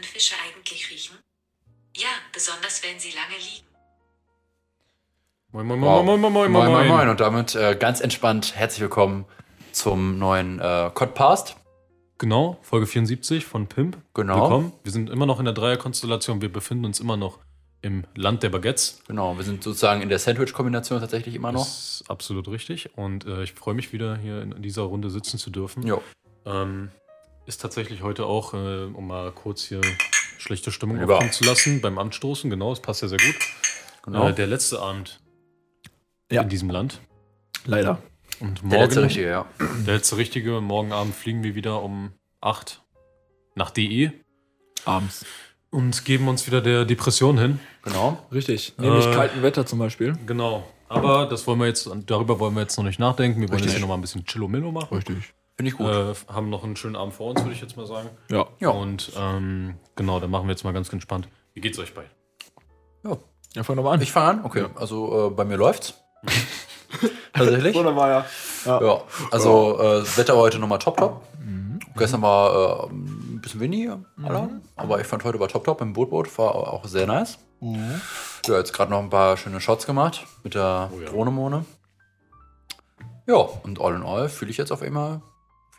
können Fische eigentlich riechen? Ja, besonders wenn sie lange liegen. Moin, moin, Wow. moin, moin, moin, moin, moin, moin, moin. moin. Und damit äh, ganz entspannt herzlich willkommen zum neuen äh, Codcast. Genau, Folge 74 von Pimp. Genau. Willkommen. Wir sind immer noch in der Dreierkonstellation. Wir befinden uns immer noch im Land der Baguettes. Genau, wir sind sozusagen in der Sandwich-Kombination tatsächlich immer noch. Das ist absolut richtig. Und äh, ich freue mich wieder hier in dieser Runde sitzen zu dürfen. Jo. Ähm, ist tatsächlich heute auch, äh, um mal kurz hier schlechte Stimmung Ja. aufkommen zu lassen, beim Anstoßen. Genau, es passt ja sehr gut. Genau. Äh, der letzte Abend Ja. in diesem Land. Leider. Und morgen, der letzte richtige, ja. der letzte richtige. Morgen Abend fliegen wir wieder um 8 nach DE Abends. und geben uns wieder der Depression hin. Genau. Richtig. Nämlich Äh, kalten Wetter zum Beispiel. Genau. Aber das wollen wir jetzt, darüber wollen wir jetzt noch nicht nachdenken. Wir wollen Richtig. jetzt hier nochmal ein bisschen Chillomillo machen. Richtig. Finde ich gut. Äh, haben noch einen schönen Abend vor uns, würde ich jetzt mal sagen. Ja. Ja. Und ähm, genau, dann machen wir jetzt mal ganz entspannt. Wie geht's euch bei? ja. Ja, fang doch mal an. Ich fange an. Okay, also äh, bei mir läuft's. Tatsächlich. Wunderbar, ja. ja. Ja, also äh, das Wetter war heute nochmal top top. Mhm. Gestern war äh, ein bisschen windy, Alarm, aber ich fand heute war top top im Bootboot, war auch sehr nice. Mhm. Ja, jetzt gerade noch ein paar schöne Shots gemacht mit der Oh ja. Drohne-Mone. Ja, und all in all fühle ich jetzt auf einmal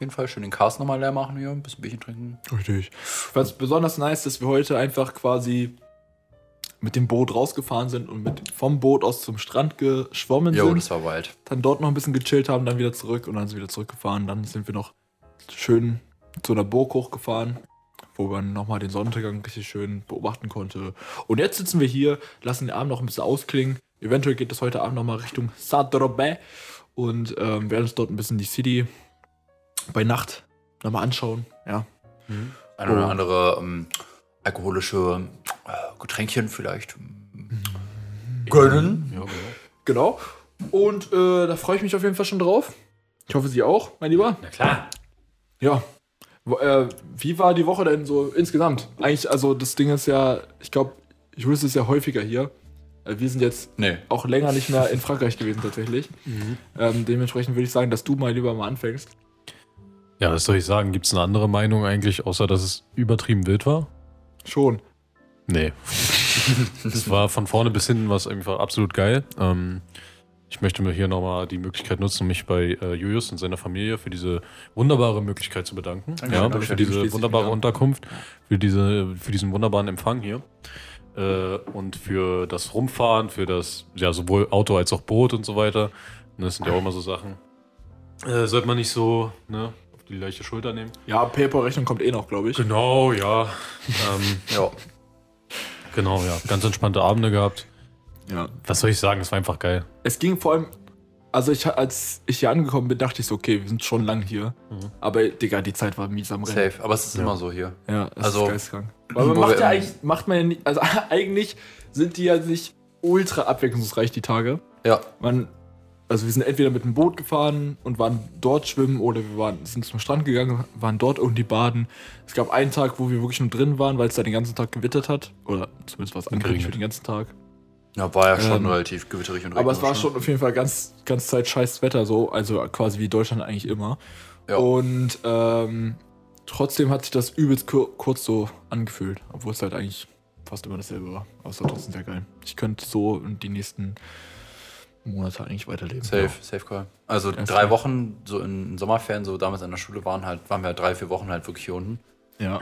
jeden Fall schön den Cast nochmal leer machen hier, ein bisschen Bierchen trinken. Richtig. Ich fand's besonders nice, dass wir heute einfach quasi mit dem Boot rausgefahren sind und mit vom Boot aus zum Strand geschwommen Jo, sind. das war wild. Dann dort noch ein bisschen gechillt haben, dann wieder zurück und dann sind wir wieder zurückgefahren. Dann sind wir noch schön zu einer Burg hochgefahren, wo man nochmal den Sonnenuntergang richtig schön beobachten konnte. Und jetzt sitzen wir hier, lassen den Abend noch ein bisschen ausklingen. Eventuell geht es heute Abend nochmal Richtung Saint-Tropez und ähm, werden uns dort ein bisschen die City bei Nacht nochmal anschauen. Ja. Ein oder Oh. andere ähm, alkoholische äh, Getränkchen vielleicht ähm, gönnen. Ja, genau. Genau. Und äh, da freue ich mich auf jeden Fall schon drauf. Ich hoffe, Sie auch, mein Lieber. Na klar. Ja. Äh, wie war die Woche denn so insgesamt? Eigentlich, also das Ding ist ja, ich glaube, ich wüsste es ja häufiger hier. Äh, Wir sind jetzt Nee. auch länger nicht mehr in Frankreich gewesen tatsächlich. Ähm, dementsprechend würde ich sagen, dass du mal lieber mal anfängst. Ja, was soll ich sagen? Gibt es eine andere Meinung eigentlich, außer dass es übertrieben wild war? Schon. Nee. Es war von vorne bis hinten was einfach absolut geil. Ähm, ich möchte mir hier nochmal die Möglichkeit nutzen, mich bei äh, Julius und seiner Familie für diese wunderbare Möglichkeit zu bedanken. Dankeschön, ja, Dankeschön. für diese wunderbare. Unterkunft, für, diese, für diesen wunderbaren Empfang hier. Äh, und für das Rumfahren, für das, ja, sowohl Auto als auch Boot und so weiter. Und das sind ja auch immer so Sachen. Äh, sollte man nicht so ne, auf die leichte Schulter nehmen. Ja, PayPal-Rechnung kommt eh noch, glaube ich. Genau, ja. ähm, Ja. genau, ja. Ganz entspannte Abende gehabt. Ja. Was soll ich sagen? Es war einfach geil. Es ging vor allem, also ich, als ich hier angekommen bin, dachte ich so, okay, wir sind schon lang hier. Mhm. Aber, Digga, die Zeit war mies am Rennen. Safe. Aber es ist Ja. immer so hier. Ja, das Also, ist geistkrank. Weil man macht ja eigentlich, macht man ja nicht, also eigentlich sind die ja nicht ultra abwechslungsreich, die Tage. Ja. Man, also wir sind entweder mit dem Boot gefahren und waren dort schwimmen oder wir waren, sind zum Strand gegangen, waren dort irgendwie baden. Es gab einen Tag, wo wir wirklich nur drin waren, weil es da den ganzen Tag gewittert hat. Oder zumindest war es angekündigt für den ganzen Tag. Ja, war ja schon Ähm, relativ gewitterig und Aber es war regnerisch, ne? schon auf jeden Fall ganz, ganz Zeit scheiß Wetter so, also quasi wie Deutschland eigentlich immer. Ja. Und ähm, trotzdem hat sich das übelst kur kurz so angefühlt, obwohl es halt eigentlich fast immer dasselbe war. Aber es war trotzdem sehr geil. Ich könnte so die nächsten Monate eigentlich weiterleben. Safe, safe call. Also Alles drei. Wochen so in Sommerferien, so damals an der Schule waren halt, waren wir drei, vier Wochen halt wirklich hier unten Ja,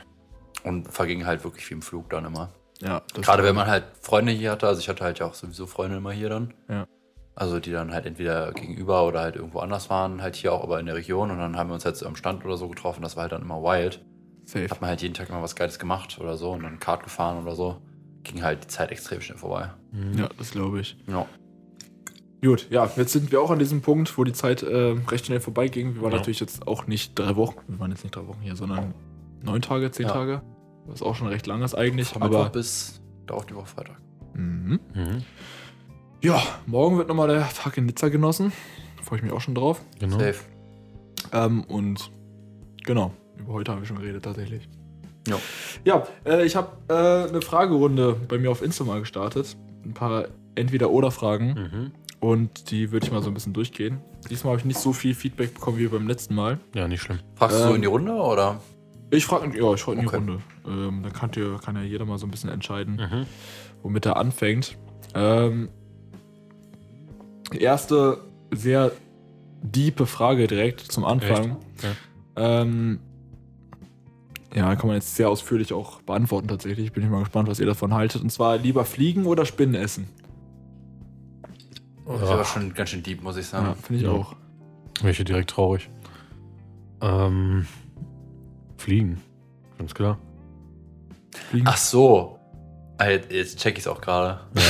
und vergingen halt wirklich wie im Flug dann immer. ja. Gerade wenn man halt Freunde hier hatte, also ich hatte halt ja auch sowieso Freunde immer hier dann. Ja. Also die dann halt entweder gegenüber oder halt irgendwo anders waren, halt hier auch aber in der Region und dann haben wir uns halt so am Stand oder so getroffen, das war halt dann immer wild. Safe. Hat man halt jeden Tag immer was Geiles gemacht oder so und dann Kart gefahren oder so. Ging halt die Zeit extrem schnell vorbei. Ja, das glaube ich. Ja. Gut, ja, jetzt sind wir auch an diesem Punkt, wo die Zeit äh, recht schnell vorbeiging. Wir waren Ja. natürlich jetzt auch nicht drei Wochen, wir waren jetzt nicht drei Wochen hier, sondern neun Tage, zehn Ja. Tage. Was auch schon recht lang ist eigentlich. Von Mittwoch aber bis darauf die Woche Freitag. Mhm. Mhm. Ja, morgen wird nochmal der Tag in Nizza genossen. Freue ich mich auch schon drauf. Genau. Safe. Ähm, und genau, über heute haben wir schon geredet tatsächlich. Ja. Ja, äh, ich habe äh, eine Fragerunde bei mir auf Insta mal gestartet. Ein paar Entweder-Oder-Fragen. Mhm. Und die würde ich mal so ein bisschen durchgehen. Diesmal habe ich nicht so viel Feedback bekommen wie beim letzten Mal. Ja, nicht schlimm. Fragst du so Ähm, in die Runde oder? Ich frage ja, ich frage in die Okay. Runde. Ähm, dann kann, ihr, kann ja jeder mal so ein bisschen entscheiden, Mhm. womit er anfängt. Ähm, erste sehr diepe Frage direkt zum Anfang. Ja. Ähm, ja, kann man jetzt sehr ausführlich auch beantworten tatsächlich. Bin ich mal gespannt, was ihr davon haltet. Und zwar lieber fliegen oder Spinnen essen? Aber schon ganz schön deep, muss ich Ja, sagen. finde ich Ja. auch. Welche direkt traurig. Ähm, fliegen. Ganz klar. Fliegen. Ach so. Jetzt check ich es auch gerade. Ja.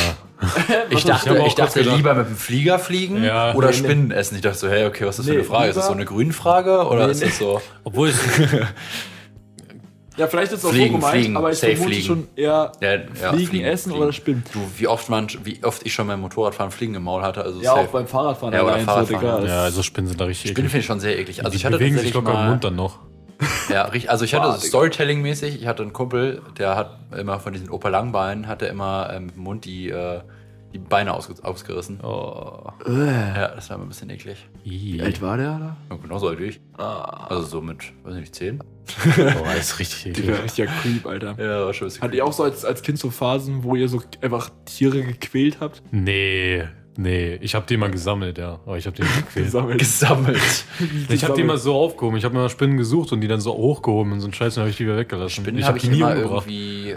Ich dachte, auch ich dachte lieber mit dem Flieger fliegen Ja. oder Nee, nee. Spinnen essen. Ich dachte so, hey, okay, was ist das Nee, für eine Frage? Ist das so lieber- eine Grünfrage oder Nee, ist nee. das so? Obwohl es. Ja, vielleicht ist es auch Fliegen, so gemeint, fliegen, aber ich safe vermute fliegen. schon eher Ja, ja, fliegen, essen oder Spinnen. Du, wie oft man, wie oft ich schon beim Motorradfahren Fliegen im Maul hatte, also Ja, safe. auch beim Fahrradfahren Ja, oder allein Fahrradfahren, ja. Also Spinnen sind da richtig Spinnen finde ich schon sehr eklig. Also Die ich hatte bewegen sich locker im mal, Mund dann noch. Ja, richtig. Also ich hatte. Storytelling-mäßig, ich hatte einen Kumpel, der hat immer von diesen Opel Langbeinen, hat er immer ähm, mit dem Mund die, äh, die Beine ausge ausgerissen. Oh. Ja, das war immer ein bisschen eklig. Wie alt war der da? Ja, genauso alt wie ich. Ah, Also so mit, weiß nicht, 10? Oh, das ist richtig eklig. Digga, richtiger Creep, Alter. Ja, war schon ein bisschen Hattet ihr auch so als, als Kind so Phasen, wo ihr so einfach Tiere gequält habt? Nee, nee. Ich hab die mal gesammelt, ja. Aber ich hab die nicht gequält. Gesammelt. gesammelt. Ich hab die mal so aufgehoben. Ich hab mir mal Spinnen gesucht und die dann so hochgehoben und so einen Scheiß dann hab ich die wieder weggelassen. Spinnen ich habe hab ich die nie immer umgebracht. irgendwie.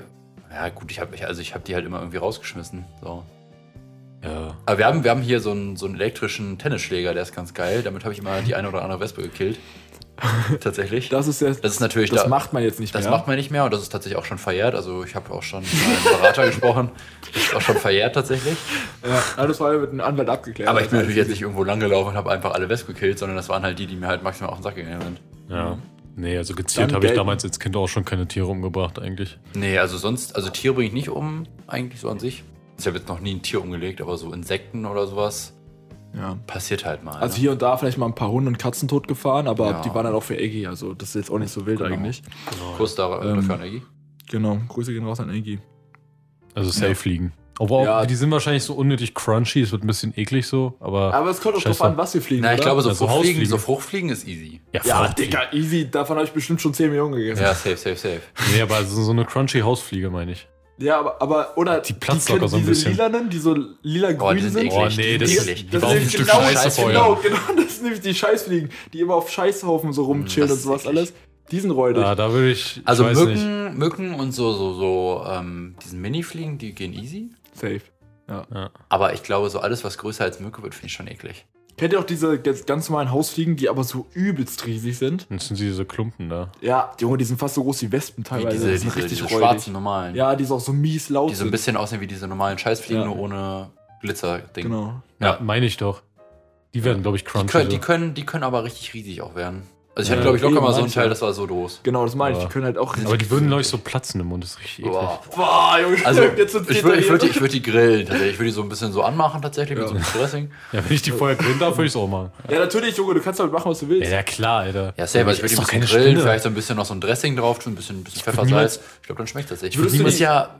Ja, gut, ich habe also ich hab die halt immer irgendwie rausgeschmissen. So. Ja. Aber wir haben, wir haben hier so einen, so einen elektrischen Tennisschläger, der ist ganz geil. Damit habe ich immer die eine oder andere Wespe gekillt. Tatsächlich. Das ist ja. Das ist natürlich das da, macht man jetzt nicht Das mehr. macht man nicht mehr und das ist tatsächlich auch schon verjährt. Also ich habe auch schon mit einem Berater gesprochen. Das ist auch schon verjährt tatsächlich. ja, das war ja mit einem Anwalt abgeklärt. Aber ich bin natürlich jetzt nicht irgendwo langgelaufen und habe einfach alle Wespen gekillt, sondern das waren halt die, die mir halt maximal auf den Sack gegangen sind. Ja. Nee, also gezielt habe ich damals als Kind auch schon keine Tiere umgebracht, eigentlich. Nee, also sonst, also Tiere bringe ich nicht um, eigentlich so an sich. Ich habe jetzt noch nie ein Tier umgelegt, aber so Insekten oder sowas Ja. passiert halt mal. Also ne? hier und da vielleicht mal ein paar Hunde und Katzen tot gefahren, aber Ja. die waren dann auch für Eggy. Also das ist jetzt auch nicht so wild Genau. eigentlich. Kurs da Ähm, für Energie. Genau. Grüße gehen raus an Eggy. Also safe Ja. fliegen. Auch, Ja. die sind wahrscheinlich so unnötig crunchy, es wird ein bisschen eklig so, aber. Aber es kommt auch drauf an, was wir fliegen. Na, ich oder? glaube, so, Also Fruchtfliegen, so Fruchtfliegen ist easy. Ja, Fruchtfliegen. Digga, easy. Davon habe ich bestimmt schon 10 Millionen gegessen. Ja, safe, safe, safe. Nee, aber so, so eine crunchy Hausfliege, meine ich. Ja, aber, aber oder Die platzt locker so ein diese bisschen. lilanen, die so lila-grün Boah, die sind sind. eklig. Oh, nee, das die, ist- eklig. die ein Stück Stück Scheiße genau, genau, das sind nämlich die Scheißfliegen, die immer auf Scheißhaufen so rumchillen das und sowas ist alles. Die sind räudig. Ja, da würde ich. ich Also weiß nicht. Mücken, Mücken und so, so, so, ähm, diesen Mini-Fliegen, die gehen easy. Safe. Ja. Aber ich glaube, so alles, was größer als Mücke wird, finde ich schon eklig. Kennt ihr auch diese ganz normalen Hausfliegen, die aber so übelst riesig sind? Das sind diese Klumpen da. Ja, Junge, die sind fast so groß wie Wespen Wie teilweise. diese, die sind diese, richtig diese räudig. schwarzen normalen. Ja, die ist auch so mies laut. Die so ein sind. bisschen aussehen wie diese normalen Scheißfliegen, Ja. nur ohne Glitzer-Ding. Genau. Ja, Ja. meine ich doch. Die werden, glaube ich, Die, crunchy. können, so. die, können, die können aber richtig riesig auch werden. Also ich Ja, hatte, glaube ich, locker mal so einen. Teil, das war so los. Genau, das meine ich. Die können halt auch. aber die würden, glaube ich, so platzen im Mund. Das ist richtig eklig. Boah. Boah, Junge, Also jetzt sind ich würde ich würd, die- ich würd die grillen tatsächlich. Ich würde die so ein bisschen so anmachen tatsächlich mit Ja. so einem Dressing. Ja, wenn ich die vorher grillen darf, würde ich es auch machen. Ja, natürlich, Junge, du kannst damit machen, was du willst. Ja, ja klar, Alter. Ja, selber. Ich würde die ein bisschen grillen, Spinne. vielleicht so ein bisschen noch so ein Dressing drauf tun, ein bisschen, ein bisschen Pfeffersalz. Ich glaube, dann schmeckt das. Würdest du ist die- ja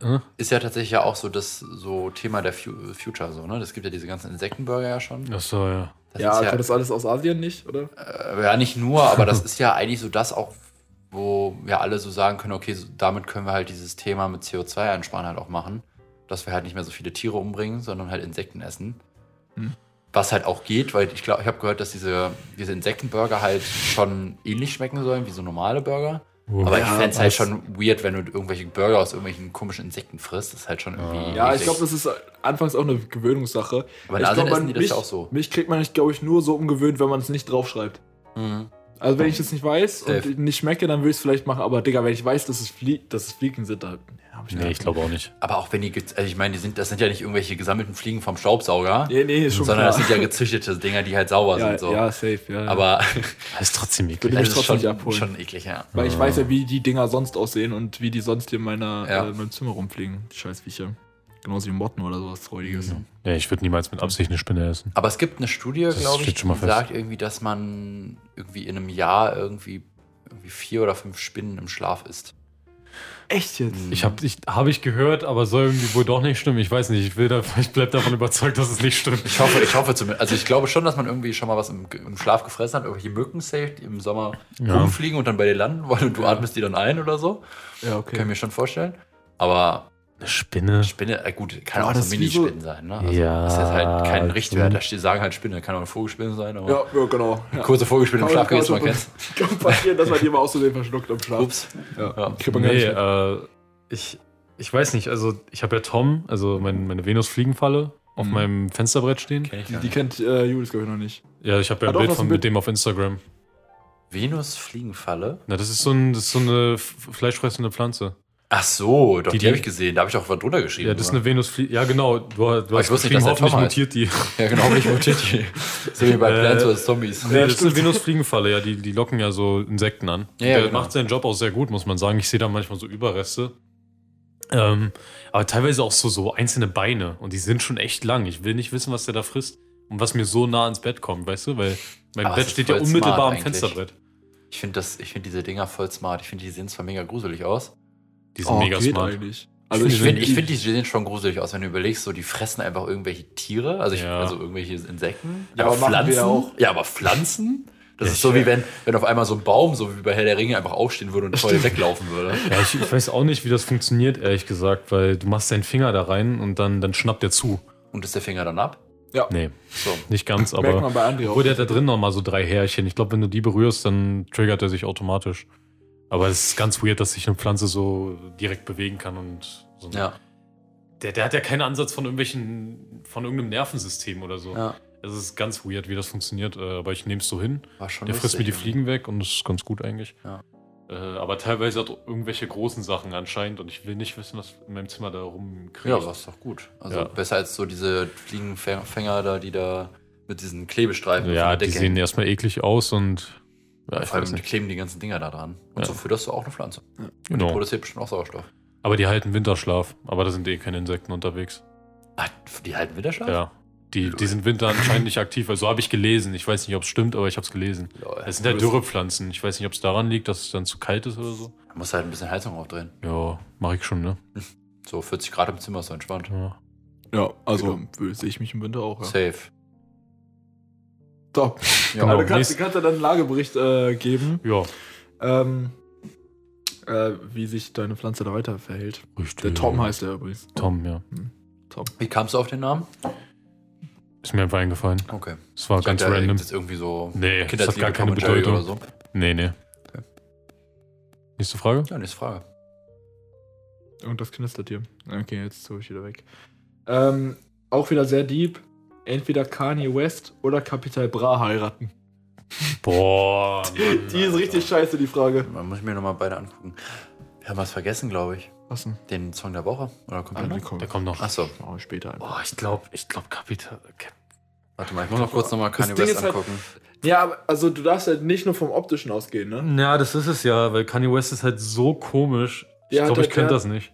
Hm? ist ja tatsächlich ja auch so das so Thema der Fu Future so, ne? Das gibt ja diese ganzen Insektenburger ja schon. Ach so, ja. Das ja, ist kommt das alles aus Asien nicht, oder? Äh, ja, nicht nur, aber das ist ja eigentlich so das auch, wo wir alle so sagen können, okay, so, damit können wir halt dieses Thema mit CO2 einsparen halt auch machen, dass wir halt nicht mehr so viele Tiere umbringen, sondern halt Insekten essen. Hm. Was halt auch geht, weil ich glaube, ich habe gehört, dass diese, diese Insektenburger halt schon ähnlich schmecken sollen wie so normale Burger. Aber ich Ja, fände es halt schon weird, wenn du irgendwelche Burger aus irgendwelchen komischen Insekten frisst. Das ist halt schon irgendwie. Ja, ich eklig. glaube, das ist anfangs auch eine Gewöhnungssache. Aber in ich Asien glaub, die das mich, ja auch so. Mich kriegt man, glaube ich, nur so umgewöhnt, wenn man es nicht draufschreibt. Mhm. Also, wenn ich es nicht weiß Safe. und nicht schmecke, dann würde ich es vielleicht machen. Aber, Digga, wenn ich weiß, dass es, Flie dass es Fliegen sind, dann ich Nee, ich glaube auch nicht. Aber auch wenn die, also ich meine, die sind, das sind ja nicht irgendwelche gesammelten Fliegen vom Staubsauger, Nee, nee, ist schon sondern das klar. sind ja gezüchtete Dinger, die halt sauber ja, sind. So. ja, safe, ja. Aber Das ist trotzdem eklig. Würde mich es ist trotzdem schon, nicht abholen. schon eklig, ja. Weil ich weiß ja, wie die Dinger sonst aussehen und wie die sonst hier in, meiner, Ja. äh, in meinem Zimmer rumfliegen. Die scheiß Viecher. Genauso wie Motten oder sowas Räudiges. Ja, ich würde niemals mit Absicht eine Spinne essen. Aber es gibt eine Studie, Das glaube ich, die sagt irgendwie, dass man irgendwie in einem Jahr irgendwie, irgendwie vier oder fünf Spinnen im Schlaf isst. Echt jetzt? Ich habe ich, hab ich gehört, aber soll irgendwie wohl doch nicht stimmen. Ich weiß nicht, ich, will da, ich bleib davon überzeugt, dass es nicht stimmt. Ich hoffe, ich hoffe zumindest. Also ich glaube schon, dass man irgendwie schon mal was im, im Schlaf gefressen hat, irgendwelche Mücken safe, die im Sommer Ja. rumfliegen und dann bei dir landen wollen und du atmest die dann ein oder so. Ja, Kann okay. ich mir schon vorstellen. Aber Eine Spinne. Spinne, äh gut, kann Boah, auch so ist wie so- Minispinnen sein, ne? Also Ja, Das ist halt kein Richtwert. Da steht- sagen halt Spinne, kann auch eine Vogelspinne sein, aber Ja, ja genau. Ja. kurze Vogelspinne im Kann- Schlaf, kann wie du es mal kennst. Kann passieren, dass man die mal auszusehen verschluckt am Schlaf. Ups. Ja. Ja. Nee, äh, ich, ich weiß nicht, also ich habe ja Tom, also mein, meine Venus-Fliegenfalle, auf Mhm. meinem Fensterbrett stehen. Kenn ich Die, die kennt äh, Julis, glaube ich, noch nicht. Ja, ich habe ja ein Bild von mit- dem auf Instagram. Venus-Fliegenfalle. Na, das ist so, ein, das ist so eine fleischfressende Pflanze. Ach so, doch, Die- die, habe ich gesehen. Da habe ich auch was drunter geschrieben. Ja, das ist eine Venus-Fliegen. Ja, genau. Du, du ich hast wusste nicht, der hoffentlich mutiert die. Ja, genau, nicht mutiert die. So wie bei Äh, Plants vs. Zombies. Nee, das ist eine Venus-Fliegenfalle, ja. Die, die locken ja so Insekten an. Ja, ja, Der genau. macht seinen Job auch sehr gut, muss man sagen. Ich sehe da manchmal so Überreste. Ähm, aber teilweise auch so, so einzelne Beine. Und die sind schon echt lang. Ich will nicht wissen, was der da frisst. Und was mir so nah ans Bett kommt, weißt du? Weil mein Aber Bett steht ja unmittelbar am. Fensterbrett. Ich finde find diese Dinger voll smart. Ich finde, die sehen zwar mega gruselig aus. Die sind mega Oh, geht smart. eigentlich. Also ich die finde, sind- ich find, die sehen schon gruselig aus, wenn du überlegst, so die fressen einfach irgendwelche Tiere, also, ich, Ja. also irgendwelche Insekten. Ja, aber wir ja auch. Ja, aber Pflanzen? Das Ja, ist so ich- wie wenn, wenn auf einmal so ein Baum, so wie bei Herr der Ringe, einfach aufstehen würde und dir weglaufen würde. Ja, ich, ich weiß auch nicht, wie das funktioniert, ehrlich gesagt, weil du machst deinen Finger da rein und dann, dann schnappt der zu. Und ist der Finger dann ab? Nee, So. nicht ganz, Merkt man aber. bei André auch. Obwohl, der hat da drin noch mal so drei Härchen. Ich glaube, wenn du die berührst, dann triggert er sich automatisch. Aber es ist ganz weird, dass sich eine Pflanze so direkt bewegen kann und so. Ja. Der, der hat ja keinen Ansatz von irgendwelchen, von irgendeinem Nervensystem oder so. ja. Es ist ganz weird, wie das funktioniert, äh, aber ich nehme es so hin. War schon Der frisst mir die lustig Fliegen weg und das ist ganz gut eigentlich. Ja. Äh, aber teilweise hat er irgendwelche großen Sachen anscheinend und ich will nicht wissen, was in meinem Zimmer da rumkriegt. Ja, war es doch gut. Also Ja. besser als so diese Fliegenfänger da, die da mit diesen Klebestreifen Ja, die sehen erstmal eklig aus und ja, ich Vor allem weiß die nicht. kleben die ganzen Dinger da dran. Und Ja. so fütterst du auch eine Pflanze. Die Genau. produziert bestimmt auch Sauerstoff. Aber die halten Winterschlaf. Aber da sind eh keine Insekten unterwegs. Ah, die halten Winterschlaf? Ja. Die, die sind Winter anscheinend nicht aktiv. Also habe ich gelesen. Ich weiß nicht, ob es stimmt, aber ich habe es gelesen. Es sind halt Dürrepflanzen. Ich weiß nicht, ob es daran liegt, dass es dann zu kalt ist oder so. Da musst du halt ein bisschen Heizung aufdrehen. Ja, mache ich schon, ne? So 40 Grad im Zimmer ist so entspannt. Ja. Ja, also Genau. sehe ich mich im Winter auch. Ja. Safe. So, Ja, Genau. also du kannst, du kannst ja dann einen Lagebericht äh, geben, Ja, ähm, äh, wie sich deine Pflanze da weiter verhält. richtig. Der Tom heißt der übrigens. Tom, ja. Tom. Wie kamst du auf den Namen? Ist mir einfach eingefallen. Okay. Es war Ich ganz dachte, random. Das ist irgendwie so Nee, das hat gar keine Bedeutung. oder so. Nee, nee. Okay. Nächste Frage? Ja, nächste Frage. Und das knistert hier. Okay, jetzt hole ich wieder weg. Ähm, auch wieder sehr deep. Entweder Kanye West oder Capital Bra heiraten. Boah. Mann, Die ist richtig scheiße, die Frage. Man muss ich mir nochmal beide angucken. Wir haben was vergessen, glaube ich. Was denn? Den Song der Woche. Oder kommt der Ah, noch? die kommt. Der kommt noch. Achso. Oh, später einfach. Boah, ich glaube, ich glaube, Kapital. Cap- Warte mal, ich muss noch kurz nochmal Kanye Ding West halt- angucken. Ja, aber also du darfst halt nicht nur vom Optischen ausgehen, ne? Ja, das ist es ja, weil Kanye West ist halt so komisch. Ich Ja, glaube, der ich könnte das nicht.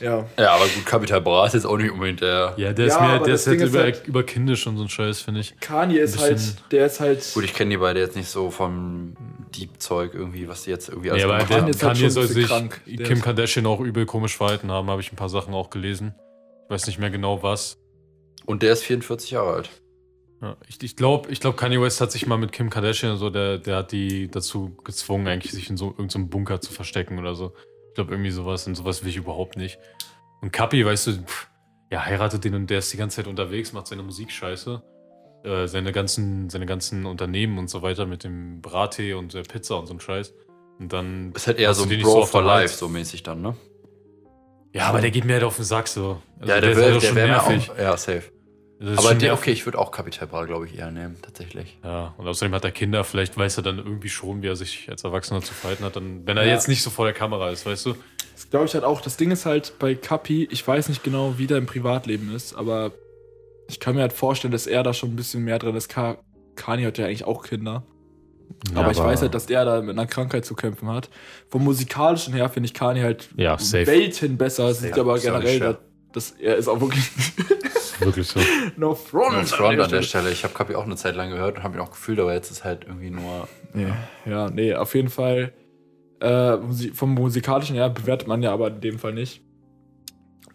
Ja. Ja, aber gut, Capital Bra ist jetzt auch nicht unbedingt der. Ja, der Ja, ist mir, aber der das ist halt Ding ist über, halt- über kindisch und so ein Scheiß, finde ich. Kanye ist halt, der ist halt. Gut, ich kenne die beide jetzt nicht so vom Deep-Zeug irgendwie, was die jetzt irgendwie alles Ja, aber gemacht der Kanye haben. halt Kanye schon soll sich krank. Kim Kardashian auch übel komisch verhalten haben, habe ich ein paar Sachen auch gelesen. Ich weiß nicht mehr genau was. Und der ist 44 Jahre alt. Ja, ich ich glaube, ich glaub, Kanye West hat sich mal mit Kim Kardashian so, der, der hat die dazu gezwungen, eigentlich sich in so irgendeinem Bunker zu verstecken oder so. Ich glaube, irgendwie sowas und sowas will ich überhaupt nicht. Und Kapi, weißt du, pff, ja, heiratet den und der ist die ganze Zeit unterwegs, macht seine Musik scheiße. Äh, seine, ganzen, seine ganzen Unternehmen und so weiter mit dem Brattee und der Pizza und so ein Scheiß. Und dann. Ist halt eher so ein Bro auf for der Life, Hand. so mäßig dann, ne? Ja, aber der geht mir halt auf den Sack so. Also ja, der, ist wär, halt der wäre mir auch. Ja, safe. Ist Aber der, okay, ich würde auch Capital Bra, glaube ich, eher nehmen, tatsächlich. Ja, und außerdem hat er Kinder, vielleicht weiß er dann irgendwie schon, wie er sich als Erwachsener zu verhalten hat, dann, wenn er Ja. jetzt nicht so vor der Kamera ist, weißt du? Das glaube ich halt auch. Das Ding ist halt bei Kapi, ich weiß nicht genau, wie der im Privatleben ist, aber ich kann mir halt vorstellen, dass er da schon ein bisschen mehr drin ist. Ka Kanye hat ja eigentlich auch Kinder. aber, ich weiß halt, dass der da mit einer Krankheit zu kämpfen hat. Vom musikalischen her finde ich Kanye halt Ja, safe. Welten besser. Aber ja auch nicht generell, er ist auch wirklich Wirklich so. no front. No front an der Stelle. Ich habe Capi auch eine Zeit lang gehört und habe ihn auch gefühlt, aber jetzt ist halt irgendwie nur. Nee, ja, nee, auf jeden Fall. Äh, vom musikalischen her bewertet man ja aber in dem Fall nicht.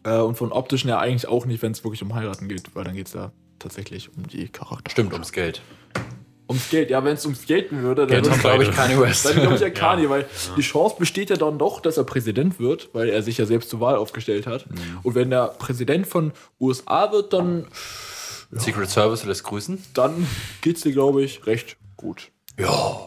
Äh, und von optischen her eigentlich auch nicht, wenn es wirklich um heiraten geht, weil dann geht es ja tatsächlich um die Charakter. Stimmt, ums Geld. Ums Geld, ja, wenn es ums Geld gehen würde, dann würde Glaube ich. Kanye West. Dann glaube ich ja Kanye, Ja. weil die Chance besteht ja dann doch, dass er Präsident wird, weil er sich ja selbst zur Wahl aufgestellt hat. Mhm. Und wenn er Präsident von USA wird, dann, Secret Service lässt grüßen. dann geht's dir, glaube ich, recht gut. Ja.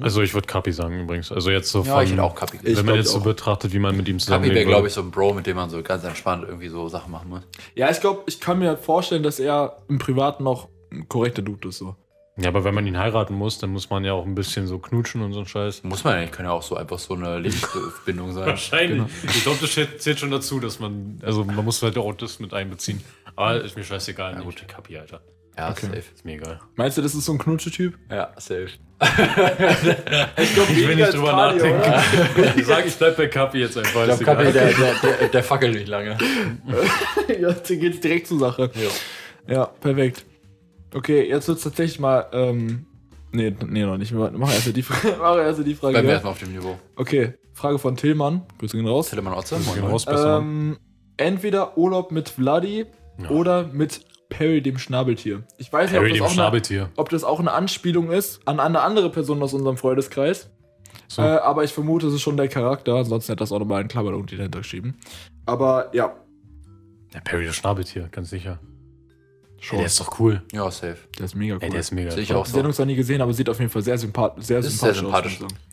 Also ich würde Kapi sagen übrigens. Also jetzt so Ja, von, ich hätte auch Kapi Ich wenn man jetzt so betrachtet, wie man mit ihm Kapi zusammenleben wäre, glaube ich, so ein Bro, mit dem man so ganz entspannt irgendwie so Sachen machen muss. Ja, ich glaube, ich kann mir vorstellen, dass er im Privaten noch ein korrekter Dude ist. So. Ja, aber wenn man ihn heiraten muss, dann muss man ja auch ein bisschen so knutschen und so ein Scheiß. Muss man ja nicht, kann ja auch so einfach so eine Lebensbindung sein. Wahrscheinlich. Ich glaube, das zählt schon dazu, dass man, also man muss halt auch das mit einbeziehen. Aber ist mir scheißegal. Ja, gut. gut. Kapi, Alter. Ja, Okay. safe. Ist mir egal. Meinst du, das ist so ein Knutsche-Typ? Ja, safe. Ich glaube, Ich will nicht drüber nachdenken. Ich sage, ich bleib bei Kapi jetzt einfach. Ich glaube, Kapi, der, der, der, der fackelt nicht lange. ja, hier geht's direkt zur Sache. Ja, perfekt. Okay, jetzt wird's tatsächlich mal. Ähm, nee, nee, noch nicht. Wir machen erst die, Fra- machen erst die Frage. Bleiben wir erstmal auf dem Niveau. Okay, Frage von Tillmann. Grüße gehen raus. Telemann Otze. Moin, moin. raus, besser. Ähm, entweder Urlaub mit Vladi Ja. oder mit Perry dem Schnabeltier. Ich weiß nicht, Harry ob, das auch eine, ob das auch eine Anspielung ist an eine andere Person aus unserem Freundeskreis. So. Äh, aber ich vermute, es ist schon der Charakter. Ansonsten hätte das auch nochmal in Klammern irgendwie dahinter geschrieben. Aber ja, Ja, Perry das Schnabeltier, ganz sicher. Schon. Ey, der ist doch cool. Ja, safe. der ist mega cool. Ey, der ist mega. Sehe ich Ich habe die. Sendung zwar nie gesehen, aber sieht auf jeden Fall sehr, sympath sehr Ist sehr sympathisch, sympathisch. aus.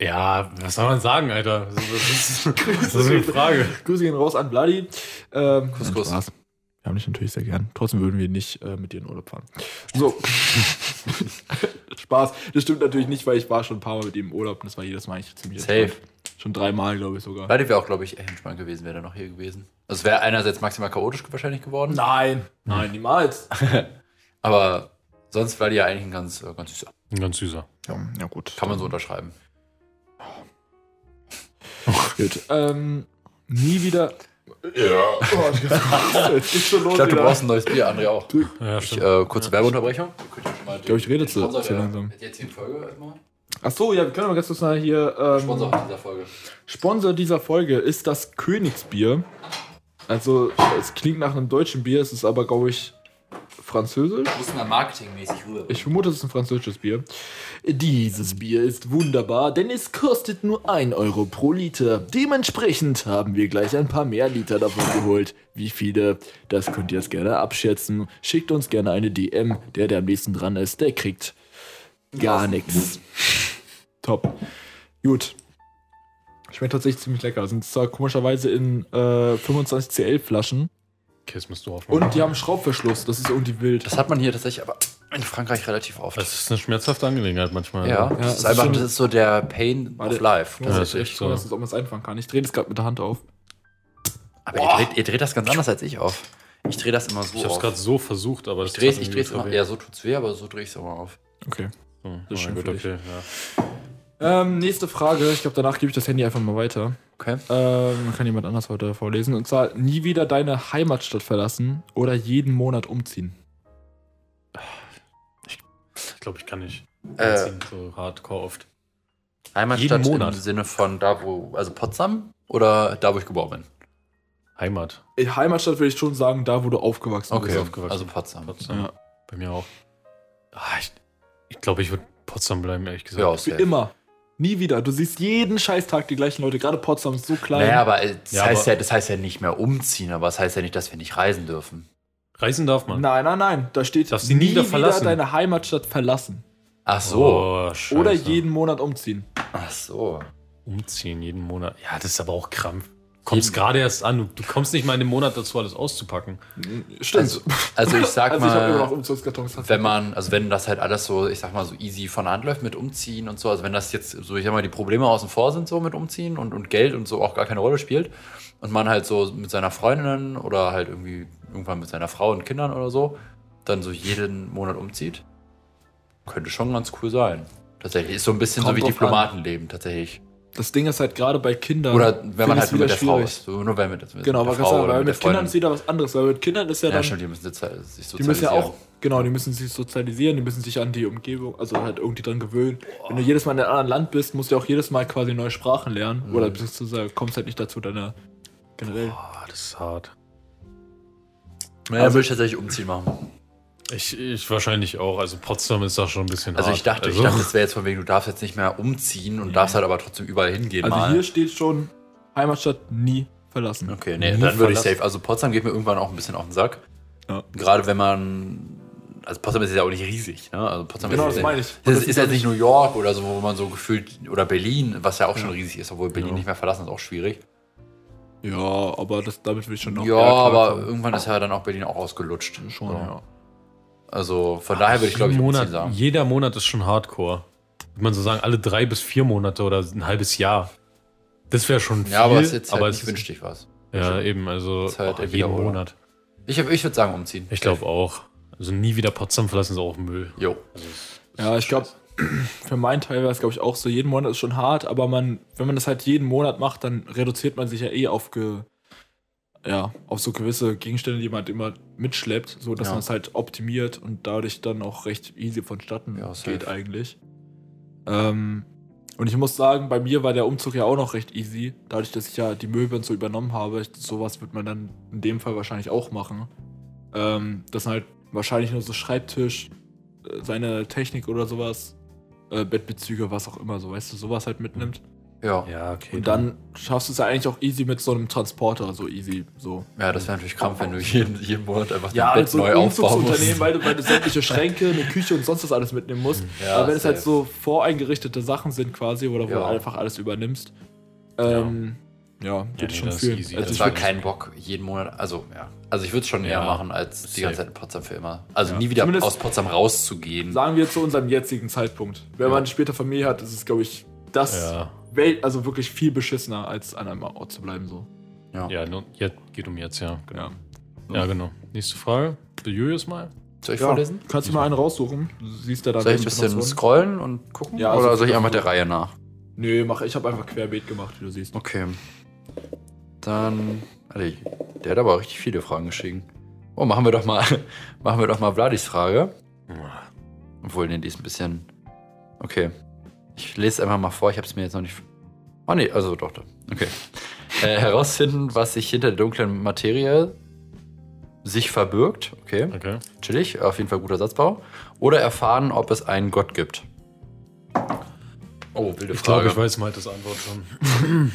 Ja, was soll man sagen, Alter? Das ist, das ist, eine Frage. Grüße gehen raus an Vladi. Ähm, Kuss, Kuss. Spaß. Wir haben dich natürlich sehr gern. Trotzdem würden wir nicht äh, mit dir in Urlaub fahren. So. Spaß. Das stimmt natürlich nicht, weil ich war schon ein paar Mal mit ihm im Urlaub und das war jedes Mal eigentlich ziemlich Safe. entspannt. Schon dreimal, glaube ich sogar. Beide wäre auch, glaube ich, echt entspannt gewesen, wäre er noch hier gewesen. Also es wäre einerseits maximal chaotisch wahrscheinlich geworden. Nein, nein, niemals. Aber sonst war die ja eigentlich ein ganz, äh, ganz süßer. Ein ganz süßer. Ja, ja gut. Kann man so unterschreiben. Gut. Ähm, nie wieder. Ja. Oh, schon los Ich glaube, du brauchst ein neues Bier, André auch. Ja, Ich, äh, kurze Werbeunterbrechung. Ich glaub, ich rede zu- zu langsam. Jetzt die Folge erstmal. Ach so, ja, wir können aber ganz kurz mal hier. Ähm, Sponsor dieser Folge. Sponsor dieser Folge ist das Königsbier. Also, es klingt nach einem deutschen Bier, es ist aber, glaube ich, französisch. Muss mal marketingmäßig rüber. Ich vermute, es ist ein französisches Bier. Dieses Bier ist wunderbar, denn es kostet nur 1 Euro pro Liter. Dementsprechend haben wir gleich ein paar mehr Liter davon geholt. Wie viele? Das könnt ihr jetzt gerne abschätzen. Schickt uns gerne eine DM. Der, der am nächsten dran ist, der kriegt gar nichts. Top. Gut. Schmeckt tatsächlich ziemlich lecker. Sind zwar komischerweise in äh, 25 CL Flaschen. Okay, das musst du aufmachen. Und die haben Schraubverschluss. Das ist irgendwie wild. Das hat man hier tatsächlich aber in Frankreich relativ oft. Das ist eine schmerzhafte Angelegenheit manchmal. ja, Ja, das es ist einfach, das ist so der Pain Warte. of Life. Ja, das ist echt so. Dass es, man es einfangen kann. Ich drehe das gerade mit der Hand auf. Aber ihr dreht, ihr dreht das ganz anders als ich auf. Ich drehe das immer so Ich hab's auf. gerade so versucht, aber ich das drehe dreh's immer, ja, so tut's weh, aber so drehe ich es immer auf. Okay. So, Das ist schön gut, okay, ja. Ähm, nächste Frage. Ich glaube, danach gebe ich das Handy einfach mal weiter. Okay. Ähm, kann jemand anders heute vorlesen. Und zwar nie wieder deine Heimatstadt verlassen oder jeden Monat umziehen. Ich glaube, ich kann nicht. Äh, Ziehen, so hardcore oft. Heimatstadt Jeden Monat. im Sinne von da, wo, also Potsdam oder da, wo ich geboren bin? Heimat. In Heimatstadt würde ich schon sagen, da wo du aufgewachsen Okay, bist. aufgewachsen. also Potsdam. Potsdam. Ja. Bei mir auch. Ah, ich ich glaube, ich würde Potsdam bleiben, ehrlich gesagt. Ja, Für safe. immer. Nie wieder. Du siehst jeden Scheißtag die gleichen Leute. Gerade Potsdam ist so klein. Naja, aber äh, das, Ja, heißt aber- ja, das heißt ja nicht mehr umziehen, aber es das heißt ja nicht, dass wir nicht reisen dürfen. Reisen darf man. Nein, nein, nein. Da steht Darfst sie nie wieder verlassen. deine Heimatstadt verlassen. Ach so. Oh. Oder jeden Monat umziehen. Ach so. Umziehen jeden Monat. Ja, das ist aber auch Krampf. Kommst gerade erst an. Du, kommst nicht mal in dem Monat dazu, alles auszupacken. Stimmt. Also, also ich sag Also ich mal, Umzugskartons. wenn man, also wenn das halt alles so, ich sag mal, so easy von der Hand läuft mit Umziehen und so, also wenn das jetzt so, ich sag mal, die Probleme außen vor sind so mit Umziehen und, und Geld und so auch gar keine Rolle spielt und man halt so mit seiner Freundin oder halt irgendwie irgendwann mit seiner Frau und Kindern oder so dann so jeden Monat umzieht, könnte schon ganz cool sein. Tatsächlich. Ist so ein bisschen Kommt so wie Diplomatenleben, tatsächlich. Das Ding ist halt gerade bei Kindern. Oder wenn man halt nur mit der wieder Frau schwierig. ist. So, nur wenn mit, mit Genau, der Frau weil mit mit der Kindern ist wieder was anderes. Weil mit Kindern ist ja Ja, dann. stimmt, die müssen halt sich die müssen ja sozialisieren. auch. Genau, die müssen sich sozialisieren, die müssen sich an die Umgebung, also halt irgendwie dran gewöhnen. Wenn du jedes Mal in einem anderen Land bist, musst du auch jedes Mal quasi neue Sprachen lernen. Mhm. Oder beziehungsweise kommst halt nicht dazu, deine generell. Boah, das ist hart. Naja, würde ich tatsächlich umziehen machen. Ich, ich wahrscheinlich auch. Also Potsdam ist da schon ein bisschen Also hart. ich dachte, also, ich dachte, das wäre jetzt von wegen, du darfst jetzt nicht mehr umziehen und darfst halt aber trotzdem überall hingehen Also mal. hier steht schon Heimatstadt nie verlassen. Okay, nee, Nie dann würde ich safe. Also Potsdam geht mir irgendwann auch ein bisschen auf den Sack. Ja. Gerade wenn man. Also Potsdam ist ja auch nicht riesig, ne? Also Potsdam Genau, ist, das meine ich. Das Das ist, ist ja ja nicht New York oder so, wo man so gefühlt. Oder Berlin, was ja auch schon riesig ist, obwohl Berlin Ja. nicht mehr verlassen ist, auch schwierig. Ja, aber das, damit will ich schon noch. ja, aber irgendwann ist ja dann auch Berlin auch ausgelutscht. schon, So. ja. Also von daher würde ich, glaube ich, Monat, sagen. Jeder Monat ist schon Hardcore. Würde man so sagen, alle drei bis vier Monate oder ein halbes Jahr. Das wäre schon viel. Ja, aber es ist jetzt halt aber nicht es wünsch dich was. Ja, eben, also halt oh, jeden. Monat. Ich, ich würde sagen, umziehen. Ich glaube auch. Also nie wieder Potsdam verlassen ist auch Müll. Jo. Ja, ich glaube, für meinen Teil wäre es, glaube ich, auch so, jeden Monat ist schon hart, aber man, wenn man das halt jeden Monat macht, dann reduziert man sich ja eh auf ge, ja, auf so gewisse Gegenstände, die man halt immer mitschleppt, so dass Ja. man es halt optimiert und dadurch dann auch recht easy vonstatten Ja, geht eigentlich. Ähm, und ich muss sagen, bei mir war der Umzug ja auch noch recht easy, dadurch, dass ich ja die Möbel und so übernommen habe. Sowas wird man dann in dem Fall wahrscheinlich auch machen. Ähm, das sind halt wahrscheinlich nur so Schreibtisch, äh, seine Technik oder sowas, äh, Bettbezüge, was auch immer, so weißt du, sowas halt mitnimmt. Ja. Ja, okay. Und dann schaffst du es ja eigentlich auch easy mit so einem Transporter, so easy, so. Ja, das wäre natürlich krampf, wenn du jeden, jeden Monat einfach Ja, dein Bett so neu aufbauen musst. weil du, weil du sämtliche Schränke, eine Küche und sonst was alles mitnehmen musst. Ja, Aber wenn es halt safe. so voreingerichtete Sachen sind quasi, oder wo Ja. du einfach alles übernimmst, ähm, ja, würde nee, ich schon easy. Also Das ich war kein Bock, jeden Monat. Also, ja. Also, ich würde es schon eher Ja, machen, als die safe. ganze Zeit in Potsdam für immer. Also, Ja. nie wieder Zumindest- aus Potsdam rauszugehen. sagen wir zu unserem jetzigen Zeitpunkt. Wenn Ja. man später Familie hat, ist es, glaube ich, das Ja. Also wirklich viel beschissener, als an einem Ort zu bleiben, so. Ja, nun, jetzt, geht um jetzt, ja. Genau. Ja. Ja, genau. Nächste Frage. Will Julius mal? Soll ich Ja, vorlesen? kannst du mal einen raussuchen? Du siehst ja dann Soll ich ein bisschen scrollen und gucken? Ja, also Oder soll ich einfach der Reihe nach? Nö, mach, ich habe einfach querbeet gemacht, wie du siehst. Okay. Dann. Alter, der hat aber richtig viele Fragen geschrieben. Oh, machen wir doch mal, machen wir doch mal Vladis Frage. Obwohl, nee, die ist ein bisschen. Okay. Ich lese es einfach mal vor, ich habe es mir jetzt noch nicht. Oh nee, also doch, doch. Okay. Äh, herausfinden, was sich hinter der dunklen Materie sich verbirgt. Okay, Okay. chillig, auf jeden Fall guter Satzbau. Oder erfahren, ob es einen Gott gibt. Oh, wilde Ich glaube, Frage. ich weiß mal das Antwort schon.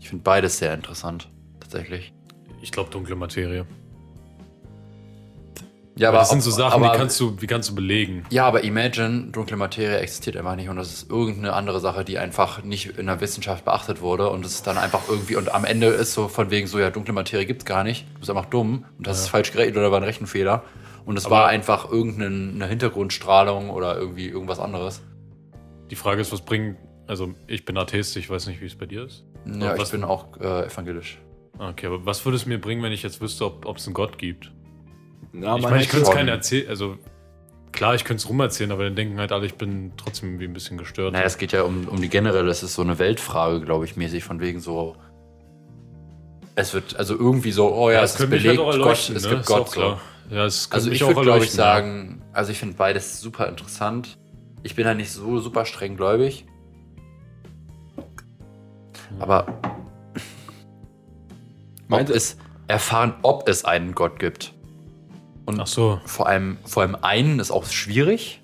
Ich finde beides sehr interessant, tatsächlich. Ich glaube, dunkle Materie. Ja, Aber das sind so Sachen, aber, die kannst du, wie kannst du belegen? Ja, aber imagine, dunkle Materie existiert einfach nicht und das ist irgendeine andere Sache, die einfach nicht in der Wissenschaft beachtet wurde und es ist dann einfach irgendwie und am Ende ist so von wegen so, ja, dunkle Materie gibt's gar nicht, du bist einfach dumm und das ist falsch gerechnet oder war ein Rechenfehler und es Aber- war einfach irgendeine Hintergrundstrahlung oder irgendwie irgendwas anderes. Die Frage ist, was bringt. Also, ich bin Atheist, ich weiß nicht, wie es bei dir ist. Ja, ich bin auch äh, evangelisch. Okay, aber was würde es mir bringen, wenn ich jetzt wüsste, ob es einen Gott gibt? Ja, ich meine, ich könnte es keinen erzählen. Also, klar, ich könnte es rumerzählen, aber dann denken halt alle, ich bin trotzdem irgendwie ein bisschen gestört. Naja, es geht ja um, um die generelle, es ist so eine Weltfrage, glaube ich, mäßig, von wegen so. Es wird also irgendwie so, oh ja, es ist mich belegt, halt Gott, erleuchten, es ne? gibt Ist auch Gott. So. klar. Ja, es Also ich würde, glaube ich, ja. sagen, also ich finde beides super interessant. Ich bin halt nicht so super streng gläubig. Aber ob es erfahren, ob es einen Gott gibt. Und Ach so, vor allem, vor allem einen ist auch schwierig,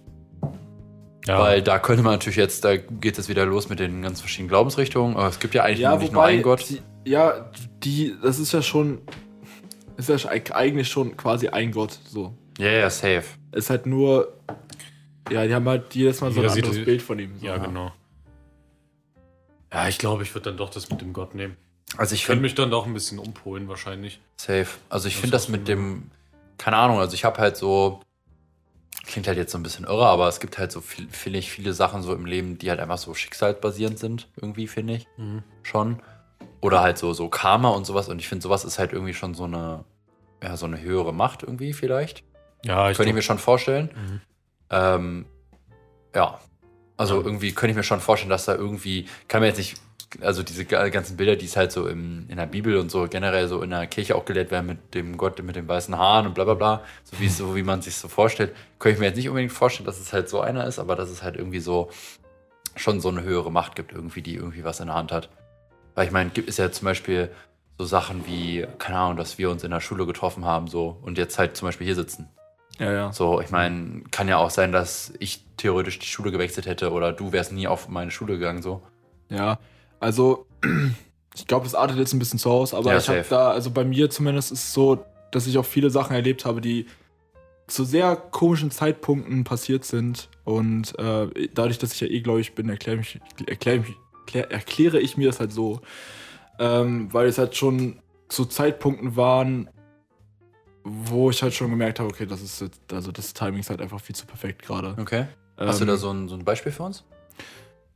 ja. weil da könnte man natürlich jetzt, da geht es wieder los mit den ganz verschiedenen Glaubensrichtungen. Aber es gibt ja eigentlich Ja, nicht nur wobei, einen Gott. Die, ja, die, das ist ja schon, ist ja eigentlich schon quasi ein Gott, so. Ja, ja, safe. Ist halt nur, ja, die haben halt jedes Mal so ein Jeder sieht anderes die- Bild von ihm. So. ja, genau. Ja, ich glaube, ich würde dann doch das mit dem Gott nehmen. Also ich Ich könnte finde mich dann doch ein bisschen umpolen, wahrscheinlich. Safe. Also ich finde das mit dem, keine Ahnung, also ich habe halt so, klingt halt jetzt so ein bisschen irre, aber es gibt halt so viel, finde ich, viele Sachen so im Leben, die halt einfach so schicksalsbasierend sind, irgendwie, finde ich. Mhm. Schon. Oder halt so, so Karma und sowas. Und ich finde, sowas ist halt irgendwie schon so eine, ja, so eine höhere Macht irgendwie vielleicht. Ja, ich Könnte ich mir schon vorstellen. Mhm. Ähm, ja. Also irgendwie könnte ich mir schon vorstellen, dass da irgendwie, kann mir jetzt nicht, also diese ga- ganzen Bilder, die es halt so im, in der Bibel und so generell so in der Kirche auch gelehrt werden mit dem Gott mit den weißen Haaren und bla bla bla, so wie, so wie man sich so vorstellt, könnte ich mir jetzt nicht unbedingt vorstellen, dass es halt so einer ist, aber dass es halt irgendwie so schon so eine höhere Macht gibt, irgendwie, die irgendwie was in der Hand hat. Weil ich meine, gibt es ja zum Beispiel so Sachen wie, keine Ahnung, dass wir uns in der Schule getroffen haben, so und jetzt halt zum Beispiel hier sitzen. Ja, ja. So, ich meine, kann ja auch sein, dass ich theoretisch die Schule gewechselt hätte oder du wärst nie auf meine Schule gegangen, so. Ja, also ich glaube, es artet jetzt ein bisschen zu aus, aber Ja, ich habe da, also bei mir zumindest ist es so, dass ich auch viele Sachen erlebt habe, die zu sehr komischen Zeitpunkten passiert sind. Und äh, dadurch, dass ich ja eh gläubig bin, erkläre mich, erkläre mich, erklär, erkläre ich mir das halt so. Ähm, weil es halt schon zu Zeitpunkten waren, wo ich halt schon gemerkt habe, okay, das ist jetzt, also das Timing ist halt einfach viel zu perfekt gerade. Okay. Hast du Ähm, da so ein, so ein Beispiel für uns?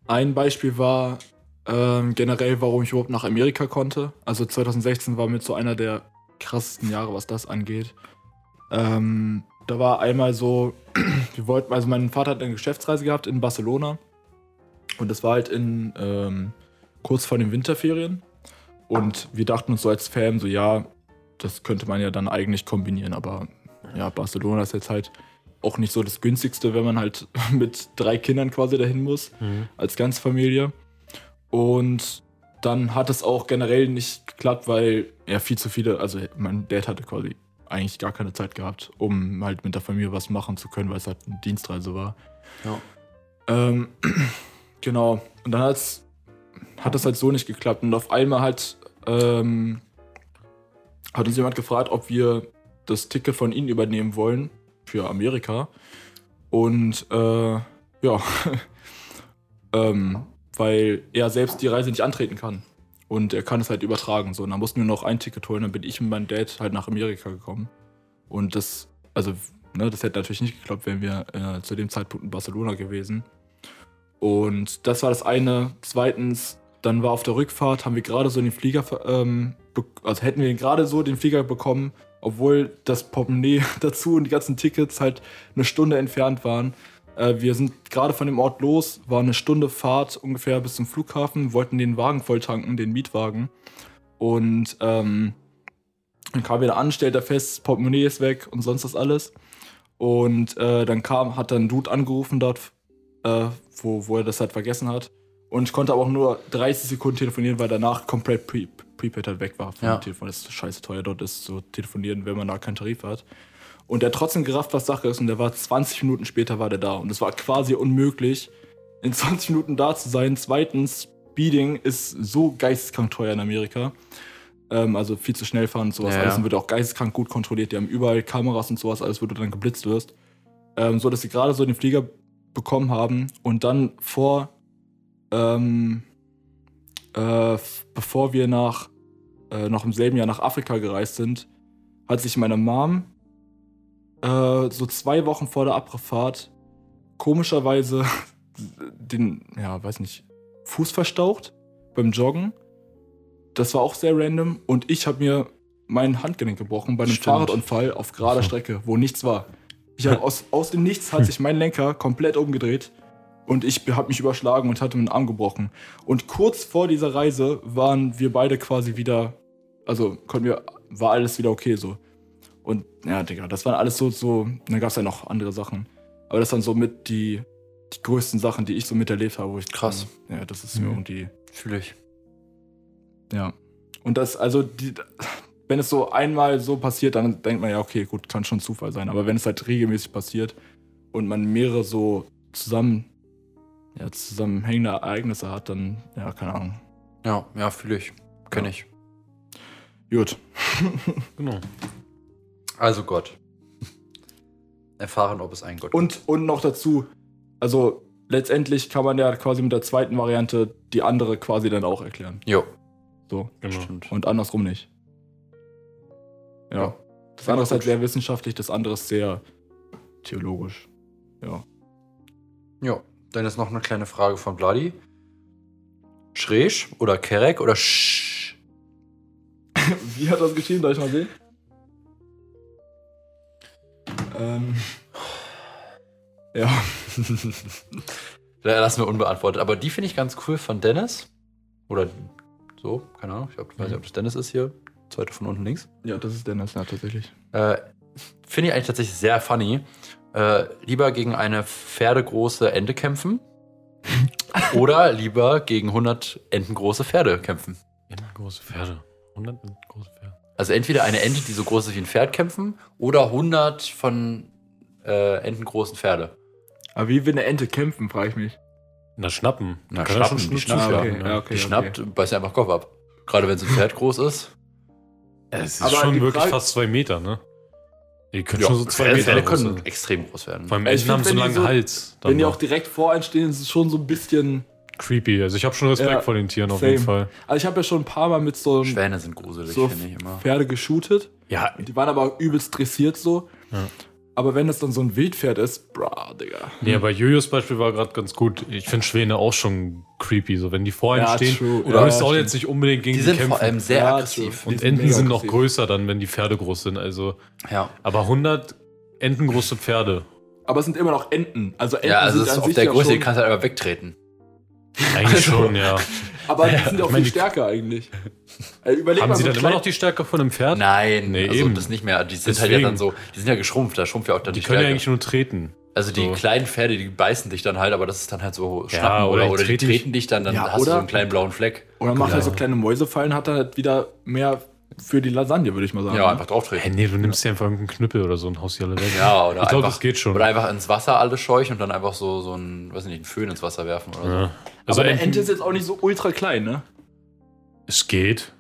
Ein Beispiel war ähm, generell, warum ich überhaupt nach Amerika konnte. Also 2016 war mit so einer der krassesten Jahre, was das angeht. Ähm, da war einmal so, wir wollten, also mein Vater hat eine Geschäftsreise gehabt in Barcelona. Und das war halt in ähm, kurz vor den Winterferien. Und wir dachten uns so als Fan, so ja, das könnte man ja dann eigentlich kombinieren. Aber ja, Barcelona ist jetzt halt auch nicht so das günstigste, wenn man halt mit drei Kindern quasi dahin muss als ganze Familie. Und dann hat es auch generell nicht geklappt, weil er viel zu viele, also mein Dad hatte quasi eigentlich gar keine Zeit gehabt, um halt mit der Familie was machen zu können, weil es halt eine Dienstreise war. Ja. Ähm, genau. Und dann hat's, hat das halt so nicht geklappt. Und auf einmal hat, ähm, hat uns jemand gefragt, ob wir das Ticket von ihnen übernehmen wollen für Amerika. Und äh, ja, ähm, weil er selbst die Reise nicht antreten kann. Und er kann es halt übertragen. So, und dann mussten wir noch ein Ticket holen. Dann bin ich und mein Dad halt nach Amerika gekommen. Und das, also, ne, das hätte natürlich nicht geklappt, wären wir äh, zu dem Zeitpunkt in Barcelona gewesen. Und das war das eine. Zweitens, dann war auf der Rückfahrt, haben wir gerade so den Flieger, ähm, also hätten wir gerade so den Flieger bekommen, obwohl das Portemonnaie dazu und die ganzen Tickets halt eine Stunde entfernt waren. Äh, wir sind gerade von dem Ort los, war eine Stunde Fahrt ungefähr bis zum Flughafen, wollten den Wagen voll tanken, den Mietwagen. Und ähm, dann kam wieder an, stellt er fest, Portemonnaie ist weg und sonst das alles. Und äh, dann kam, hat dann ein Dude angerufen dort, äh, wo, wo er das halt vergessen hat. Und ich konnte aber auch nur 30 Sekunden telefonieren, weil danach komplett Pre Prepaid halt weg war vom Ja. Telefon. Das ist scheiße teuer dort ist, so telefonieren, wenn man da keinen Tarif hat. Und der trotzdem gerafft, was Sache ist. Und der war 20 Minuten später war der da. Und es war quasi unmöglich, in 20 Minuten da zu sein. Zweitens, Speeding ist so geisteskrank teuer in Amerika. Ähm, also viel zu schnell fahren und sowas. Ja, alles wird auch geisteskrank gut kontrolliert. Die haben überall Kameras und sowas, alles, wo du dann geblitzt wirst. Ähm, so dass sie gerade so den Flieger bekommen haben und dann vor, ähm, äh, bevor wir nach, äh, noch im selben Jahr nach Afrika gereist sind, hat sich meine Mom äh, so zwei Wochen vor der Abfahrt komischerweise den, ja, weiß nicht, Fuß verstaucht beim Joggen. Das war auch sehr random und ich habe mir mein Handgelenk gebrochen bei einem Stimmt. Fahrradunfall auf gerader Strecke, wo nichts war. Ich hab aus, aus dem Nichts hat sich mein Lenker komplett umgedreht und ich habe mich überschlagen und hatte meinen Arm gebrochen. Und kurz vor dieser Reise waren wir beide quasi wieder, also konnten wir, war alles wieder okay so. Und ja, Digga, das waren alles so, so, dann gab es ja noch andere Sachen. Aber das waren so mit die, die größten Sachen, die ich so miterlebt habe, wo ich Krass. Ja, das ist mir Mhm. irgendwie. Fühle ich. Ja. Und das, also, die, wenn es so einmal so passiert, dann denkt man ja, okay, gut, kann schon Zufall sein. Aber wenn es halt regelmäßig passiert und man mehrere so zusammen, ja, zusammenhängende Ereignisse hat, dann, ja, keine Ahnung. Ja, ja, fühle ich. Kenne Ja. ich. Gut. Genau. Also Gott. Erfahren, ob es einen Gott Und, und noch dazu, also letztendlich kann man ja quasi mit der zweiten Variante die andere quasi dann auch erklären. gibt. Jo, So. genau. stimmt. Und andersrum nicht. Ja. Ja. Das andere ist halt sehr wissenschaftlich, das andere ist sehr theologisch. Ja. Jo, dann ist noch eine kleine Frage von Bloody. Schräg oder Kerek oder Sch? Wie hat das geschrieben? Darf ich mal sehen? Ähm. Ja. lassen wir unbeantwortet. Aber die finde ich ganz cool von Dennis. Oder so, keine Ahnung. Ich glaub, weiß nicht, ob das Dennis ist hier. Zweite von unten links. Ja, das ist Dennis, ja, tatsächlich. Äh, finde ich eigentlich tatsächlich sehr funny. Äh, lieber gegen eine pferdegroße Ente kämpfen oder lieber gegen 100 entengroße Pferde kämpfen. Immer große Pferde. 100 große Pferde. Also entweder eine Ente, die so groß ist wie ein Pferd kämpfen oder 100 von äh, entengroßen Pferde. Aber wie will eine Ente kämpfen, frage ich mich. Na, schnappen. Na, Kann schnappen, die schon schnappen, zuschlagen, ja. Ja, okay. Die schnappt, beißt ja einfach Kopf ab. Gerade wenn es ein Pferd groß ist. Es ist Aber schon wirklich Frage- fast zwei Meter, ne? Die können schon so zwei Meter groß können sein. extrem groß werden. Vor allem Enten haben so einen wenn die langen so- Hals. dann Wenn die auch direkt vor einen stehen, ist es schon so ein bisschen. creepy. Also ich habe schon Respekt Ja, vor den Tieren auf same. jeden Fall. Also ich habe ja schon ein paar Mal mit so einem Schwäne sind gruselig, so finde ich immer. Pferde geshootet. Ja, Die waren aber übelst dressiert so. Ja. Aber wenn das dann so ein Wildpferd ist, bra, Digga. nee, aber Jojos Beispiel war gerade ganz gut. Ich finde Schwäne auch schon creepy. So, wenn die vor einem Ja, stehen, true. du Ja, willst auch jetzt nicht unbedingt gegen Die die, sind kämpfen. vor allem sehr Ja, aggressiv. und die sind Enten sind noch aggressiv. größer dann, wenn die Pferde groß sind. Also, Ja. aber 100 entengroße Pferde. Aber es sind immer noch Enten. Also Enten Ja, also sind es ist an auf sich der Größe, die kannst du halt einfach wegtreten. Eigentlich schon, ja. Aber die sind ja auch viel stärker eigentlich. Also überleg Haben mal sie so dann immer noch die Stärke von einem Pferd? Nein, Nee, also eben. das nicht mehr. Die sind halt ja Deswegen. dann so, die sind ja geschrumpft, da schrumpft ja auch dann Die die, können ja eigentlich nur treten. also die so. kleinen Pferde, die beißen dich dann halt, aber das ist dann halt so Ja, schnappen oder oder, die oder die treten dich dann, dann Ja, hast du so oder- einen kleinen blauen Fleck. Oder macht Ja. halt so kleine Mäusefallen, hat er halt wieder mehr für die Lasagne, würde ich mal sagen. Ja, einfach Hä, drauftreten. nee, du nimmst dir einfach irgendeinen Knüppel oder so und haust die alle weg. Ja, oder ich glaube, einfach, das geht schon. Oder einfach ins Wasser alles scheuchen und dann einfach so, so ein, weiß nicht, einen Föhn ins Wasser werfen oder so. Ja. Also aber eine Enten, Ente ist jetzt auch nicht so ultra klein, ne? es geht.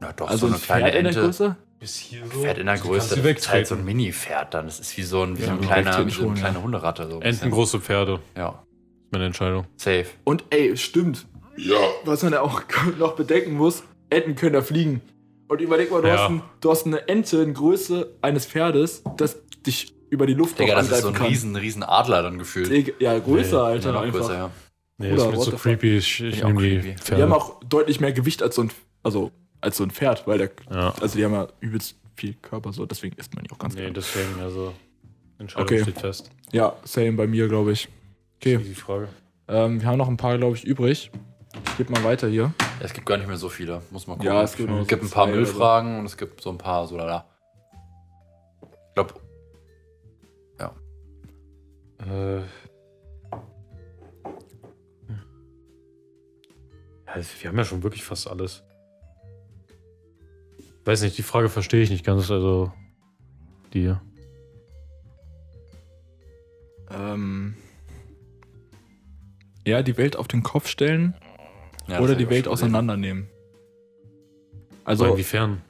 Na doch, Also so ein eine kleine Pferd in der Ente. Größe? Bis hier so. Pferd in der Größe, das ist halt so ein. Mini-Pferd dann. Das ist wie so ein, wie Ja, so ein kleiner, wie so eine kleine ja. Hunderatte. So ein bisschen. Entengroße Pferde. Ja, ist meine Entscheidung. safe. Und ey, stimmt. Ja. Was man ja auch noch bedenken muss, Enten können ja fliegen. Und überleg mal, du, Ja. hast, ein, du hast eine Ente in Größe eines Pferdes, das dich über die Luft Digga, auch das ist so ein kann. riesen, riesen Adler dann gefühlt. Digga, Ja, größer, Nee, Alter, einfach. größer, ja. Nee, Oder das ist mir zu creepy. Ich, ich nehme die creepy. Pferde. Die haben auch deutlich mehr Gewicht als so ein, also, als so ein Pferd, weil der, ja. also die haben ja übelst viel Körper, so, deswegen isst man die auch ganz Nee, gerne. deswegen, also. Entscheidung Okay. steht fest. Ja, same bei mir, glaube ich. Okay, Die Frage. ähm, wir haben noch ein paar, glaube ich, übrig. Ich gebe mal weiter hier. Ja, es gibt gar nicht mehr so viele. Muss man gucken. Ja, es gibt es gibt ein paar so. Müllfragen und es gibt so ein paar so lala. Ich glaube, Äh. Ja, wir haben ja schon wirklich fast alles. Weiß nicht, die Frage verstehe ich nicht ganz, also. Die. hier. Ähm, ja, die Welt auf den Kopf stellen ja, oder die Welt auseinandernehmen. Also, Also, inwiefern?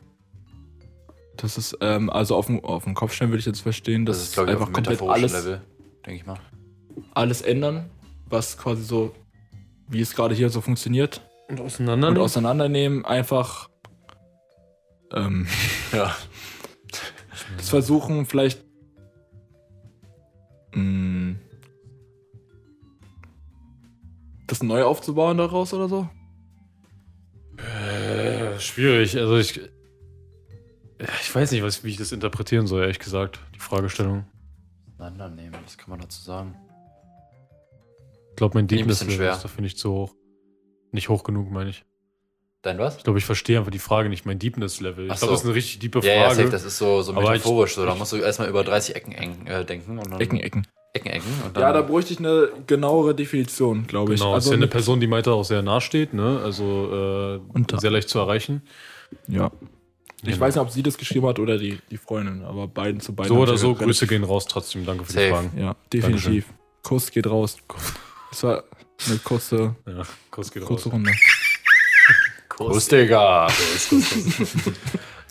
das ist, ähm, also auf den, auf den Kopf stellen würde ich jetzt verstehen, dass Das ist, ich, auf einfach dem komplett alles, Level, denke ich mal. alles ändern, was quasi so, wie es gerade hier so funktioniert. Und auseinander? Und auseinandernehmen, einfach ähm, Ja. das versuchen, vielleicht mh, neu aufzubauen daraus oder so. Äh, schwierig. Also ich. Ich weiß nicht, was, wie ich das interpretieren soll, ehrlich gesagt, die Fragestellung. Auseinandernehmen, was kann man dazu sagen? Ich glaube, mein schwer. ist dafür nicht zu hoch. Nicht hoch genug, meine ich. Dein was? Ich glaube, ich verstehe einfach die Frage nicht, mein Deepness Level. Ach Ich glaube, das so. ist eine richtig tiefe Ja, ja, Frage. safe, das ist so, so Aber ich- metaphorisch. so. Da ich- musst du erstmal über 30 Ecken eng, äh, denken. Und dann Ecken, Ecken. Ecken, Ecken. Und dann, Ja, da bräuchte ich eine genauere Definition, glaube ich. Genau, ist also ja eine Person, die Maita auch sehr nah steht, ne? Also äh, sehr leicht zu erreichen. Ja. Ich Genau. weiß nicht, ob sie das geschrieben hat oder die, die Freundin, aber beiden zu beiden. So oder so, Grüße gehen raus trotzdem. Danke für die Safe. Fragen. Ja, definitiv. Kuss geht raus. Das war eine kurze, Ja, Kuss geht kurze raus. Runde. Kuss, Digga.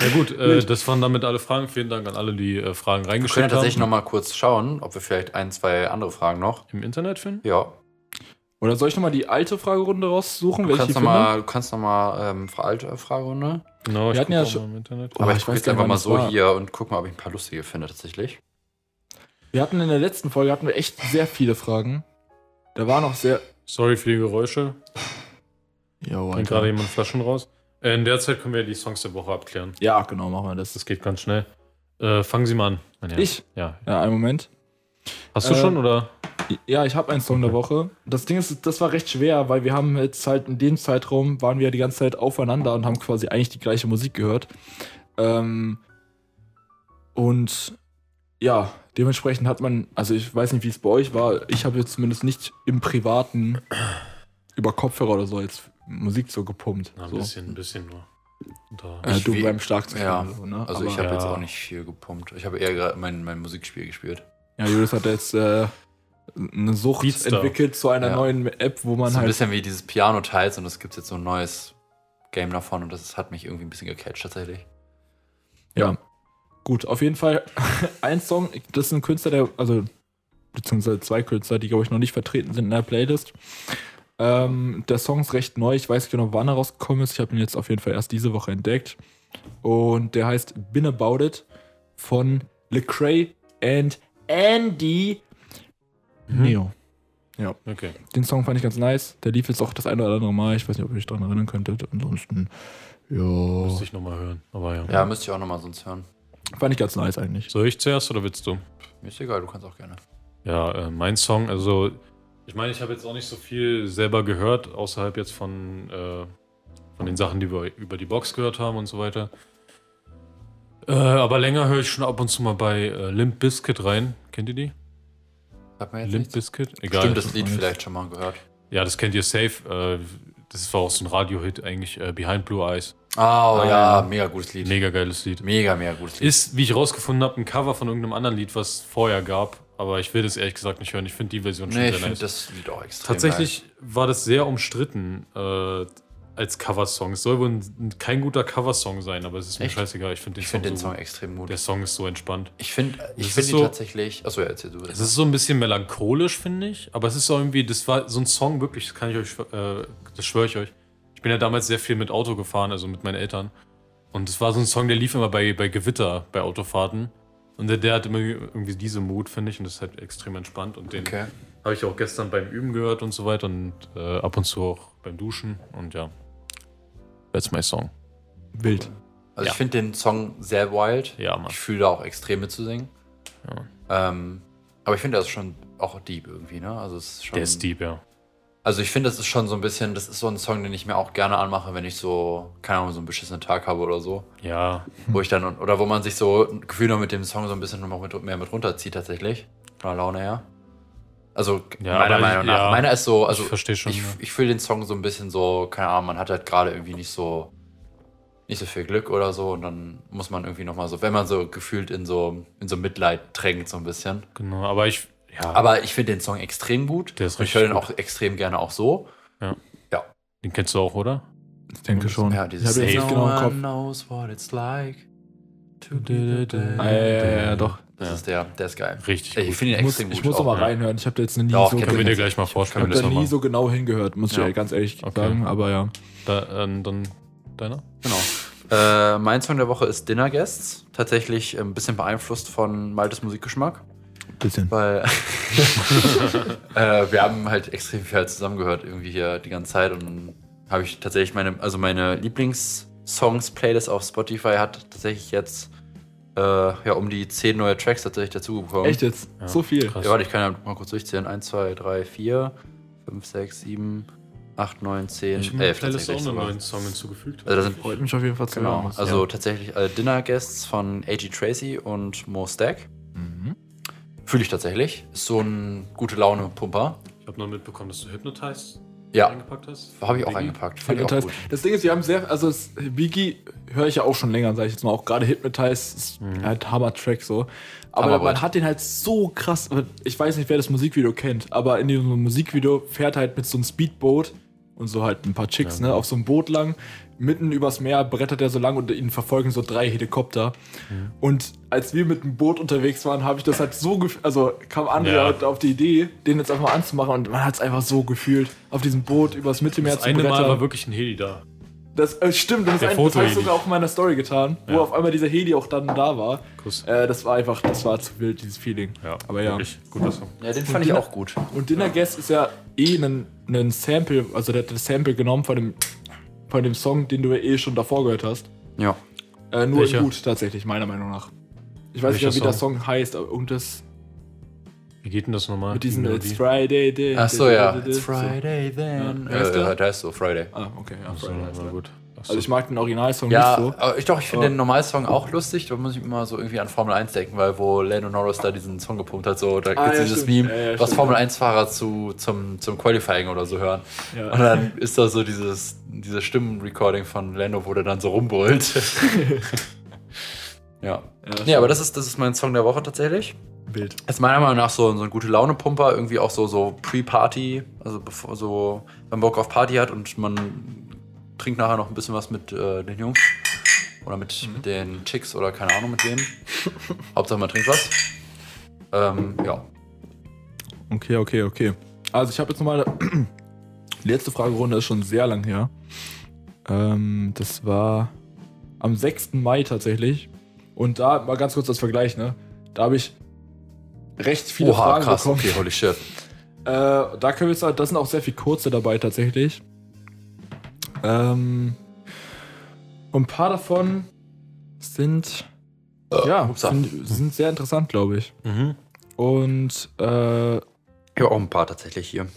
Ja gut, äh, das waren damit alle Fragen. Vielen Dank an alle, die äh, Fragen Wir können ja reingeschickt tatsächlich haben. noch mal kurz schauen, ob wir vielleicht ein, zwei andere Fragen noch. Im Internet finden? Ja. Oder soll ich nochmal die alte Fragerunde raussuchen, Du welche kannst ich noch finde? mal, du kannst noch mal ähm, alte Fragerunde. Genau, Wir ich hatten ja schon- im Internet. Oh, Aber ich ich gucke jetzt einfach mal so war. hier und guck mal, ob ich ein paar lustige finde tatsächlich. Wir hatten in der letzten Folge hatten wir echt sehr viele Fragen. Da war noch sehr. Sorry für die Geräusche. Jo, Bringt gerade jemand Flaschen raus. In der Zeit können wir die Songs der Woche abklären. Ja, genau, machen wir das. Das geht ganz schnell. Äh, fangen Sie mal an. Ich? Ja. Ja, einen Moment. Hast du Äh, schon oder? Ja, ich habe einen Song der Woche. Das Ding ist, das war recht schwer, weil wir haben jetzt halt in dem Zeitraum waren wir die ganze Zeit aufeinander und haben quasi eigentlich die gleiche Musik gehört. Ähm, und ja, dementsprechend hat man, also ich weiß nicht, wie es bei euch war, ich habe jetzt zumindest nicht im Privaten über Kopfhörer oder so jetzt Musik so gepumpt. Na, ein so. bisschen, ein bisschen nur. Da. Äh, du beim Schlagzeug. Ja, so, ne? also Aber- ich habe Ja. jetzt auch nicht viel gepumpt. Ich habe eher gerade mein, mein Musikspiel gespielt. Ja, Julius hat jetzt äh, eine Sucht Beatstar. entwickelt zu einer Ja. neuen App, wo man so ein halt. bisschen wie dieses Piano-Teils und es gibt jetzt so ein neues Game davon und das hat mich irgendwie ein bisschen gecatcht tatsächlich. Ja. Gut, auf jeden Fall ein Song, das ist ein Künstler, der, also beziehungsweise zwei Künstler, die glaube ich noch nicht vertreten sind in der Playlist. Ähm, der Song ist recht neu, ich weiß nicht genau, wann er rausgekommen ist. Ich habe ihn jetzt auf jeden Fall erst diese Woche entdeckt. Und der heißt Been About It von Lecrae and Andy Mhm. Neo. Okay. Den Song fand ich ganz nice. Der lief jetzt auch das eine oder andere Mal. Ich weiß nicht, ob ihr euch daran erinnern könntet. Ansonsten, ja, Müsste ich nochmal hören. Aber ja. Ja, müsste ich auch nochmal sonst hören. fand ich ganz nice eigentlich. Soll ich zuerst oder willst du? Mir ist egal, du kannst auch gerne. Ja, äh, mein Song, also ich meine, ich habe jetzt auch nicht so viel selber gehört, außerhalb jetzt von, äh, von den Sachen, die wir über die Box gehört haben und so weiter. Äh, aber länger höre ich schon ab und zu mal bei äh, Limp Bizkit rein. Kennt ihr die? Hat man jetzt Limp nichts? Bizkit? Egal. Stimmt, das Lied vielleicht schon mal gehört. Ja, das kennt ihr safe. Äh, das war auch so ein Radio-Hit eigentlich, äh, Behind Blue Eyes. Oh Ah, ja, ja. mega gutes Lied. Mega geiles Lied. Mega, mega gutes Lied. Ist, wie ich rausgefunden habe, ein Cover von irgendeinem anderen Lied, was es vorher gab. Aber ich will das ehrlich gesagt nicht hören. Ich finde die Version schon nee, sehr ich nice. das Lied auch extrem Tatsächlich war das sehr umstritten äh, als Coversong. Es soll wohl ein, kein guter Coversong sein, aber es ist mir Echt? scheißegal. Ich finde den, Ich finde Song den so Song extrem gut. Der Song ist so entspannt. Ich finde ich find ihn so- tatsächlich. Achso, ja, erzähl du Es das. ist so ein bisschen melancholisch, finde ich. Aber es ist so irgendwie, das war so ein Song, wirklich, das kann ich euch, äh, das schwöre ich euch. Ich bin ja damals sehr viel mit Auto gefahren, also mit meinen Eltern. Und es war so ein Song, der lief immer bei, bei Gewitter, bei Autofahrten. Und der, der hat immer irgendwie diese Mut, finde ich. Und das ist halt extrem entspannt. Und den Okay. habe ich auch gestern beim Üben gehört und so weiter. Und äh, ab und zu auch beim Duschen. Und ja. That's my song. Wild. Also Ja. ich finde den Song sehr wild. Ja, Mann. Ich fühle da auch extrem mitzusingen. Ja. Ähm, aber ich finde, das ist schon auch deep irgendwie, ne? Also es ist schon. Der ist deep, ja. Also ich finde, das ist schon so ein bisschen, das ist so ein Song, den ich mir auch gerne anmache, wenn ich so, keine Ahnung, so einen beschissenen Tag habe oder so. Ja, Wo ich dann, oder wo man sich so ein Gefühl noch mit dem Song so ein bisschen noch mit, mehr mit runterzieht tatsächlich. Von der Laune her. Also Ja, meiner aber ich- Meinung nach. ja, meiner ist so, also ich verstehe schon, Ich, ja. ich fühle den Song so ein bisschen so, keine Ahnung, man hat halt gerade irgendwie nicht so, nicht so viel Glück oder so und dann muss man irgendwie nochmal so, wenn man so gefühlt in so, in so Mitleid drängt so ein bisschen. genau. Aber ich, ja, Aber ich finde den Song extrem gut. Der ist ich höre den auch extrem gerne auch so. den kennst du auch, oder? Ich denke schon. Ja, ich dieses habe jetzt nicht genau im Kopf. knows what it's like to day. Ah, ja, ja, ja, ja, doch. Das Ja. ist der, der ist geil. Richtig Ey, ich gut. finde ihn Ich muss, extrem ich gut. muss noch auch, mal ja. reinhören. Ich habe da jetzt nie Doch, so, Können wir dir gleich mal ich vorstellen. habe das da nie so genau hingehört, muss Ja. ich ganz ehrlich Okay. sagen. Aber ja. Da, äh, dann deiner? Genau. Äh, mein Song der Woche ist Dinner Guests. Tatsächlich ein bisschen beeinflusst von Maltes Musikgeschmack, Bisschen. weil äh, wir haben halt extrem viel halt zusammengehört irgendwie hier die ganze Zeit und dann habe ich tatsächlich meine, also meine Lieblingssongs-Playlist auf Spotify hat tatsächlich jetzt äh, ja um die zehn neue Tracks tatsächlich dazu bekommen. Echt jetzt? Ja. So viel? Krass. Ja, warte, ich kann ja mal kurz durchzählen. 1, 2, 3, 4, 5, 6, 7, 8, 9, 10, Ich habe mir 11 Playlist auch tatsächlich einen neuen Song hinzugefügt. Also da sind Freut mich auf jeden Fall zu Genau, hören. also tatsächlich äh, Dinner Guests von A.G. Tracy und Mo Stack. Mhm. Fühle ich tatsächlich. Ist so ein gute Laune-Pumper. Ich habe noch mitbekommen, dass du Hypnotize Ja, eingepackt hast. habe ich auch Biggie. eingepackt. Fand ich auch Hypnotize. gut. Das Ding ist, wir haben sehr, also das Biggie höre ich ja auch schon länger, sage ich jetzt mal, auch gerade Hypnotize ist halt Hammer-Track so. Aber Hammerbrett. man hat den halt so krass, ich weiß nicht, wer das Musikvideo kennt, aber in dem Musikvideo fährt halt mit so einem Speedboot und so halt ein paar Chicks, Ja. ne, auf so einem Boot lang, mitten übers Meer brettert er so lang und ihn verfolgen so drei Helikopter. Und als wir mit dem Boot unterwegs waren, habe ich das halt so gefühlt, also kam Andrea Ja. halt auf die Idee, den jetzt einfach mal anzumachen und man hat es einfach so gefühlt, auf diesem Boot übers Mittelmeer Das zu eine Mal brettern. war wirklich ein Heli da. Das äh, stimmt, das, ein, das habe ich sogar auch in meiner Story getan, wo Ja. auf einmal dieser Heli auch dann da war. Kuss. Äh, das war einfach, das war zu wild, dieses Feeling. Ja, aber ja. Wirklich guter Song. Ja, den fand ich auch gut. Und Dinner Guest ist ja eh ein, ein Sample, also der hat das Sample genommen von dem, von dem Song, den du ja eh schon davor gehört hast. Ja. Äh, nur Welcher? gut, tatsächlich, meiner Meinung nach. Ich weiß Welcher nicht mehr, wie der Song? Heißt, aber und das. Wie geht denn das nochmal? Mit diesem Die It's? Friday, day, Ach so, ja. It's day, Friday then. Ja. Wer ist Äh, der? der heißt so, Friday. So. Ah, okay, ja, Ach so, Friday. heißt gut. Also ich mag den Originalsong Ja, nicht so. aber ich doch, ich finde den Normalsong auch lustig. Da muss ich immer so irgendwie an Formel 1 denken, weil wo Lando Norris da diesen Song gepumpt hat, so, da Ah, gibt es ja, dieses stimmt. Meme, Ja, ja, was. Formel 1-Fahrer zu, zum, zum Qualifying oder so hören. Ja. Und dann ist da so dieses, dieses Stimmenrecording von Lando, wo der dann so rumbrüllt. ja. Ja, Nee, aber das ist, das ist mein Song der Woche tatsächlich. Bild. Ist meiner Meinung nach so, so ein gute Laune-Pumper, irgendwie auch so, so Pre-Party, also bevor so, wenn man Bock auf Party hat und man trinkt nachher noch ein bisschen was mit äh, den Jungs oder mit, mit den Chicks oder keine Ahnung mit wem. Hauptsache man trinkt was. Ähm, ja. Okay, okay, okay. Also ich habe jetzt nochmal. Die letzte Fragerunde ist schon sehr lang her. Ähm, das war am 6. Mai tatsächlich. Und da mal ganz kurz das Vergleich, ne? Da habe ich recht viele Oha, Fragen krass, bekommen. okay, holy shit. Äh, da können wir sagen, da sind auch sehr viel kurze dabei tatsächlich. Ähm, und ein paar davon sind, ja, upsa. sind, sind sehr interessant, glaube ich. Mhm. Und, äh, Ich habe auch ein paar tatsächlich hier.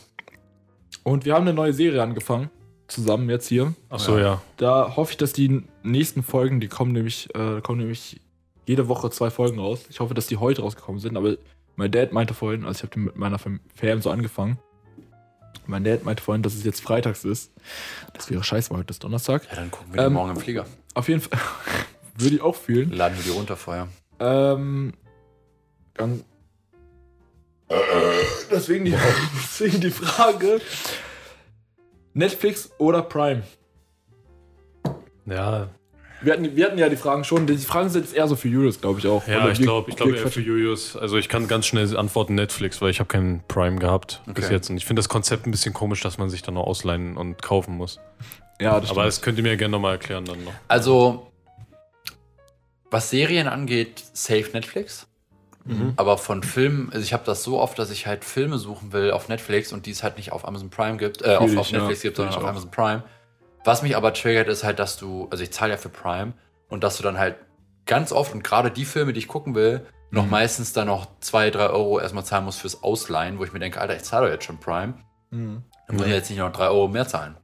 und wir haben eine neue Serie angefangen, zusammen jetzt hier. Ach so, ja. Da hoffe ich, dass die nächsten Folgen, die kommen nämlich, äh, kommen nämlich jede Woche zwei Folgen raus. Ich hoffe, dass die heute rausgekommen sind, aber mein Dad meinte vorhin, also ich habe mit meiner Fam so angefangen. Mein Dad meinte vorhin, dass es jetzt freitags ist. Das wäre scheiße, weil heute ist Donnerstag. Ja, dann gucken wir Ähm, morgen im Flieger. Auf jeden Fall würde ich auch fühlen. Laden wir die runter vorher. Ähm, dann, deswegen, die, deswegen die Frage: Netflix oder Prime? Ja, Wir hatten, wir hatten ja die Fragen schon. Die Fragen sind jetzt eher so für Julius, glaube ich auch. ja Oder ich glaube ich glaub eher für Julius. Also ich kann ganz schnell antworten Netflix, weil ich habe keinen Prime gehabt bis Okay. jetzt. Und ich finde das Konzept ein bisschen komisch, dass man sich dann noch ausleihen und kaufen muss. Ja, das Aber stimmt. das könnt ihr mir gerne nochmal erklären dann noch. Also, was Serien angeht, safe Netflix. Mhm. Aber von Filmen, also ich habe das so oft, dass ich halt Filme suchen will auf Netflix und die es halt nicht auf Amazon Prime gibt, äh, auf, auf Netflix ja, gibt, sondern auf. Amazon Prime. Was mich aber triggert, ist halt, dass du, also ich zahle ja für Prime und dass du dann halt ganz oft und gerade die Filme, die ich gucken will, noch Mhm. meistens dann noch 2, 3 Euro erstmal zahlen muss fürs Ausleihen, wo ich mir denke, Alter, ich zahle doch jetzt schon Prime. Mhm. Dann muss ich jetzt nicht noch 3 Euro mehr zahlen.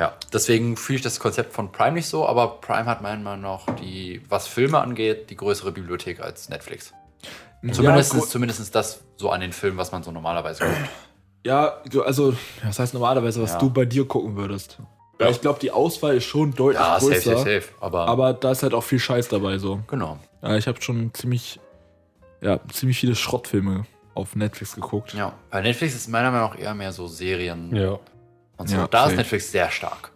Ja, deswegen fühle ich das Konzept von Prime nicht so, aber Prime hat meiner Meinung nach die, was Filme angeht, die größere Bibliothek als Netflix. Zumindest, Ja, zumindest das so an den Filmen, was man so normalerweise guckt. ja, du- also, das heißt normalerweise, was Ja. du bei dir gucken würdest. Ja. Ich glaube, die Auswahl ist schon deutlich Ja, safe, größer. safe, safe. Aber, Aber da ist halt auch viel Scheiß dabei so. genau. Ja, ich habe schon ziemlich, ja, ziemlich viele Schrottfilme auf Netflix geguckt. Ja, bei Netflix ist meiner Meinung nach eher mehr so Serien Ja. und so. Ja, da safe. ist Netflix sehr stark.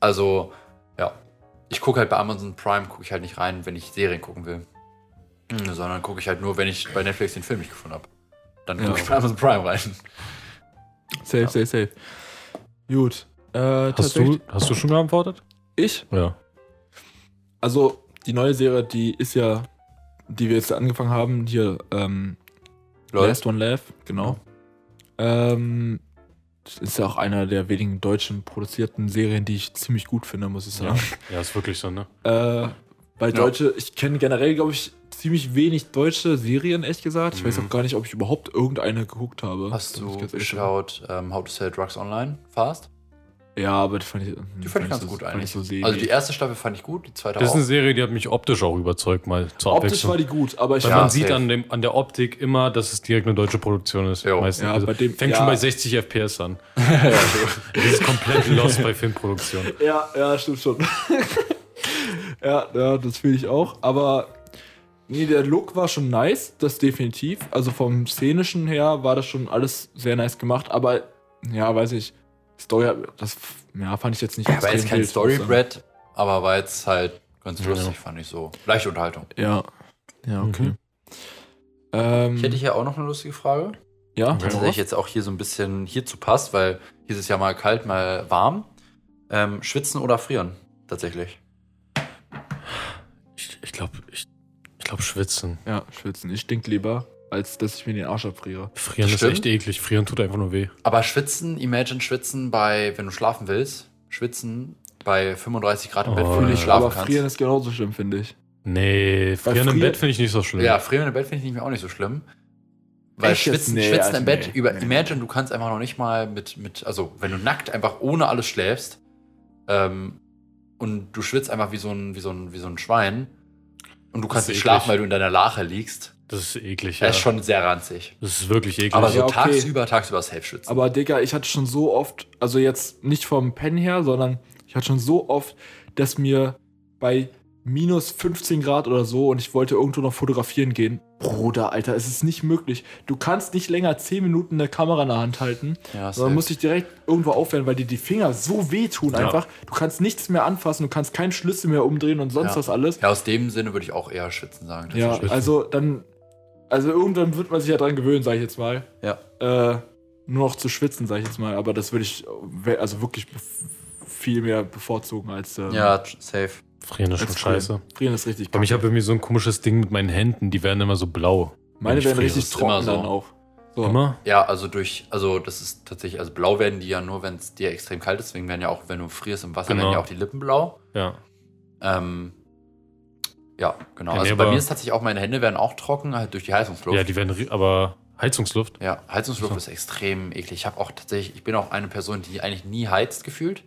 Also, ja. Ich gucke halt bei Amazon Prime, gucke ich halt nicht rein, wenn ich Serien gucken will. Hm, Sondern gucke ich halt nur, wenn ich bei Netflix den Film nicht gefunden habe. Dann gucke Ja. ich bei Amazon Prime rein. Safe, Ja. safe, safe. Gut. Äh, Hast du, hast du schon geantwortet? Ich? Ja. Also, die neue Serie, die ist ja, die wir jetzt angefangen haben, hier, ähm, Lol. Last One Laugh, genau. Ähm, das ist ja auch einer der wenigen deutschen produzierten Serien, die ich ziemlich gut finde, muss ich Ja. sagen. Ja, ist wirklich so, ne? Äh, weil Deutsche, ich kenne generell, glaube ich, ziemlich wenig deutsche Serien, ehrlich gesagt. Ich weiß Mhm. auch gar nicht, ob ich überhaupt irgendeine geguckt habe. Hast du geschaut ähm, How to Sell Drugs Online Fast? Ja, aber die fand ich, Die fand ich ganz so, gut eigentlich. Ich so also die erste Staffel fand ich gut, die zweite Das ist auch. eine Serie, die hat mich optisch auch überzeugt, mal zur Optisch war die gut, aber ich Weil Ja, man sieht safe. an, dem, an der Optik immer, dass es direkt eine deutsche Produktion ist. Jo. Meistens. Ja, also bei dem- fängt ja. schon bei 60 FPS an. Das ist komplett lost bei Filmproduktion. Ja, ja, stimmt schon. ja, ja, das fühle ich auch. Aber nee, der Look war schon nice, das definitiv. Also vom Szenischen her war das schon alles sehr nice gemacht. Aber ja, weiß ich, Story, das ja, fand ich jetzt nicht Ja, war jetzt kein. Storybread, aber war jetzt halt ganz Ja. lustig, fand ich so. Leichte Unterhaltung. Ja, ja, okay. Mhm. Ähm, Ich hätte hier auch noch eine lustige Frage. ja. Die tatsächlich jetzt auch hier so ein bisschen hierzu passt, weil hier ist es ja mal kalt, mal warm. Ähm, schwitzen oder frieren, tatsächlich. Ich, glaube, ich, ich glaub, schwitzen. ja, schwitzen. Ich stink lieber, als dass ich mir den Arsch abfriere. Frieren Das ist stimmt. echt eklig. Frieren tut einfach nur weh. Aber schwitzen, imagine schwitzen bei, wenn du schlafen willst, schwitzen bei 35 Grad im Bett, Oh, wo du nicht schlafen Aber kannst. frieren ist genauso schlimm, finde ich. Nee, frieren im frieren- Bett finde ich nicht so schlimm. Ja, frieren im Bett finde ich nämlich auch nicht so schlimm. Weil Echt schwitzen, Nee, schwitzen also im Bett, nee, über, nee. imagine, du kannst einfach noch nicht mal mit, mit, also wenn du nackt einfach ohne alles schläfst ähm, und du schwitzt einfach wie so ein, wie so ein, wie so ein Schwein und du kannst nicht schlafen, weil du in deiner Lache liegst, Das ist eklig, das ja. ist schon sehr ranzig. das ist wirklich eklig. Aber so Ja, okay. tagsüber, tagsüber safe schwitzen. Aber Digga, ich hatte schon so oft, also jetzt nicht vom Pen her, sondern ich hatte schon so oft, dass mir bei minus 15 Grad oder so und ich wollte irgendwo noch fotografieren gehen. Bruder, Alter, es ist nicht möglich. Du kannst nicht länger 10 Minuten eine Kamera in der Hand halten, Ja, sondern musst dich direkt irgendwo aufwärmen, weil dir die Finger so wehtun Ja. einfach. Du kannst nichts mehr anfassen, du kannst keinen Schlüssel mehr umdrehen und sonst Ja. was alles. ja, aus dem Sinne würde ich auch eher schwitzen sagen. Ja, also dann, also irgendwann wird man sich ja dran gewöhnen, sage ich jetzt mal. ja. Äh, nur noch zu schwitzen, sage ich jetzt mal. Aber das würde ich also wirklich viel mehr bevorzugen als. Ähm, ja, safe. Frieren ist schon scheiße. Frieren ist richtig. Aber ich habe irgendwie so ein komisches Ding mit meinen Händen, die werden immer so blau. Meine werden friere. richtig trocken so. dann auch. So. Immer? Ja, also durch, also das ist tatsächlich, also blau werden die ja nur, wenn es dir extrem kalt ist. Deswegen werden ja auch, wenn du frierst im Wasser, Genau. werden ja auch die Lippen blau. Ja. Ähm, ja, genau. Ja, also nee, bei mir ist tatsächlich auch, meine Hände werden auch trocken, halt durch die Heizungsluft. Ja, die werden, aber Heizungsluft. Ja, Heizungsluft So. ist extrem eklig. Ich habe auch tatsächlich, ich bin auch eine Person, die eigentlich nie heizt gefühlt.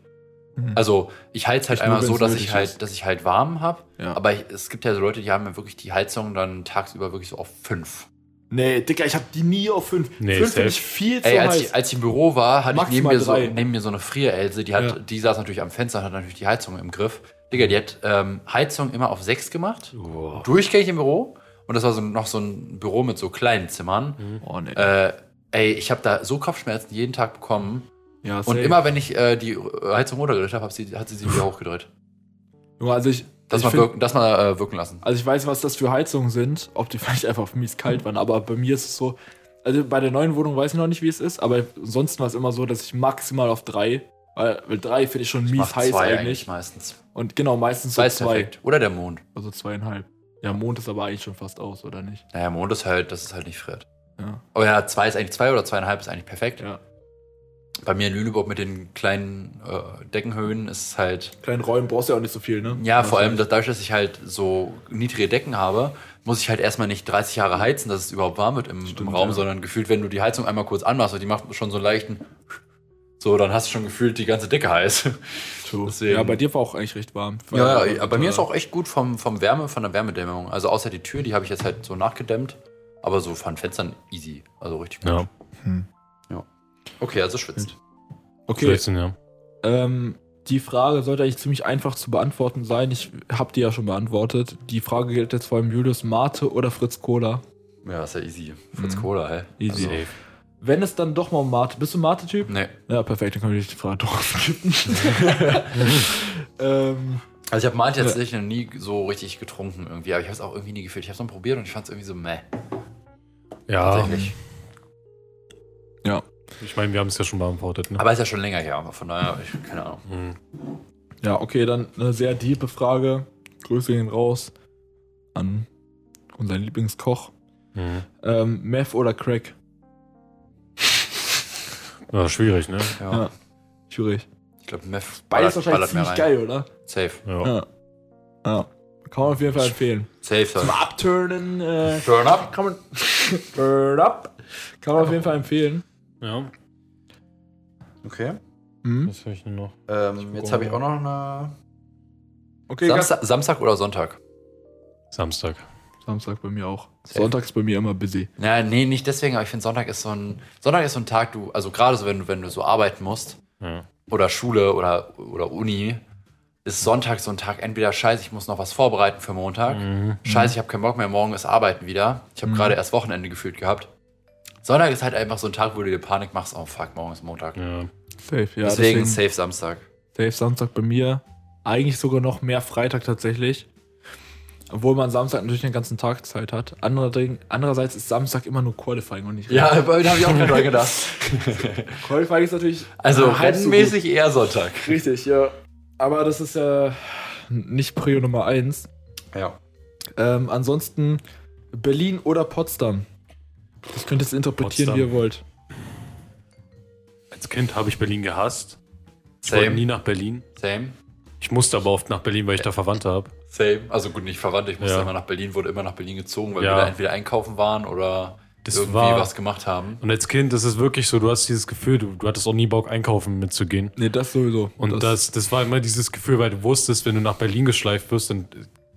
Mhm. Also ich heiz halt nur, einmal so, dass ich halt, ist. dass ich halt warm habe. Ja. Aber ich, es gibt ja so Leute, die haben ja wirklich die Heizung dann tagsüber wirklich so auf fünf. Nee, Digga, ich habe die nie auf 5. Nee, 5 safe. finde ich viel zu Ey, als heiß. ich, als ich im Büro war, hatte ich neben Maximal mir, so, neben mir so eine Frierelse, die, hat, Ja. die saß natürlich am Fenster und hat natürlich die Heizung im Griff. Digga, die hat ähm, Heizung immer auf sechs gemacht. Wow. Durchgängig im Büro. Und das war so, noch so ein Büro mit so kleinen Zimmern. oh, nee. Äh, ey, ich habe da so Kopfschmerzen jeden Tag bekommen. ja, Und immer wenn ich äh, die Heizung runtergedreht habe, hab sie, hat sie sie wieder hochgedreht. Junge, also ich, Das ich mal, find- wirken, das mal äh, wirken lassen. Also ich weiß, was das für Heizungen sind, ob die vielleicht einfach mies kalt waren, aber bei mir ist es so, also bei der neuen Wohnung weiß ich noch nicht, wie es ist, aber ansonsten war es immer so, dass ich maximal auf drei, weil, weil drei finde ich schon Ich mies heiß zwei eigentlich. meistens. Und genau, meistens Zwei so ist zwei, perfekt. Oder der Mond. also zweieinhalb. Ja, Mond ist aber eigentlich schon fast aus, oder nicht? Naja, Mond ist halt, das ist halt nicht friert. Ja, Aber ja, zwei ist eigentlich zwei oder zweieinhalb ist eigentlich perfekt. ja. Bei mir in Lüneburg mit den kleinen äh, Deckenhöhen ist es halt. Kleinen Räumen brauchst du ja auch nicht so viel, ne? Ja, vor allem dadurch, dass ich halt so niedrige Decken habe, muss ich halt erstmal nicht 30 Jahre heizen, dass es überhaupt warm wird im, im Stimmt, Raum, ja. sondern gefühlt, wenn du die Heizung einmal kurz anmachst und die macht schon so einen leichten. So, dann hast du schon gefühlt die ganze Decke heiß. Ja, bei dir war auch eigentlich recht warm. Ja, ja, bei mir ist auch echt gut vom, vom Wärme, von der Wärmedämmung. Also außer die Tür, die habe ich jetzt halt so nachgedämmt. Aber so von Fenstern easy. Also richtig gut. Ja. Okay, also schwitzt. Okay, 14, ja. Ähm, die Frage sollte eigentlich ziemlich einfach zu beantworten sein. Ich habe die ja schon beantwortet. Die Frage gilt jetzt vor allem Julius Mate oder Fritz Cola. Ja, ist ja easy. Fritz Mhm. Cola, hä? Easy. Safe. Wenn es dann doch mal um Mate, bist du Mate-Typ? Nee. Ja, perfekt, dann können wir die Frage doch skippen. ähm, Also ich habe Mate tatsächlich noch nie so richtig getrunken irgendwie, aber ich habe es auch irgendwie nie gefühlt. Ich habe es mal probiert und ich fand es irgendwie so meh. Ja, Tatsächlich. ja. ich meine, wir haben es ja schon beantwortet. Ne? Aber ist ja schon länger her, aber von daher, ich, keine Ahnung. Mhm. Ja, okay, dann eine sehr diepe Frage. Grüße gehen raus an unseren Lieblingskoch. Mhm. Ähm, Meth oder Crack? Ja, schwierig, ne? Ja. Ja. Schwierig. Ich glaube, Meth Beides ballert, wahrscheinlich ballert mehr ziemlich rein. geil, oder? Safe. Ja. Ja. Ja. Kann man auf jeden Fall empfehlen. Safe. Safe. Abturnen, äh, Turn up. kann man. Burn up. Kann man auf jeden Fall empfehlen. ja. Okay. Mhm. Was höre ich denn noch? Ähm, jetzt habe ich auch noch eine. Okay, Samstag, Samstag oder Sonntag? Samstag. Samstag bei mir auch. Safe. Sonntag ist bei mir immer busy. Ja, nee, nicht deswegen, aber ich finde Sonntag ist so ein. Sonntag ist so ein Tag, du, also gerade so, wenn du, wenn du so arbeiten musst, Ja. oder Schule oder, oder Uni, ist Sonntag so ein Tag, entweder scheiße, ich muss noch was vorbereiten für Montag. Mhm. Scheiße, ich habe keinen Bock mehr, morgen ist Arbeiten wieder. Ich habe Mhm. gerade erst Wochenende gefühlt gehabt. Sonntag ist halt einfach so ein Tag, wo du dir Panik machst, oh fuck, morgen ist Montag. Ja. Safe, ja. deswegen, deswegen safe Samstag. safe Samstag bei mir. Eigentlich sogar noch mehr Freitag tatsächlich. Obwohl man Samstag natürlich den ganzen Tag Zeit hat. Andere- Andererseits ist Samstag immer nur Qualifying und nicht Ja, bei mir habe ich auch gerade gedacht. Qualifying ist natürlich. Also halb so rennenmäßig eher Sonntag. Richtig, ja. Aber das ist ja nicht Prio Nummer 1. Ja. Ähm, ansonsten Berlin oder Potsdam. Das könnt ihr jetzt interpretieren, Potsdam. wie ihr wollt. Als Kind habe ich Berlin gehasst. Ich wollte nie Same. nach Berlin. Same. Ich musste aber oft nach Berlin, weil ich da Verwandte habe. Same. Also gut, nicht verwandt, ich musste Ja. immer nach Berlin, wurde immer nach Berlin gezogen, weil Ja. wir da entweder einkaufen waren oder Das irgendwie war- was gemacht haben. Und als Kind, das ist wirklich so, du hast dieses Gefühl, du, du hattest auch nie Bock, einkaufen mitzugehen. Nee, das sowieso. Und das, das war immer dieses Gefühl, weil du wusstest, wenn du nach Berlin geschleift wirst, dann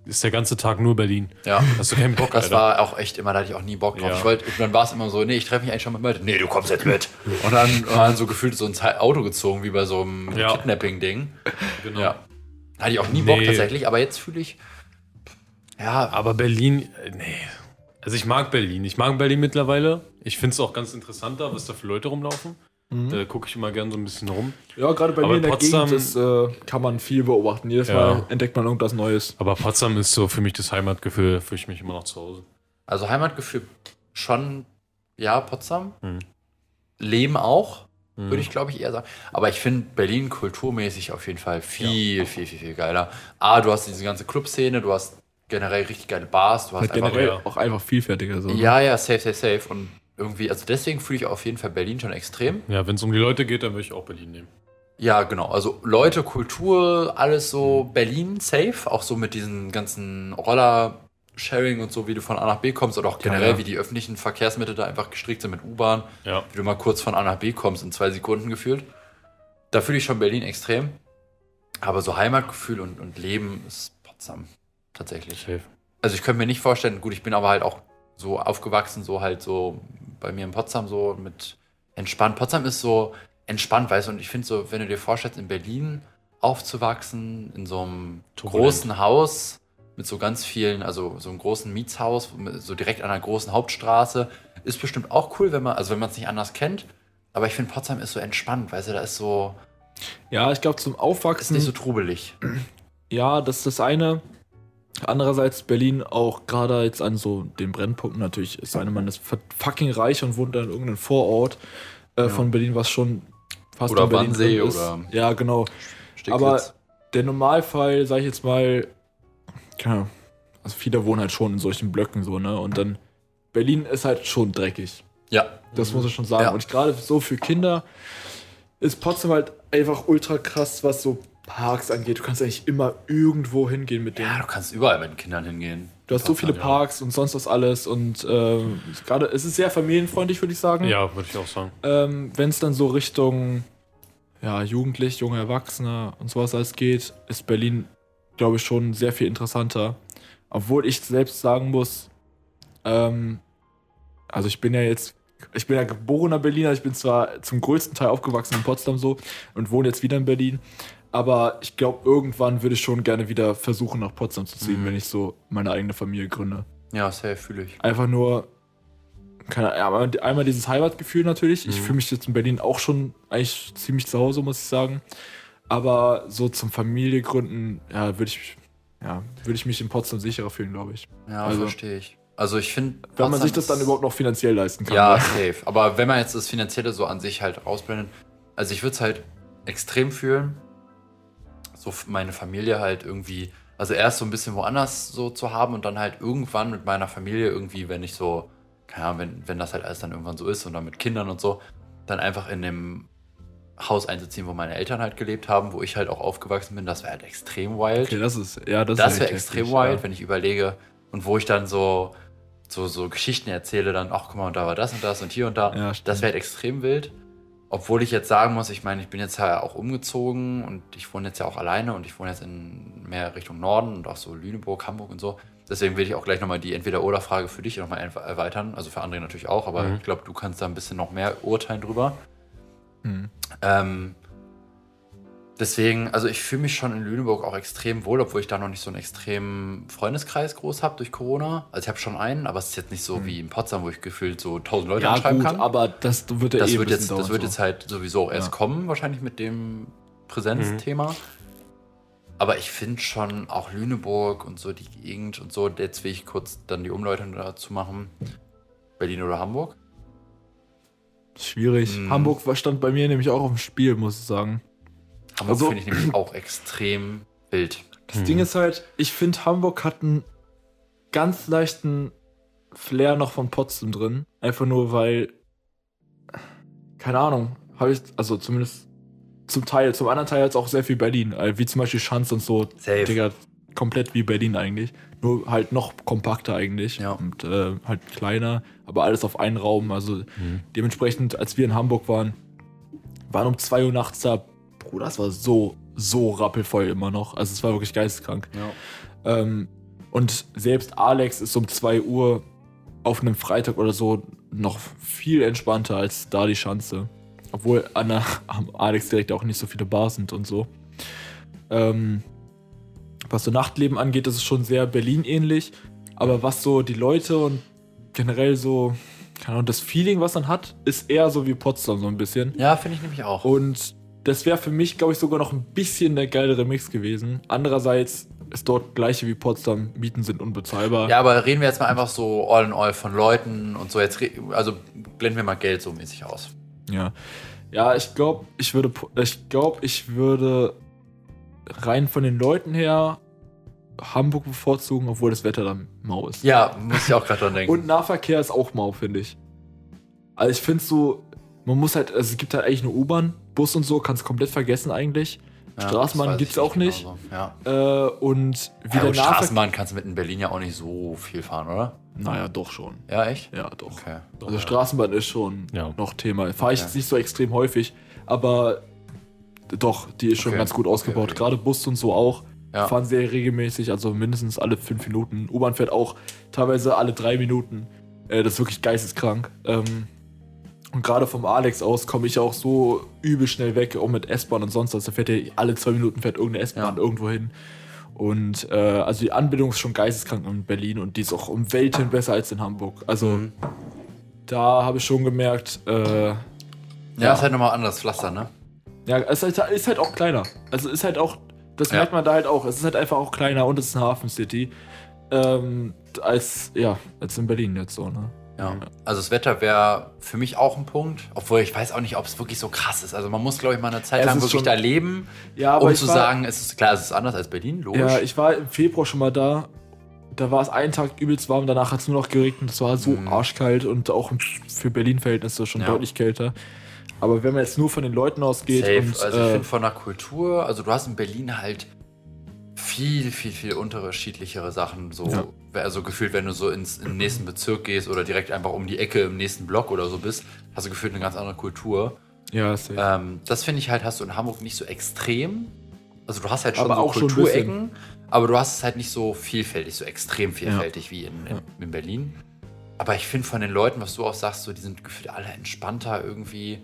ist der ganze Tag nur Berlin. Ja. Hast du keinen Bock, Das Alter. war auch echt immer, da hatte ich auch nie Bock drauf. Ja. Ich wollte, dann war es immer so, nee, ich treffe mich eigentlich schon mit Leuten. Nee, du kommst jetzt mit. Und dann waren so gefühlt so ins Auto gezogen, wie bei so einem Ja. Kidnapping-Ding. genau. Ja. Hatte ich auch nie Bock Nee. tatsächlich, aber jetzt fühle ich, ja, Aber Berlin, äh, nee. Also ich mag Berlin. Ich mag Berlin mittlerweile. Ich finde es auch ganz interessant da, was da für Leute rumlaufen. Da gucke ich immer gerne so ein bisschen rum. ja, gerade bei Aber mir in der Potsdam- Gegend ist, äh, kann man viel beobachten. Jedes Ja. Mal entdeckt man irgendwas Neues. Aber Potsdam ist so für mich das Heimatgefühl, fühle ich mich immer noch zu Hause. also Heimatgefühl schon, ja, Potsdam. Mhm. Leben auch, Mhm. würde ich glaube ich eher sagen. Aber ich finde Berlin kulturmäßig auf jeden Fall viel, viel, viel, viel geiler. A, du hast diese ganze Clubszene, du hast generell richtig geile Bars, du hast Halt einfach generell ja. auch einfach vielfältiger. So, ne? Ja, ja, safe, safe, safe. Und irgendwie, also deswegen fühle ich auf jeden Fall Berlin schon extrem. Ja, wenn es um die Leute geht, dann würde ich auch Berlin nehmen. Ja, genau. Also Leute, Kultur, alles so Berlin, safe. Auch so mit diesen ganzen Roller-Sharing und so, wie du von A nach B kommst. Oder auch generell, ja. wie die öffentlichen Verkehrsmittel da einfach gestrickt sind mit U-Bahn. Ja. Wie du mal kurz von A nach B kommst in zwei Sekunden gefühlt. Da fühle ich schon Berlin extrem. Aber so Heimatgefühl und, und Leben ist Potsdam. Tatsächlich. Safe. Also ich könnte mir nicht vorstellen, gut, ich bin aber halt auch so aufgewachsen, so halt so bei mir in Potsdam so mit entspannt. Potsdam ist so entspannt, weißt du, und ich finde so, wenn du dir vorstellst, in Berlin aufzuwachsen, in so einem Turbulent. großen Haus mit so ganz vielen, also so einem großen Mietshaus, so direkt an einer großen Hauptstraße, ist bestimmt auch cool, wenn man, also wenn man es nicht anders kennt. Aber ich finde, Potsdam ist so entspannt, weißt du, da ist so, ja ich glaube, zum ist Aufwachsen, nicht so trubelig. ja, das ist das eine. Andererseits Berlin auch gerade jetzt an so den Brennpunkten natürlich ist eine man ist fucking reich und wohnt dann in irgendeinem Vorort äh, von Berlin, was schon fast Oder in Berlin Wannsee ist. oder- Ja, genau. Steglitz. Aber der Normalfall, sag ich jetzt mal, keine Ahnung, also viele wohnen halt schon in solchen Blöcken so, ne? Und dann Berlin ist halt schon dreckig. ja, Das muss ich schon sagen. Ja. Und gerade so für Kinder ist Potsdam halt einfach ultra krass, was so Parks angeht. Du kannst eigentlich immer irgendwo hingehen mit denen. ja, du kannst überall mit den Kindern hingehen. Du hast so viele ja. Parks und sonst was alles. Und ähm, gerade, es ist sehr familienfreundlich, würde ich sagen. Ja, würde ich auch sagen. Ähm, Wenn es dann so Richtung ja, Jugendlich, junge Erwachsene und sowas alles geht, ist Berlin, glaube ich, schon sehr viel interessanter. Obwohl ich selbst sagen muss, ähm, also ich bin ja jetzt, ich bin ja geborener Berliner, ich bin zwar zum größten Teil aufgewachsen in Potsdam so und wohne jetzt wieder in Berlin, aber ich glaube, irgendwann würde ich schon gerne wieder versuchen, nach Potsdam zu ziehen, Mhm. wenn ich so meine eigene Familie gründe. Ja, safe fühle ich. Einfach nur, keine Ahnung, einmal- dieses Heimatgefühl natürlich. Ich Mhm. fühle mich jetzt in Berlin auch schon eigentlich ziemlich zu Hause, muss ich sagen. Aber so zum Familiegründen, ja, würde ich, ja, würde ich mich in Potsdam sicherer fühlen, glaube ich. Ja, Also- verstehe ich. Also ich finde. Wenn man sich das dann überhaupt noch finanziell leisten kann. Ja, ne? safe. Aber wenn man jetzt das Finanzielle so an sich halt rausblendet, also ich würde es halt extrem fühlen, so meine Familie halt irgendwie, also erst so ein bisschen woanders so zu haben und dann halt irgendwann mit meiner Familie irgendwie, wenn ich so, keine Ahnung, wenn, wenn das halt alles dann irgendwann so ist und dann mit Kindern und so, dann einfach in dem Haus einzuziehen, wo meine Eltern halt gelebt haben, wo ich halt auch aufgewachsen bin, das wäre halt extrem wild. Okay, das ist, ja, das, Das wäre extrem heftig, wild, ja. wenn ich überlege und wo ich dann so, so, so Geschichten erzähle, dann, ach guck mal, und da war das und das und hier und da. Ja, das wäre halt extrem wild. Obwohl ich jetzt sagen muss, ich meine, ich bin jetzt ja auch umgezogen und ich wohne jetzt ja auch alleine und ich wohne jetzt in mehr Richtung Norden und auch so Lüneburg, Hamburg und so. Deswegen will ich auch gleich nochmal die Entweder-Oder-Frage für dich nochmal erweitern. Also für andere natürlich auch, aber Mhm. ich glaube, du kannst da ein bisschen noch mehr urteilen drüber. Mhm. Ähm, deswegen, also ich fühle mich schon in Lüneburg auch extrem wohl, obwohl ich da noch nicht so einen extremen Freundeskreis groß habe durch Corona. Also ich habe schon einen, aber es ist jetzt nicht so wie in Potsdam, wo ich gefühlt so tausend Leute Ja, anschreiben gut, kann. aber das wird ja das eh wird, jetzt, das wird so. jetzt halt sowieso erst Ja. kommen, wahrscheinlich mit dem Präsenzthema. Aber ich finde schon auch Lüneburg und so die Gegend und so, jetzt will ich kurz dann die Umleitung dazu machen. Berlin oder Hamburg? Schwierig. Mhm. Hamburg war- stand bei mir nämlich auch auf dem Spiel, muss ich sagen. Hamburg Also- finde ich nämlich auch extrem wild. Das Ding ist halt, ich finde, Hamburg hat einen ganz leichten Flair noch von Potsdam drin. Einfach nur, weil, keine Ahnung, habe ich, also zumindest zum Teil, zum anderen Teil jetzt auch sehr viel Berlin, äh, wie zum Beispiel Schanz und so. Safe. Digga, komplett wie Berlin eigentlich. Nur halt noch kompakter eigentlich Ja. und äh, halt kleiner, aber alles auf einen Raum. Also dementsprechend, als wir in Hamburg waren, waren um 2 Uhr nachts da, Bruder, das war so, so rappelvoll immer noch. Also es war wirklich geisteskrank. Ja. Ähm, und selbst Alex ist um 2 Uhr auf einem Freitag oder so noch viel entspannter als da die Schanze. Obwohl an der, am Alex direkt auch nicht so viele Bars sind und so. Ähm, was so Nachtleben angeht, ist es schon sehr Berlin-ähnlich. Aber was so die Leute und generell so, keine Ahnung, das Feeling, was man hat, ist eher so wie Potsdam so ein bisschen. Ja, finde ich nämlich auch. Und das wäre für mich, glaube ich, sogar noch ein bisschen der geilere Mix gewesen. Andererseits ist dort gleiche wie Potsdam, Mieten sind unbezahlbar. Ja, aber reden wir jetzt mal einfach so all in all von Leuten und so. Jetzt, also blenden wir mal Geld so mäßig aus. Ja, ja ich glaube, ich würde, ich glaube, ich würde rein von den Leuten her Hamburg bevorzugen, obwohl das Wetter dann mau ist. Ja, muss ich auch gerade dran denken. Und Nahverkehr ist auch mau, finde ich. Also ich finde so, man muss halt, also es gibt halt eigentlich eine U-Bahn, Bus und so, kannst komplett vergessen eigentlich. Ja, Straßenbahn gibt's ich auch nicht. genauso. Ja. Äh, und wie Ja. Straßenbahn kannst du mit in Berlin ja auch nicht so viel fahren, oder? Naja, doch schon. Ja, echt? Ja, doch. Okay. Also Straßenbahn ist schon Ja. noch Thema. Fahre ich Okay. jetzt nicht so extrem häufig, aber doch, die ist schon Okay. ganz gut ausgebaut. Okay, okay. Gerade Bus und so auch. Ja. Fahren sehr regelmäßig, also mindestens alle fünf Minuten. U-Bahn fährt auch teilweise alle drei Minuten. Äh, das ist wirklich geisteskrank. Ähm, und gerade vom Alex aus komme ich auch so übel schnell weg, auch mit S-Bahn und sonst was. Da fährt ja alle zwei Minuten fährt irgendeine S-Bahn Ja. irgendwo hin. Und äh, also die Anbindung ist schon geisteskrank in Berlin und die ist auch um Welten besser als in Hamburg. Also Mhm. da habe ich schon gemerkt, äh, Ja, ist halt nochmal anderes Pflaster, ne? ja, es ist halt, ist halt auch kleiner. Also ist halt auch, das Ja. merkt man da halt auch. Es ist halt einfach auch kleiner und es ist eine Hafen-City. Ähm, als, ja, als in Berlin jetzt so, ne? Ja. Also das Wetter wäre für mich auch ein Punkt, obwohl ich weiß auch nicht, ob es wirklich so krass ist. Also man muss, glaube ich, mal eine Zeit lang wirklich schon- da leben, Ja, aber um zu war, sagen, es ist klar, es ist anders als Berlin, logisch. Ja, ich war im Februar schon mal da. Da war es einen Tag übelst warm, danach hat es nur noch geregnet. Es war so Mhm. arschkalt und auch für Berlin-Verhältnisse schon Ja. deutlich kälter. Aber wenn man jetzt nur von den Leuten ausgeht Safe. und also ich äh, finde von der Kultur, also du hast in Berlin halt viel, viel, viel unterschiedlichere Sachen. So, Ja. also gefühlt, wenn du so ins, in den nächsten Bezirk gehst oder direkt einfach um die Ecke im nächsten Block oder so bist, hast du gefühlt eine ganz andere Kultur. ja, safe. Ähm, das finde ich halt, hast du in Hamburg nicht so extrem. Also du hast halt schon Aber so auch Kulturecken, aber du hast es halt nicht so vielfältig, so extrem vielfältig wie in, in, Ja. in Berlin. Aber ich finde von den Leuten, was du auch sagst, so, die sind gefühlt alle entspannter irgendwie.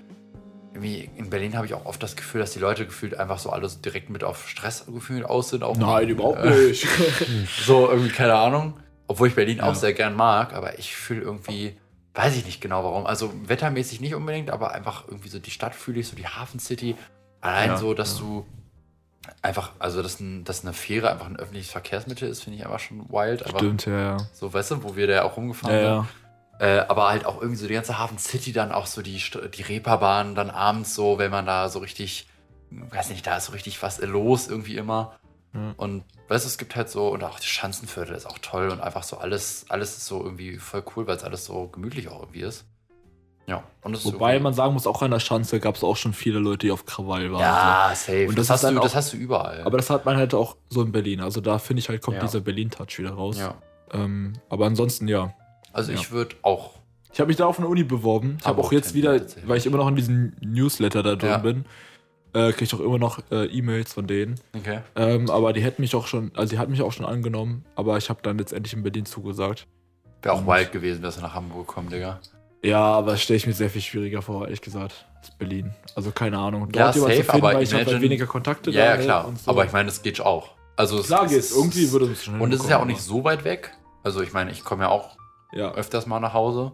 In Berlin habe ich auch oft das Gefühl, dass die Leute gefühlt einfach so alle so direkt mit auf Stress gefühlt aus sind. Auch Nein, überhaupt äh, nicht. So irgendwie, keine Ahnung. Obwohl ich Berlin Ja. auch sehr gern mag, aber ich fühle irgendwie, weiß ich nicht genau warum. Also wettermäßig nicht unbedingt, aber einfach irgendwie so die Stadt fühle ich, so die Hafen City. Allein Ja, so, dass du einfach, also dass, ein, dass eine Fähre einfach ein öffentliches Verkehrsmittel ist, finde ich einfach schon wild. Aber Stimmt, ja, ja. so, weißt du, wo wir da auch rumgefahren Ja, sind. Äh, aber halt auch irgendwie so die ganze Hafen City, dann auch so die, die Reeperbahn, dann abends so, wenn man da so richtig, weiß nicht, da ist so richtig was los irgendwie immer. Ja. Und weißt du, es gibt halt so, und auch die Schanzenviertel ist auch toll und einfach so alles, alles ist so irgendwie voll cool, weil es alles so gemütlich auch irgendwie ist. Ja, und das ist Wobei man sagen muss, auch an der Schanze gab es auch schon viele Leute, die auf Krawall waren. Ja, safe. Und das, das hast du, das auch- hast du überall. Aber das hat man halt auch so in Berlin. Also da finde ich halt, kommt Ja. dieser Berlin-Touch wieder raus. ja. Ähm, aber ansonsten ja. Also Ja. ich würde auch. Ich habe mich da auf eine Uni beworben. Ich habe auch jetzt wieder, weil ich immer noch in diesem Newsletter da drin Ja. bin, äh, kriege ich auch immer noch äh, E-Mails von denen. Okay. Ähm, aber die hätten mich auch schon, also die hat mich auch schon angenommen, aber ich habe dann letztendlich in Berlin zugesagt. Wäre auch wild gewesen, wärst du nach Hamburg gekommen, Digga. Ja, aber das stelle ich mir sehr viel schwieriger vor, ehrlich gesagt, als Berlin. Also keine Ahnung. Dort Ja, safe, finden, aber weil ich habe halt imagine- weniger Kontakte Ja, ja, ne, klar. so. Aber ich meine, es geht auch. Also es Klar geht's, ist- irgendwie würde es schon Und es ist ja auch nicht so weit weg. Also ich meine, ich komme ja auch Ja, öfters mal nach Hause.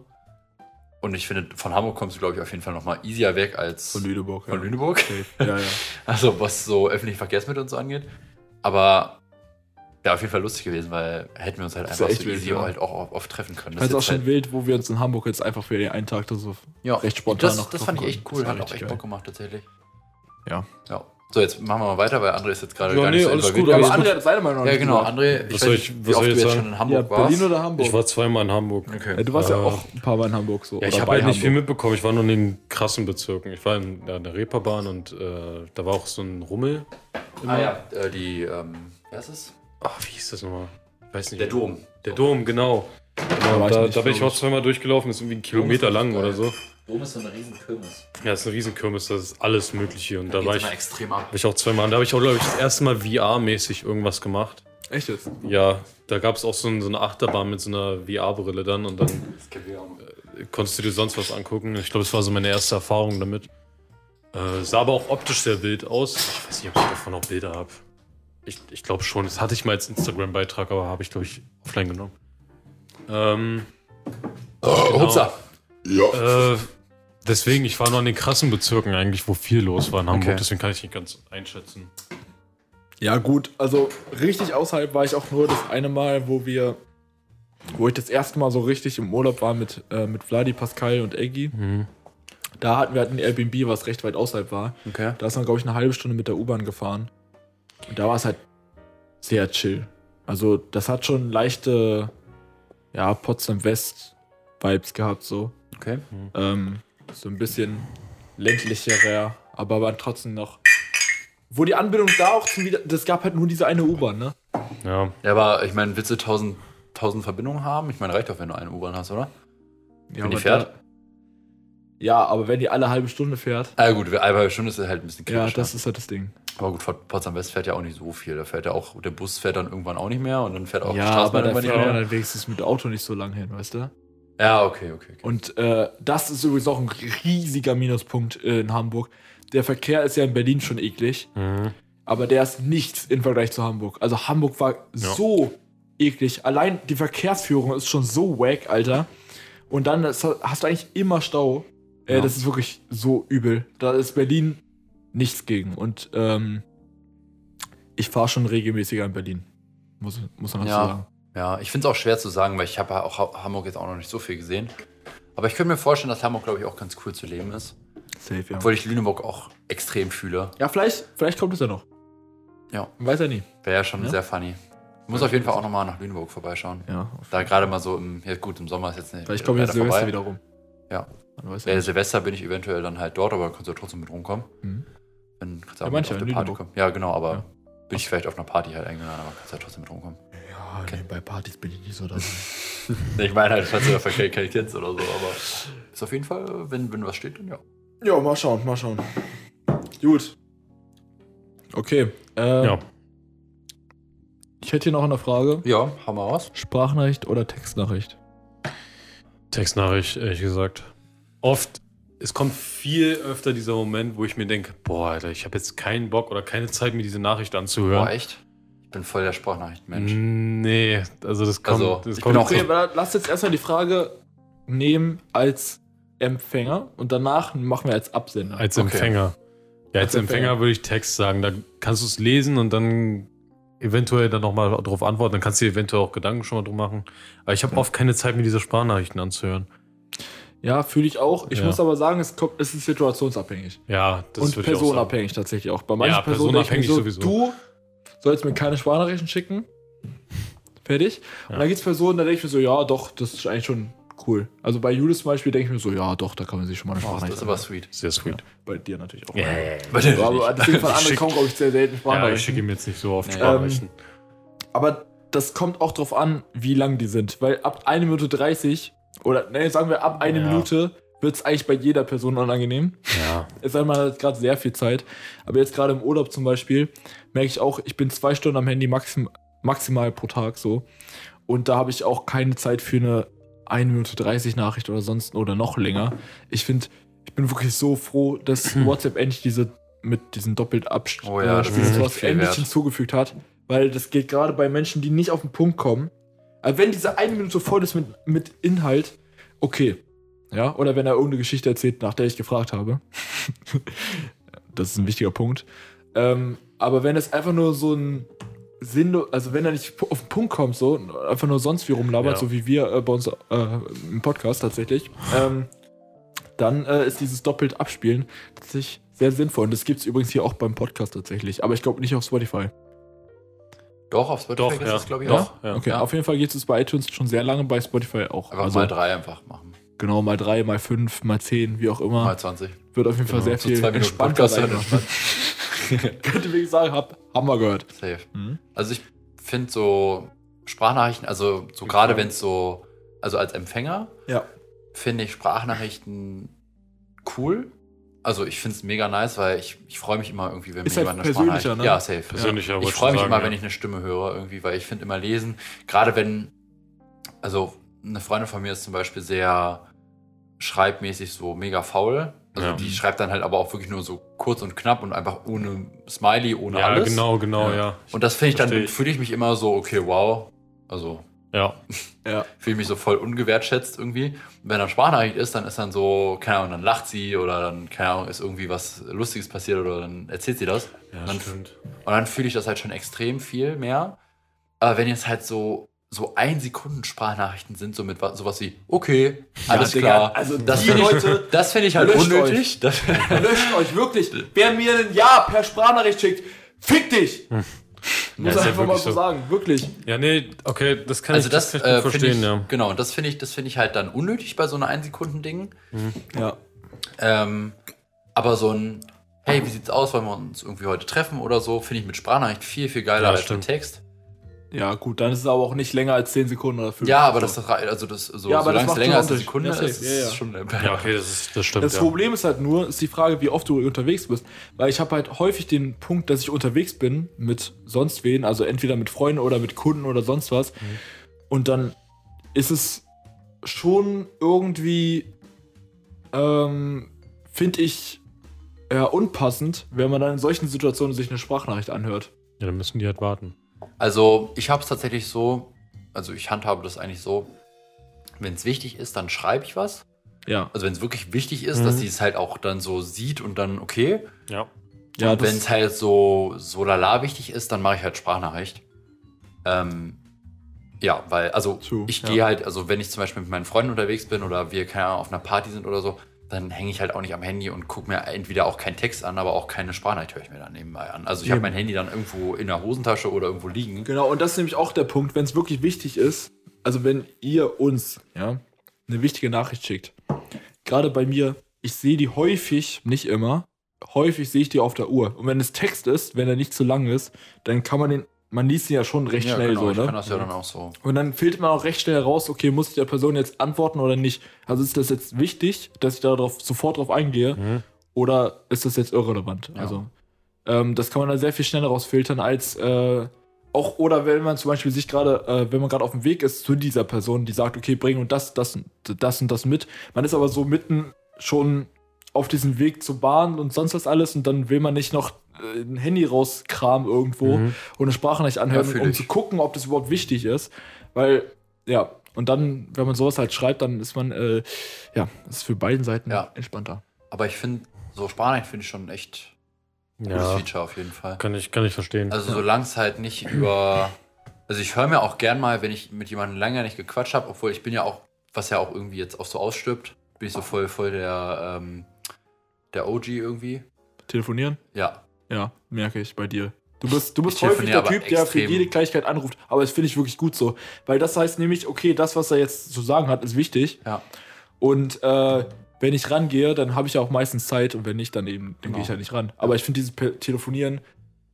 Und ich finde, von Hamburg kommst du, glaube ich, auf jeden Fall noch mal easier weg als von Lüneburg. von ja. Lüneburg. Safe. Ja, ja. Also was so öffentliche Verkehrsmittel und so angeht. Aber wäre auf jeden Fall lustig gewesen, weil hätten wir uns halt Das einfach so wild, easy ja. halt auch oft treffen können. Das ist auch schon halt, wild, wo wir uns in Hamburg jetzt einfach für den einen Tag da so ja, recht spontan das, noch das fand ich echt cool. Hat auch echt. Bock gemacht, tatsächlich. Ja. Ja. So, jetzt machen wir mal weiter, weil André ist jetzt gerade Ja, gar nee, nicht so alles gut, Ja, aber André hat seine Meinung noch Ja, nicht genau. André, Was ich soll weiß ich- nicht, was wie oft ich du jetzt sagen? schon in Ja, Hamburg warst. Berlin oder Hamburg? Ich war zweimal in Hamburg. Okay. ja, du warst ja Äh, auch ein paar Mal in Hamburg so. Ja, ich habe halt nicht viel mitbekommen. Ich war nur in den krassen Bezirken. Ich war in der, der Reeperbahn und äh, da war auch so ein Rummel. Ah ja, äh, die, ähm, wer ist es? Ach, wie hieß das nochmal? Ich weiß nicht. Der Dom. Der Dom, genau. Da genau da, nicht, da bin ich auch zweimal durchgelaufen, das ist irgendwie ein Kilometer lang oder so. Dom ist so eine riesen Kirmes. Ja, das ist eine Riesenkirmes, das ist alles Mögliche. Und da war ich, extrem ab. war ich auch zweimal. Da habe ich auch, glaube ich, das erste Mal VR-mäßig irgendwas gemacht. Echt jetzt? Ja, da gab es auch so, ein, so eine Achterbahn mit so einer VR-Brille dann und dann konntest du dir sonst was angucken. Ich glaube, das war so meine erste Erfahrung damit. Äh, sah aber auch optisch sehr wild aus. Ich weiß nicht, ob ich davon auch Bilder habe. Ich, ich glaube schon. Das hatte ich mal als Instagram-Beitrag, aber habe ich, glaube ich, offline genommen. Ähm, Oh, Hupsa. äh, deswegen, ich war nur an den krassen Bezirken eigentlich, wo viel los war in Hamburg. Okay. Deswegen kann ich nicht ganz einschätzen. Ja, gut, also richtig außerhalb war ich auch nur das eine Mal, wo wir, wo ich das erste Mal so richtig im Urlaub war mit, äh, mit Vladi, Pascal und Eggy. Da hatten wir halt ein Airbnb, was recht weit außerhalb war. Okay. Da ist man, glaube ich, eine halbe Stunde mit der U-Bahn gefahren. Und da war es halt sehr chill. Also, das hat schon leichte, ja, Potsdam West-Vibes gehabt, so. Okay. Ähm, so ein bisschen ländlicherer, aber war trotzdem noch. Wo die Anbindung da auch zum wieder. Das gab halt nur diese eine U-Bahn, ne? Ja, Ja, aber ich meine, willst du 1000, 1000 Verbindungen haben? Ich meine, reicht doch, wenn du eine U-Bahn hast, oder? Ja, Wenn die aber fährt? Da, ja, aber wenn die alle halbe Stunde fährt, Ah, gut, eine halbe Stunde ist halt ein bisschen ja, kritisch. das ist halt das Ding. aber gut, Potsdam West fährt ja auch nicht so viel. Da fährt ja auch, der Bus fährt dann irgendwann auch nicht mehr und dann fährt auch ja, die aber Straßenbahn da irgendwann fährt nicht man mehr. dann wenigstens mit dem Auto nicht so lang hin, weißt du? Ja, okay, okay. okay. Und äh, das ist übrigens auch ein riesiger Minuspunkt äh, in Hamburg. Der Verkehr ist ja in Berlin schon eklig, aber der ist nichts im Vergleich zu Hamburg. Also Hamburg war so eklig. Allein die Verkehrsführung ist schon so wack, Alter. Und dann ist, hast du eigentlich immer Stau. Äh, Ja. Das ist wirklich so übel. Da ist Berlin nichts gegen. Und ähm, ich fahre schon regelmäßiger in Berlin. Muss, muss man dazu Ja. sagen. Ja, ich finde es auch schwer zu sagen, weil ich habe ja auch Ha- Hamburg jetzt auch noch nicht so viel gesehen. Aber ich könnte mir vorstellen, dass Hamburg, glaube ich, auch ganz cool zu leben ist. Safe, ja. Obwohl ich Lüneburg auch extrem fühle. Ja, vielleicht, vielleicht kommt es ja noch. Ja. Man weiß ja nie. Wäre ja schon Ja. sehr funny. Ich muss auf jeden Fall auch nochmal nach Lüneburg vorbeischauen. Ja, Da gerade mal so im, ja gut, im Sommer ist jetzt nicht. Vielleicht kommt jetzt leider Silvester vorbei. wieder rum. Ja. Ja Ja. Silvester bin ich eventuell dann halt dort, aber kannst du trotzdem mit rumkommen. Mhm. Wenn kannst Ja, du auch mit manche auf in eine Party kommen. Ja, genau, aber Ja. bin ich vielleicht auf einer Party halt eingeladen, aber kannst du ja trotzdem mit rumkommen. Ja, nee, bei Partys bin ich nicht so dabei. Nee, Ich meine halt, falls du ja Verkehr keinen kennst oder so, aber ist auf jeden Fall, wenn, wenn was steht, dann ja. ja, mal schauen, mal schauen. Gut. Okay. Äh, ja. Ich hätte hier noch eine Frage. Ja, hau mal raus. Sprachnachricht oder Textnachricht? Textnachricht, ehrlich gesagt. Oft, es kommt viel öfter dieser Moment, wo ich mir denke, boah, Alter, ich habe jetzt keinen Bock oder keine Zeit, mir diese Nachricht anzuhören. Boah, echt? Ich bin voll der Sprachnachrichtenmensch. Nee, also das kommt. Also, das ich kommt bin auch Okay, aber lass jetzt erstmal die Frage nehmen als Empfänger und danach machen wir als Absender. als Okay. Empfänger. Ja, als Als Empfänger. Empfänger würde ich Text sagen. Da kannst du es lesen und dann eventuell dann nochmal darauf antworten. Dann kannst du dir eventuell auch Gedanken schon mal drum machen. Aber ich habe oft keine Zeit, mir diese Sprachnachrichten anzuhören. Ja, fühle ich auch. Ich Ja. muss aber sagen, es, kommt, es ist situationsabhängig. Ja, das und würde ich auch sagen. personenabhängig tatsächlich auch. Bei manchen Ja, Personen ich so, sowieso. du sollst mir keine Sprachnachrichten schicken. Fertig. Und Ja. dann gibt es Personen, da denke ich mir so, ja, doch, das ist eigentlich schon cool. Also bei Julius zum Beispiel denke ich mir so, ja, doch, da kann man sich schon mal eine Oh, das Sprachnachricht ist aber sweet. Sehr sweet. Bei dir natürlich auch. Ja, Ja, ja, ja. Bei dir aber deswegen von anderen kommen, glaube ich, sehr selten ja, Sprachnachrichten. ich schicke ihm jetzt nicht so oft Nee. Sprachnachrichten. Aber das kommt auch drauf an, wie lang die sind. Weil ab 1 Minute 30 oder ne, sagen wir ab eine Ja. Minute wird es eigentlich bei jeder Person unangenehm. ja. Es sei mal halt gerade sehr viel Zeit. Aber jetzt gerade im Urlaub zum Beispiel merke ich auch, ich bin zwei Stunden am Handy maxim, maximal pro Tag so. Und da habe ich auch keine Zeit für eine 1 Minute 30 Nachricht oder sonst oder noch länger. Ich finde, ich bin wirklich so froh, dass WhatsApp endlich diese mit diesen doppelt Oh ja, äh, endlich wert. hinzugefügt hat. Weil das geht gerade bei Menschen, die nicht auf den Punkt kommen. Also wenn diese eine Minute voll ist mit, mit Inhalt, okay. Ja, oder wenn er irgendeine Geschichte erzählt, nach der ich gefragt habe. das ist ein wichtiger Punkt. Ähm, aber wenn es einfach nur so ein Sinn, also wenn er nicht auf den Punkt kommt, so, einfach nur sonst wie rumlabert, Ja. so wie wir äh, bei uns äh, im Podcast tatsächlich, ähm, dann äh, ist dieses doppelt Abspielen tatsächlich sehr sinnvoll. Und das gibt es übrigens hier auch beim Podcast tatsächlich. Aber ich glaube nicht auf Spotify. Doch, auf Spotify Doch, gibt ja. es, glaube ich, Doch, auch. ja. Okay, Ja. auf jeden Fall geht es bei iTunes schon sehr lange, bei Spotify auch. Einfach Also, mal drei einfach machen. Genau, mal drei, mal fünf, mal zehn, wie auch immer. Mal 20. Wird auf jeden Fall Genau, sehr so viel zwei Minuten entspannter sein. hören. Könnte wirklich sagen, hab, haben wir gehört. Safe. Mhm. Also ich finde so Sprachnachrichten, also so gerade wenn es so, also als Empfänger, Ja. finde ich Sprachnachrichten cool. Also ich finde es mega nice, weil ich, ich freue mich immer irgendwie, wenn Ist mir halt jemand eine Sprachnachricht... ne? Ja, safe. Persönlicher, Ich wollte freue mich schon immer, sagen, wenn ja. ich eine Stimme höre irgendwie, weil ich finde immer lesen, gerade wenn, also eine Freundin von mir ist zum Beispiel sehr schreibmäßig so mega faul. Also Ja. die schreibt dann halt aber auch wirklich nur so kurz und knapp und einfach ohne Smiley, ohne Ja, alles. genau, genau, Ja. ja. Und das finde ich dann, fühle ich mich immer so, okay, wow. Also Ja, Ja. fühle ich mich so voll ungewertschätzt irgendwie. Und wenn dann Sprachnachricht ist, dann ist dann so, keine Ahnung, dann lacht sie oder dann, keine Ahnung, ist irgendwie was Lustiges passiert oder dann erzählt sie das. ja dann, stimmt. und dann fühle ich das halt schon extrem viel mehr. Aber wenn jetzt halt so, so ein Sekunden Sprachnachrichten sind, so mit wa- sowas wie, okay, alles Digga, klar. also das die finde ich, Leute- das finde ich halt Löscht unnötig. Das, Löscht euch wirklich. Wer mir ein Ja per Sprachnachricht schickt, fick dich! Muss ist ja einfach mal wirklich so so. sagen, wirklich. Ja, nee, okay, das kann also ich, das, kann ich gut äh, verstehen, ich, ja. genau, und das finde ich, das finde ich halt dann unnötig bei so einer Ein-Sekunden-Ding. Ja. Ähm, aber so ein, hey, wie sieht's aus, wollen wir uns irgendwie heute treffen oder so, finde ich mit Sprachnachricht viel, viel geiler Ja, als stimmt. mit Text. Ja, gut, dann ist es aber auch nicht länger als 10 Sekunden oder 5. Ja, aber das, das rei- also das, so, Ja, aber das solange es macht länger als eine. Sekunde Ja, ist, ist Ja, ja. es schon. Ja, okay, das, ist, das stimmt. Das ja. Problem ist halt nur, ist die Frage, wie oft du unterwegs bist. Weil ich habe halt häufig den Punkt, dass ich unterwegs bin mit sonst wen, also entweder mit Freunden oder mit Kunden oder sonst was. Und dann ist es schon irgendwie, ähm, finde ich, ja, unpassend, wenn man dann in solchen Situationen sich eine Sprachnachricht anhört. Ja, dann müssen die halt warten. Also ich habe es tatsächlich so, also ich handhabe das eigentlich so, wenn es wichtig ist, dann schreibe ich was. Ja. Also wenn es wirklich wichtig ist, Mhm. dass sie es halt auch dann so sieht und dann okay. Ja. Ja, und wenn es halt so, so lala wichtig ist, dann mache ich halt Sprachnachricht. Ähm, ja, weil, also True, ich ja. gehe halt, also wenn ich zum Beispiel mit meinen Freunden unterwegs bin oder wir, keine Ahnung, auf einer Party sind oder so, dann hänge ich halt auch nicht am Handy und gucke mir entweder auch keinen Text an, aber auch keine Sprachnachricht höre ich mir dann nebenbei an. Also ich habe mein Handy dann irgendwo in der Hosentasche oder irgendwo liegen. Genau, und das ist nämlich auch der Punkt, wenn es wirklich wichtig ist, also wenn ihr uns ja, eine wichtige Nachricht schickt, gerade bei mir, ich sehe die häufig, nicht immer, häufig sehe ich die auf der Uhr. Und wenn es Text ist, wenn er nicht zu lang ist, dann kann man den, man liest ihn ja schon recht Ja, schnell genau, ich so, kann ne? das ja dann auch so. Und dann filtert man auch recht schnell raus, okay, muss ich der Person jetzt antworten oder nicht? Also ist das jetzt wichtig, dass ich darauf sofort drauf eingehe? Mhm. Oder ist das jetzt irrelevant? Ja. Also, ähm, das kann man dann sehr viel schneller rausfiltern als äh, auch, oder wenn man zum Beispiel sich gerade, äh, wenn man gerade auf dem Weg ist zu dieser Person, die sagt, okay, bring und das, das, und das und das mit. Man ist aber so mitten schon auf diesem Weg zur Bahn und sonst was alles und dann will man nicht noch ein Handy rauskramen irgendwo Mhm. und eine Sprachnachricht anhören, Ja, um ich. zu gucken, ob das überhaupt wichtig ist. Weil, ja, und dann, wenn man sowas halt schreibt, dann ist man, äh, ja, das ist für beiden Seiten Ja. entspannter. Aber ich finde, so Sprachnachricht finde ich schon echt ein gutes Ja, Feature auf jeden Fall. kann ich, kann ich verstehen. Also solange es halt nicht über. Also ich höre mir auch gern mal, wenn ich mit jemandem lange nicht gequatscht habe, obwohl ich bin ja auch, was ja auch irgendwie jetzt auch so ausstirbt, bin ich so voll, voll der, ähm, der OG irgendwie. Telefonieren? Ja. Ja, merke ich bei dir. Du bist, du bist Ich häufig der Typ, der für jede Kleinigkeit anruft. Aber das finde ich wirklich gut so. Weil das heißt nämlich, okay, das, was er jetzt zu sagen hat, ist wichtig. Ja. Und äh, wenn ich rangehe, dann habe ich ja auch meistens Zeit. Und wenn nicht, dann eben, dann Genau. gehe ich halt nicht ran. Aber ich finde dieses Telefonieren,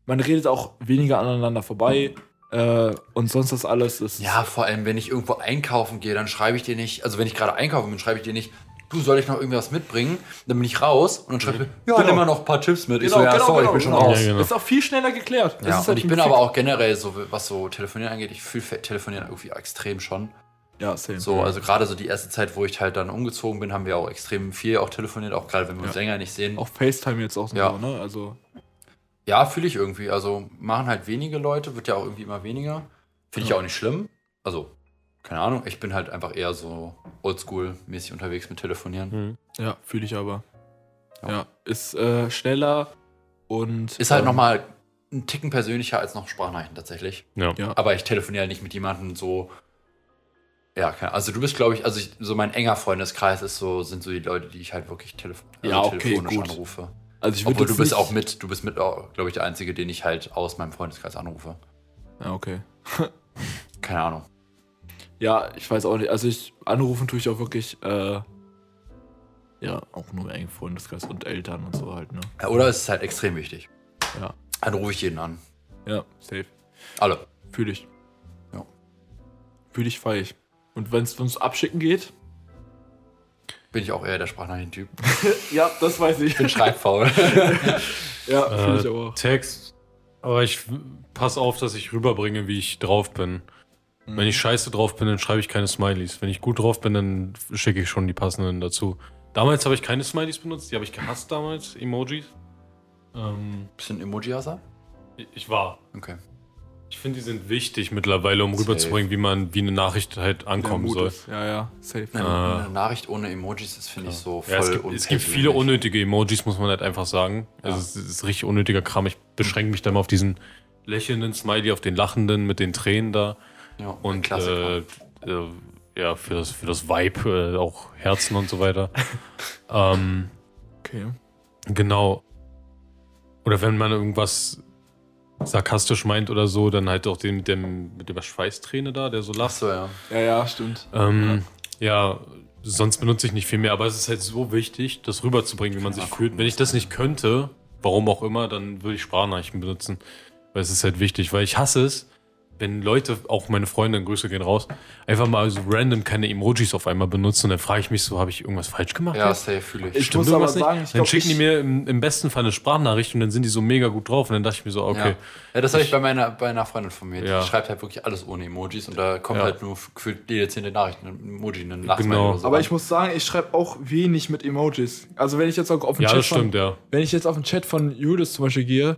man redet auch weniger aneinander vorbei. Äh, und sonst das alles ist. Ja, vor allem, wenn ich irgendwo einkaufen gehe, dann schreibe ich dir nicht, also wenn ich gerade einkaufen bin, schreibe ich dir nicht, du soll ich noch irgendwas mitbringen? Dann bin ich raus und dann schreibe ich mir, ja, Genau. nimm mal noch ein paar Chips mit. ich Genau, so, ja, genau, sorry, genau, ich bin schon genau. raus. Ja, genau. Ist auch viel schneller geklärt. Ja, ist und halt ich bin aber auch generell so, was so Telefonieren angeht, ich fühle Telefonieren irgendwie extrem schon. Ja, same. So, also gerade so die erste Zeit, wo ich halt dann umgezogen bin, haben wir auch extrem viel auch telefoniert, auch gerade wenn wir uns Ja. länger nicht sehen. Auch FaceTime jetzt auch so, Ja. ne? Also, Ja, fühle ich irgendwie. Also machen halt wenige Leute, wird ja auch irgendwie immer weniger. Finde ich Ja. auch nicht schlimm. Also, keine Ahnung, ich bin halt einfach eher so oldschool-mäßig unterwegs mit Telefonieren. Mhm. ja, fühle ich aber. Ja. Ja, ist äh, schneller und. Ist halt ähm, nochmal ein Ticken persönlicher als noch Sprachnachrichten tatsächlich. Ja. Ja. Aber ich telefoniere halt nicht mit jemandem so. Ja, keine, also du bist, glaube ich, also ich, so mein enger Freundeskreis ist so, sind so die Leute, die ich halt wirklich telef also Ja, okay, telefonisch gut. anrufe. Also ich Obwohl du bist auch mit, du bist mit, glaube ich, der Einzige, den ich halt aus meinem Freundeskreis anrufe. Ja, okay. Keine Ahnung. Ja, ich weiß auch nicht. Also ich anrufen tue ich auch wirklich, äh, ja, auch nur engen Freundeskreis und Eltern und so halt, ne? Ja, Oder es ist halt extrem wichtig. Ja. Dann rufe ich jeden an. Ja, safe. Alle. Fühle ich. Ja. Fühle ich, feier ich. Und wenn es uns abschicken geht? Bin ich auch eher der Sprachnachrichtentyp. Ja, das weiß ich. Ich bin schreibfaul. ja, fühle ich Äh, aber auch. Text. Aber ich pass auf, dass ich rüberbringe, wie ich drauf bin. Wenn ich scheiße drauf bin, dann schreibe ich keine Smileys. Wenn ich gut drauf bin, dann schicke ich schon die passenden dazu. Damals habe ich keine Smileys benutzt, die habe ich gehasst damals, Emojis. Ähm, Bisschen Emoji-Hasser? ich war. Okay. Ich finde, die sind wichtig mittlerweile, um rüberzubringen, wie man, wie eine Nachricht halt ankommen soll. ist- Ja, ja, safe. Eine, Ah. eine Nachricht ohne Emojis ist, finde ich, so voll Ja, es, gibt, es gibt viele unnötige Emojis, muss man halt einfach sagen. Also Ja. es ist richtig unnötiger Kram. Ich beschränke mich dann mal auf diesen lächelnden Smiley, auf den lachenden mit den Tränen da. Ja, Und äh, äh, ja, für das, für das Vibe äh, auch Herzen und so weiter. ähm, Okay. genau. Oder wenn man irgendwas sarkastisch meint oder so, dann halt auch den mit dem mit der Schweißträne da, der so lacht. Achso, ja. Ja, ja, stimmt. Ähm, ja. sonst benutze ich nicht viel mehr, aber es ist halt so wichtig, das rüberzubringen, wie man sich mal fühlt. Wenn ich das nicht könnte, warum auch immer, dann würde ich Sprachnachrichten benutzen. Weil es ist halt wichtig, weil ich hasse es, wenn Leute, auch meine Freunde, Grüße gehen raus, einfach mal so random keine Emojis auf einmal benutzen und dann frage ich mich so, habe ich irgendwas falsch gemacht? Ja, safe fühle ich. Ich Stimmt muss aber nicht? sagen, ich dann glaub, schicken die ich- mir im, im besten Fall eine Sprachnachricht und dann sind die so mega gut drauf und dann dachte ich mir so, okay. Ja. ja, das habe ich bei meiner, bei einer Freundin von mir. Die Ja. schreibt halt wirklich alles ohne Emojis und da kommt Ja. halt nur gefühlt jede zehnte Nachricht ein Emoji, ein Lachsmiley Genau. oder so. Aber ich muss sagen, ich schreibe auch wenig mit Emojis. Also wenn ich jetzt auch auf den Ja, Chat das stimmt, von, ja. wenn ich jetzt auf den Chat von Julius zum Beispiel gehe,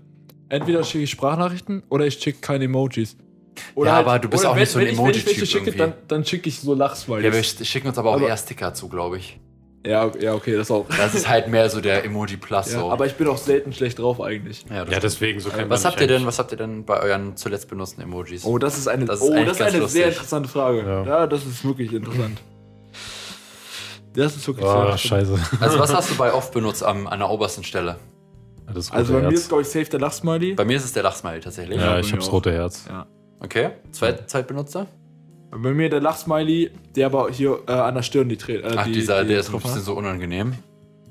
entweder schicke ich Sprachnachrichten oder ich schicke keine Emojis. Oder Ja, aber du bist auch wenn, nicht so ein ich- Wenn ich welche Emoji-Typ schicke, irgendwie. dann, dann schicke ich so Lachsmilies. ja, wir sch- schicken uns aber auch Aber- eher Sticker zu, glaube ich. ja, okay, ja, okay, das auch. Das ist halt mehr so der Emoji Plus. Ja, so. aber ich bin auch selten schlecht drauf eigentlich. ja, Ja, deswegen, so kennt was habt ihr denn, was habt ihr denn bei euren zuletzt benutzten Emojis? Oh, das ist eine, Das ist oh, das ist eine sehr interessante Frage. Ja. Ja. das ist wirklich interessant. Das ist wirklich Oh, sehr interessant. scheiße. Also was hast du bei oft benutzt am, an der obersten Stelle? Das Also bei mir Herz. ist, glaube ich, safe der Lachsmiley. Bei mir ist es der Lachsmiley tatsächlich. Ja, ich mir hab's rote Herz. Ja. Okay, Zweit, Zweitbenutzer? Bei mir der Lachsmiley, der aber hier äh, an der Stirn die Tränen. Äh, Ach, die, dieser, die der ist ein bisschen so unangenehm.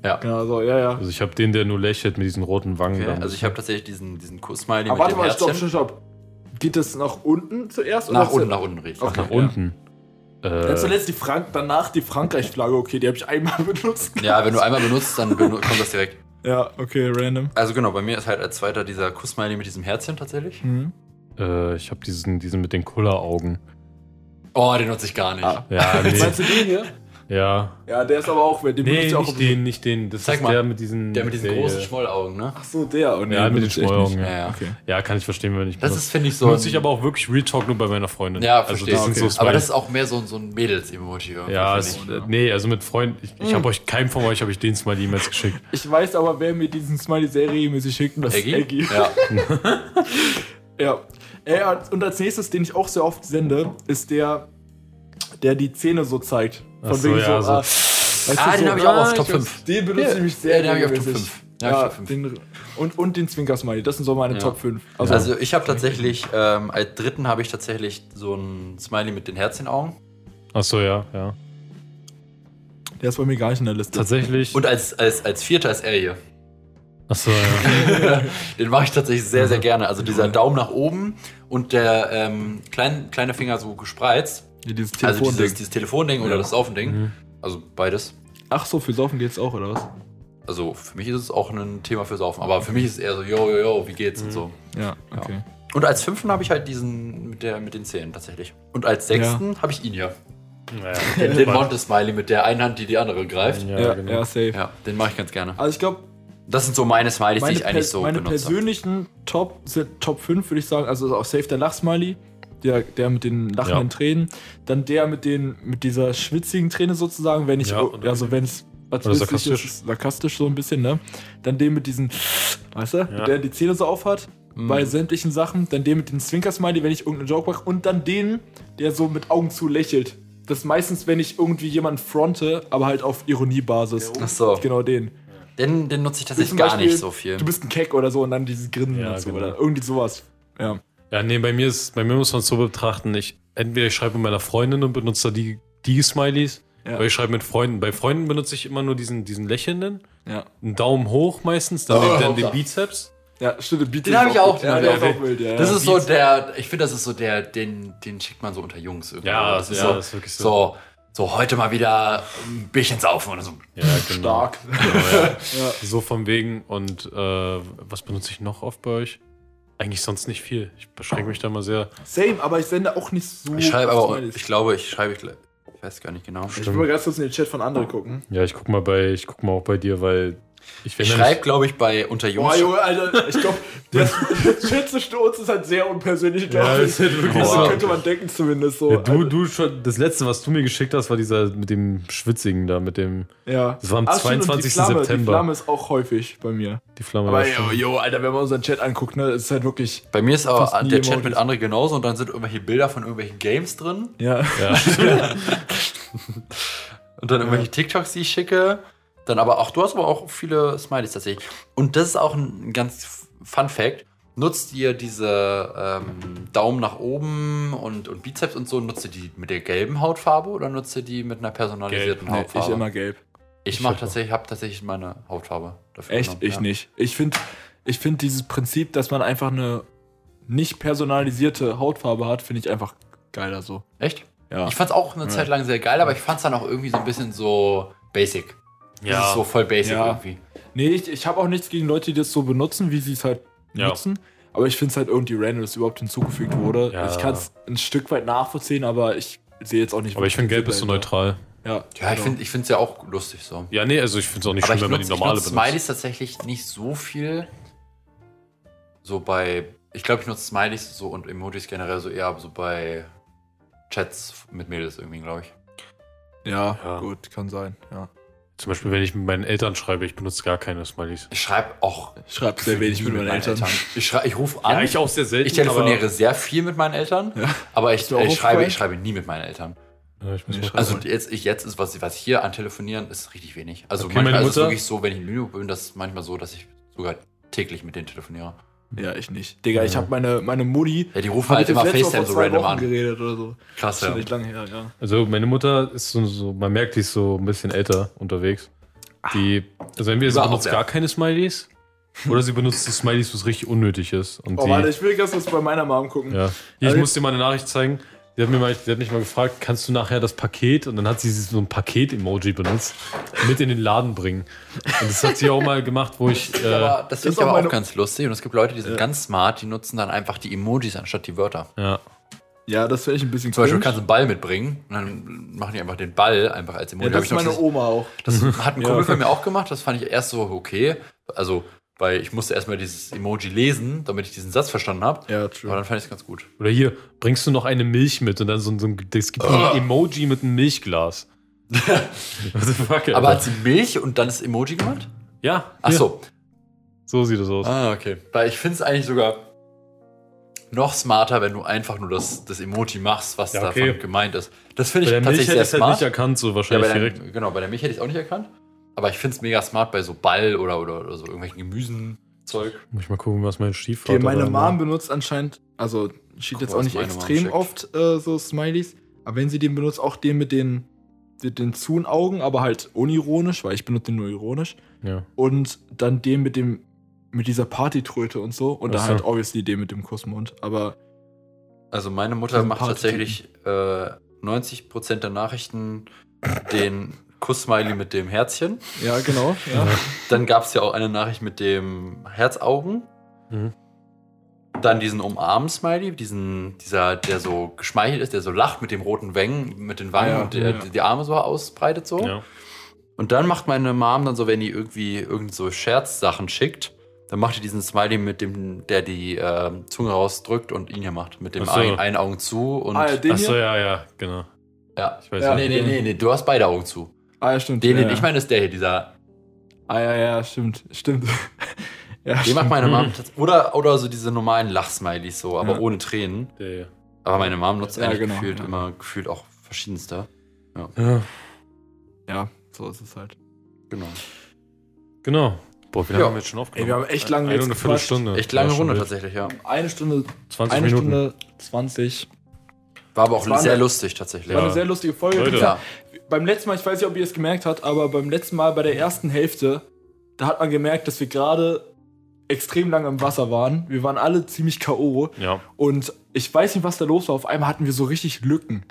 Ja. Genau, so, ja, ja. Also ich habe den, der nur lächelt mit diesen roten Wangen. Okay. Also ich habe tatsächlich diesen, diesen Kuss-Smiley Aber mit warte dem mal, stopp, Herzchen. stopp, stopp. Geht das nach unten zuerst? Nach oder unten, nach unten ich. Okay. nach unten. Äh, zuletzt die Frank danach die Frankreich-Flagge, okay, die habe ich einmal benutzt. Ja, wenn du einmal benutzt, dann benu kommt das direkt. Ja, okay, random. Also genau, bei mir ist halt als zweiter dieser Kuss-Smiley mit diesem Herzchen tatsächlich. Mhm. Äh, ich habe diesen, diesen mit den Kulleraugen. Oh, den nutze ich gar nicht. Ah. Ja, nee. Meinst du den hier? ja. Ja, der ist aber auch, den Nee, benutze ich auch nicht den, nicht den. Das Zeig ist mal. der mit diesen. Der mit diesen der- großen Schmollaugen, ne? Ach so, der. Oh, nee, Ja, mit den Schmollaugen, ja. Ja, ja. Okay. Ja, kann ich verstehen, wenn ich Das benutze. ist, finde ich, so. benutze ich aber auch wirklich Real Talk nur bei meiner Freundin. Ja, also verstehe. das sind Okay. so aber das ist auch mehr so, ein- so ein Mädels-Emoji. Ja, es, ich. äh, nee, also mit Freunden. Ich, ich habe euch, keinem von euch habe ich den Smiley E-Mails geschickt. Ich weiß aber, wer mir diesen Smiley sehr regelmäßig schickt, und das Eggy? ist Eggy. Ja. Ja. Äh, und als nächstes, den ich auch sehr oft sende, ist der, der die Zähne so zeigt. Von Ach so, wegen ja, so. ah, Ah, den so, habe ich auch auf Top ich 5. weiß, Den benutze Ja, ich mich sehr ja, den habe ich auf Top regelmäßig. 5. Den habe ich Ja, auf 5. den, und, und den Zwinker-Smiley, das sind so meine Ja. Top 5. Also, ich habe tatsächlich, ähm, als dritten habe ich tatsächlich so ein Smiley mit den Herzchenaugen. Achso, ja, ja. der ist bei mir gar nicht in der Liste. Tatsächlich. Und als, als, als vierter ist er hier. Achso, ja. Den mache ich tatsächlich sehr, sehr gerne. Also dieser Daumen nach oben und der ähm, klein, kleine Finger so gespreizt. Hier, dieses Also Telefon dieses, dieses Telefonding oder Ja. das Saufending. Mhm. Also beides. Ach so, für Saufen geht's auch, oder was? Also für mich ist es auch ein Thema für Saufen. Aber für mich ist es eher so, yo, yo, yo, wie geht's Mhm. und so. Ja, okay. Und als fünften habe ich halt diesen mit, der, mit den Zähnen tatsächlich. Und als sechsten habe ich ihn hier. ja. Den, den Monte-Smiley mit der einen Hand, die die andere greift. Ja, Ja, ja, genau. safe. Ja, den mache ich ganz gerne. Also ich glaube, Das sind so meine Smileys, die meine, ich eigentlich so meine benutze. persönlichen Top Top 5, würde ich sagen. Also auch safe der Lachsmiley. Der, der mit den lachenden Ja. Tränen. Dann der mit den mit dieser schwitzigen Träne sozusagen, wenn ich, Ja, also wenn es was Oder sarkastisch. ist, sarkastisch so ein bisschen, ne? Dann den mit diesen, weißt du, Ja. der die Zähne so aufhat. Mhm. Bei sämtlichen Sachen. Dann den mit den Zwinker-Smiley, wenn ich irgendeinen Joke mache. Und dann den, der so mit Augen zu lächelt. Das ist meistens, wenn ich irgendwie jemanden fronte, aber halt auf Ironiebasis. Ach so. Genau den. Den, den nutze ich tatsächlich gar Beispiel, nicht so viel. Du bist ein Keck oder so und dann dieses Grinsen Ja, so. genau. Oder irgendwie sowas. Ja. Ja, nee, bei mir ist, bei mir muss man es so betrachten, ich, entweder ich schreibe mit meiner Freundin und benutze da die, die Smileys, Ja. oder ich schreibe mit Freunden. Bei Freunden benutze ich immer nur diesen, diesen lächelnden, Ja. einen Daumen hoch meistens, dann, Oh, den, dann den. Bizeps. Ja, stimmt. Beat Den habe ich auch. Ja, den ich auch auch. wild, ja. Das ja. ist so der, ich finde, das ist so der, den, den schickt man so unter Jungs irgendwie. Ja, das ist ja, so, das ist wirklich so. so. So, heute mal wieder ein Bierchen saufen oder so. Ja, genau. stark. So von wegen. Und äh, was benutze ich noch oft bei euch? Eigentlich sonst nicht viel. Ich beschränke mich da mal sehr. Same, aber ich sende auch nicht so. Ich schreibe aber, ich glaube, ich schreibe, ich, ich weiß gar nicht genau. Ich will mal ganz kurz in den Chat von anderen gucken. Ja, ich guck mal bei, ich guck mal auch bei dir, weil ich schreibe, glaube ich, bei unter Jungs. Boah, Junge, Alter, ich glaube, der Schützesturz ist halt sehr unpersönlich, glaube Ja, ist halt wirklich das so. könnte man denken zumindest so. Ja, du, du schon, das letzte, was du mir geschickt hast, war dieser mit dem Schwitzigen da, mit dem, ja. das war am stimmt, und 22. Die Flamme, die September. Flamme ist auch häufig bei mir. Die Flamme. Aber ja, jo, jo, Alter, wenn man unseren Chat anguckt, ne, ist halt wirklich. Bei mir ist aber der Chat mit André genauso und dann sind irgendwelche Bilder von irgendwelchen Games drin Ja. Ja. und dann irgendwelche TikToks, die ich schicke. Dann aber auch, du hast aber auch viele Smileys tatsächlich. Und das ist auch ein ganz Fun Fact. Nutzt ihr diese ähm, Daumen nach oben und, und Bizeps und so, nutzt ihr die mit der gelben Hautfarbe oder nutzt ihr die mit einer personalisierten Gelb. Nee, Hautfarbe? ich immer gelb. ich Ich tatsächlich, habe tatsächlich meine Hautfarbe dafür. Echt? genommen, Ich ja. nicht. Ich finde ich find dieses Prinzip, dass man einfach eine nicht personalisierte Hautfarbe hat, finde ich einfach geiler so. Echt? Ja. Ich fand's auch eine Zeit lang sehr geil, aber ich fand's dann auch irgendwie so ein bisschen so basic. Ja. Das ist so voll basic Ja. irgendwie. Nee, ich, ich habe auch nichts gegen Leute, die das so benutzen, wie sie es halt Ja. nutzen. Aber ich finde es halt irgendwie random, dass es überhaupt hinzugefügt wurde. Ja. Ich kann es ein Stück weit nachvollziehen, aber ich sehe jetzt auch nicht. Aber ich finde, Gelb ist so neutral. Ja, Ja, ich genau. finde ich find's ja auch lustig so. Ja, nee, also ich finde es auch nicht Aber schlimm, ich wenn man die nutze normale nutz benutzt. Smileys tatsächlich nicht so viel. So bei, ich glaube, ich nutze Smileys so und Emojis generell so eher so bei Chats mit Mädels irgendwie, glaube ich. Ja, Ja. gut, kann sein. Ja. Zum Beispiel, wenn ich mit meinen Eltern schreibe, ich benutze gar keine Smileys. Ich schreibe auch Ich schreibe sehr wenig mit meinen Eltern. Ich, schrei- ich rufe an. auch sehr selten. ich telefoniere sehr viel mit meinen Eltern, Ja. aber ich, ich, schreibe, ich schreibe nie mit meinen Eltern. Ja, ich Also jetzt, ich, jetzt ist, was, was hier an Telefonieren ist richtig wenig. Also Okay, manchmal meine ist es wirklich so, wenn ich in Lüneburg bin, das ist manchmal so, dass ich sogar täglich mit denen telefoniere. Ja, ich nicht. Digga, ich Ja. habe meine, meine Mutti. Ja, die rufen halt ich immer FaceTime so zwei random Wochen an. geredet oder so. Krass, ja. nicht lange her, ja. Also meine Mutter ist so, so, man merkt, die ist so ein bisschen älter unterwegs. Die, also entweder sie benutzt ja. gar keine Smileys oder sie benutzt die Smileys, was richtig unnötig ist. Und Oh, die, warte, ich will ganz kurz bei meiner Mom gucken. ja. Hier, ich Also- muss dir mal eine Nachricht zeigen. Sie hat, mir mal, sie hat mich mal gefragt, kannst du nachher das Paket, und dann hat sie so ein Paket-Emoji benutzt, mit in den Laden bringen. Und das hat sie auch mal gemacht, wo ich, äh, Aber das ist finde ich auch aber auch ganz lustig. Und es gibt Leute, die sind ganz smart, die nutzen dann einfach die Emojis anstatt die Wörter. ja, Ja, das finde ich ein bisschen Zum Beispiel kannst du einen Ball mitbringen und dann machen die einfach den Ball einfach als Emoji. Ja, das ist meine Oma auch. das hat ein Ja. Kumpel von mir auch gemacht, das fand ich erst so okay. Also, weil ich musste erstmal dieses Emoji lesen, damit ich diesen Satz verstanden habe. Ja, Aber true. dann fand ich es ganz gut. oder hier, bringst du noch eine Milch mit und dann so, ein- so ein, es gibt so ein Emoji mit einem Milchglas. Fuck? Aber hat sie Milch und dann das Emoji gemacht? ja, Ach hier, so. so sieht es aus. Ah, okay. Weil ich finde es eigentlich sogar noch smarter, wenn du einfach nur das, das Emoji machst, was Ja, okay. davon gemeint ist. Das finde Bei ich der Milch tatsächlich hätte sehr ich es halt smart. nicht erkannt, so Ja, wahrscheinlich bei direkt. der, genau, bei der Milch hätte ich es auch nicht erkannt. Aber ich finde es mega smart bei so Ball oder, oder, oder so irgendwelchen Gemüsenzeug. Muss ich mal gucken, was mein Stiefvater Okay, meine da Mom benutzt anscheinend, also steht Guck jetzt auch nicht extrem oft äh, so Smileys, aber wenn sie den benutzt, auch den mit den, mit den Zun-Augen, aber halt unironisch, weil ich benutze den nur ironisch. Ja. Und dann den mit dem, mit dieser Partytröte und so. Und Ach dann so. halt obviously den mit dem Kussmund. Aber Also meine Mutter macht tatsächlich äh, 90% der Nachrichten den Kuss-Smiley mit dem Herzchen. ja, genau. Ja. Dann gab es ja auch eine Nachricht mit dem Herzaugen. Mhm. Dann diesen Umarmen-Smiley, diesen, dieser, der so geschmeichelt ist, der so lacht mit dem roten Wangen, mit den Wangen Ah ja, und der, ja. die Arme so ausbreitet so. Ja. Und dann macht meine Mom dann so, wenn die irgendwie irgend so Scherzsachen schickt, dann macht die diesen Smiley mit dem, der die ähm, Zunge rausdrückt und ihn hier macht. Mit dem so. ein, einen Augen zu und. Ah, ja, den Achso, ja, ja, genau. ja. Ich weiß Ja. Nee, nee, nee, nee, du hast beide Augen zu. Ah, ja, stimmt. Den, ja, den ja. ich meine, ist der hier, dieser. Ah, ja, ja, stimmt. Stimmt. ja, Den stimmt. macht meine Mom. tats- Oder, oder so diese normalen Lachsmileys so, aber Ja. ohne Tränen. Der, Aber meine Mom nutzt Ja, eigentlich genau, gefühlt ja. immer gefühlt auch verschiedenste. ja, Ja, so ist es halt. Genau. genau. Boah, wie lange Ja. haben wir jetzt schon aufgenommen? Ey, wir haben echt lange Eine jetzt eine. Viertelstunde. Echt lange Ja, Runde wild. tatsächlich, ja. Eine Stunde, 20 eine Minuten. Stunde 20. War aber auch war sehr eine- lustig tatsächlich. War Ja. eine sehr lustige Folge. Leute. Ja. Beim letzten Mal, ich weiß nicht, ob ihr es gemerkt habt, aber beim letzten Mal bei der ersten Hälfte, da hat man gemerkt, dass wir gerade extrem lange im Wasser waren. Wir waren alle ziemlich K.O. Ja. Und ich weiß nicht, was da los war. Auf einmal hatten wir so richtig Lücken.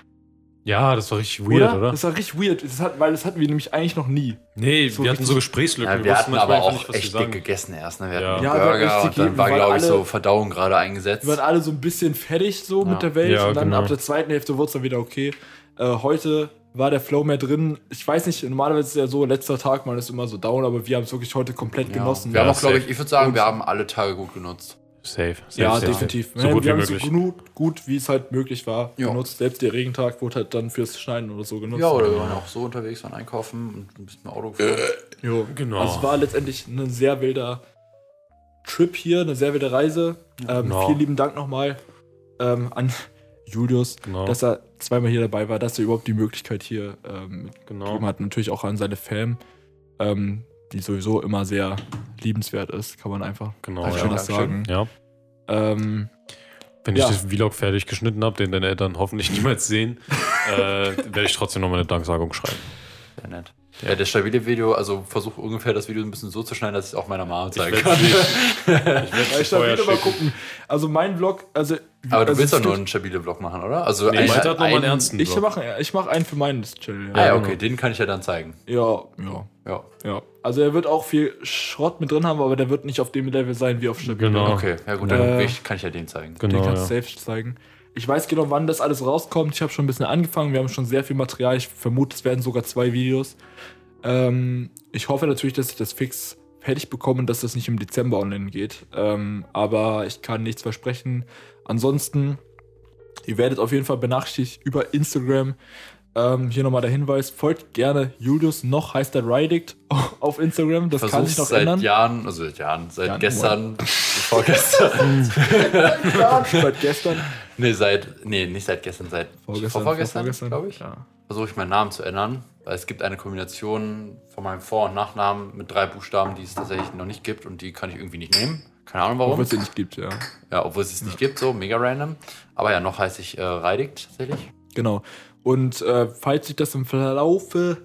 Ja, das war richtig weird, oder? Das war richtig weird, das hat, weil das hatten wir nämlich eigentlich noch nie. Nee, So wir hatten so Gesprächslücken. Ja, wir hatten wussten aber auch nicht, echt dick gegessen erst. Ne? Wir Ja. hatten Ja, wir hatten Burger und dann war, Wir glaube ich, alle- so Verdauung gerade eingesetzt. Wir waren alle so ein bisschen fertig so Ja. mit der Welt Ja, und dann genau. ab der zweiten Hälfte wurde es dann wieder okay. Äh, heute war der Flow mehr drin. Ich weiß nicht, normalerweise ist es ja so, letzter Tag, man ist immer so down, aber wir haben es wirklich heute komplett ja. genossen. Wir haben Ja, auch, glaube ich, ich würde sagen, wir haben alle Tage gut genutzt. Safe. safe Ja, safe, definitiv. Safe. So gut wir wie haben es so möglich. genug, gut, wie es halt möglich war, Ja. genutzt. Selbst der Regentag wurde halt dann fürs Schneiden oder so genutzt. Ja, oder wir waren auch so unterwegs, waren einkaufen und ein bisschen mit Auto gefahren. Jo. Genau. Also es war letztendlich ein sehr wilder Trip hier, eine sehr wilde Reise. Ähm, Genau. Vielen lieben Dank nochmal ähm, an Julius, Genau. dass er zweimal hier dabei war, dass er überhaupt die Möglichkeit hier ähm, Genau. gegeben hat. Natürlich auch an seine Fam, ähm, die sowieso immer sehr liebenswert ist, kann man einfach Genau, als ja. sagen. Ja. Ähm, Wenn Ja. ich das Vlog fertig geschnitten habe, den deine Eltern hoffentlich niemals sehen, äh, werde ich trotzdem noch mal eine Danksagung schreiben. Sehr nett. Ja, das stabile Video, also versuche ungefähr das Video ein bisschen so zu schneiden, dass ich es auch meiner Mama zeigen werd kann. nicht- ich werde ich will mal gucken. Also mein Vlog, also Aber du also willst doch nur einen stabile Vlog machen, oder? Also Nee, ein- Malte hat noch mal einen einen- ernsten Ich mache ich mach einen für meinen Channel. Ah ja, Ja, okay, den kann ich ja dann zeigen. ja, ja. Ja. Ja, also er wird auch viel Schrott mit drin haben, aber der wird nicht auf dem Level sein wie auf Stabil. Genau. Okay, ja gut, dann Äh, ich- kann ich ja den zeigen. Den Genau, kannst du ja. safe zeigen. Ich weiß genau, wann das alles rauskommt. Ich habe schon ein bisschen angefangen. Wir haben schon sehr viel Material. Ich vermute, es werden sogar zwei Videos. Ähm, ich hoffe natürlich, dass ich das fix fertig bekomme und dass das nicht im Dezember online geht. Ähm, aber ich kann nichts versprechen. Ansonsten, ihr werdet auf jeden Fall benachrichtigt über Instagram. Ähm, hier nochmal der Hinweis: folgt gerne Julius, noch heißt er Rydict auf Instagram. Das kann Versuch's sich noch seit ändern. Jahren, also seit Jahren, seit Jahren, gestern, vorgestern. Seit gestern. Nee, seit, nee, nicht seit gestern, seit Vorgestern, vorgestern, vorgestern. glaube ich. Ja. Versuche ich meinen Namen zu ändern, weil es gibt eine Kombination von meinem Vor- und Nachnamen mit drei Buchstaben, die es tatsächlich noch nicht gibt und die kann ich irgendwie nicht nehmen. Keine Ahnung warum. Obwohl es den nicht gibt, ja. Ja, obwohl es es nicht gibt, so mega random. Aber ja, noch heiße ich äh, Reidigt tatsächlich. Genau. Und äh, falls sich das im Verlaufe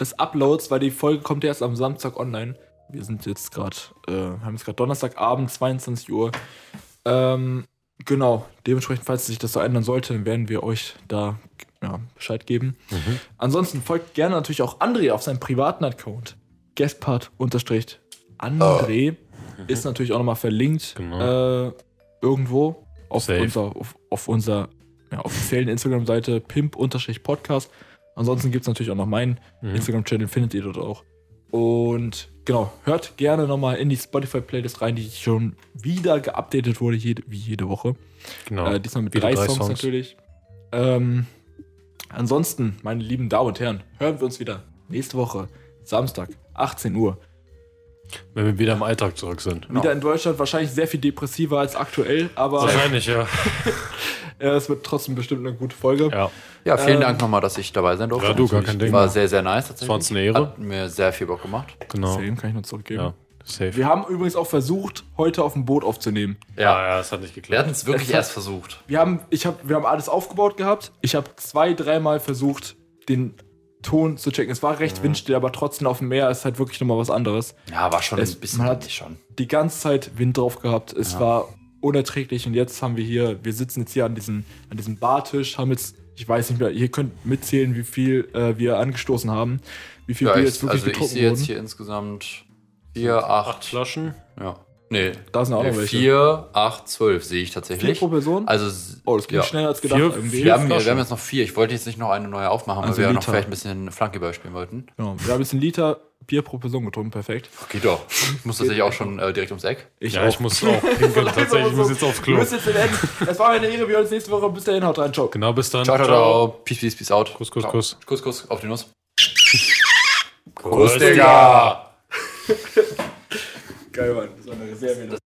des Uploads, weil die Folge kommt erst am Samstag online. Wir sind jetzt gerade, äh, haben jetzt gerade Donnerstagabend, 22 Uhr. Ähm, genau. Dementsprechend, falls sich das so ändern sollte, werden wir euch da ja, Bescheid geben. Mhm. Ansonsten folgt gerne natürlich auch André auf seinem privaten Account. Guestpart-André ist natürlich auch nochmal verlinkt Genau. äh, irgendwo auf Safe. unser, auf, auf unserer ja, offiziellen Instagram-Seite pimp-podcast. Ansonsten gibt es natürlich auch noch meinen Mhm. Instagram-Channel, findet ihr dort auch. Und genau, hört gerne nochmal in die Spotify-Playlist rein, die schon wieder geupdatet wurde, jede, wie jede Woche. Genau. Äh, diesmal mit Wieder drei, Songs, natürlich. Ähm, ansonsten, meine lieben Damen und Herren, hören wir uns wieder nächste Woche, Samstag, 18 Uhr. Wenn wir wieder im Alltag zurück sind. Wieder in Deutschland wahrscheinlich sehr viel depressiver als aktuell, aber Wahrscheinlich, ja. ja, es wird trotzdem bestimmt eine gute Folge. Ja. Ja, vielen Ähm, Dank nochmal, dass ich dabei sein durfte. Ja, du, gar kein Ding. War sehr, sehr nice tatsächlich. war uns eine Ehre. Hat mir sehr viel Bock gemacht. Genau. Same kann ich nur zurückgeben. Ja, safe. Wir haben übrigens auch versucht, heute auf dem Boot aufzunehmen. ja, ja, es hat nicht Wir geklappt. hatten es wirklich hat- erst versucht. Wir haben, ich hab, wir haben alles aufgebaut gehabt. Ich habe zwei, dreimal versucht, den Ton zu checken. Es war recht windstill, aber trotzdem auf dem Meer ist halt wirklich nochmal was anderes. Ja, war schon Es- ein bisschen man hat- schon. Die ganze Zeit Wind drauf gehabt. Es war unerträglich und jetzt haben wir hier, wir sitzen jetzt hier an diesem, an diesem Bartisch, haben jetzt, ich weiß nicht mehr, ihr könnt mitzählen, wie viel äh, wir angestoßen haben, wie viel Ja, Bier ich, jetzt wirklich also ich getrunken sehe jetzt hier insgesamt 4, 8, Acht Flaschen. ja. Nee, Da sind auch noch welche. 4, 8, 12 sehe ich Vier tatsächlich. pro Person? Also, oh, das ging ja. schneller als gedacht Vier- irgendwie. Wir haben, wir haben jetzt noch vier. Ich wollte jetzt nicht noch eine neue aufmachen, weil Also wir ja noch Liter. vielleicht ein bisschen Flankeball spielen wollten. Genau. Wir haben jetzt einen Liter Bier pro Person getrunken, perfekt. Geht doch. Ich muss tatsächlich auch schon äh, direkt ums Eck. Ich ja, ich muss auch pinkeln. Tatsächlich, ich muss jetzt aufs Du Klo. bist jetzt in Enden. Es war mir eine Ehre, wir hören uns nächste Woche. Bis dahin, haut rein, ciao. Genau, bis dann. Ciao, ciao, ciao. Peace, peace, peace out. Kuss, Kuss, Ciao. Kuss. Kuss, Kuss auf die Nuss. Kuss, Digga. Geil, Mann. Das war eine Reserve.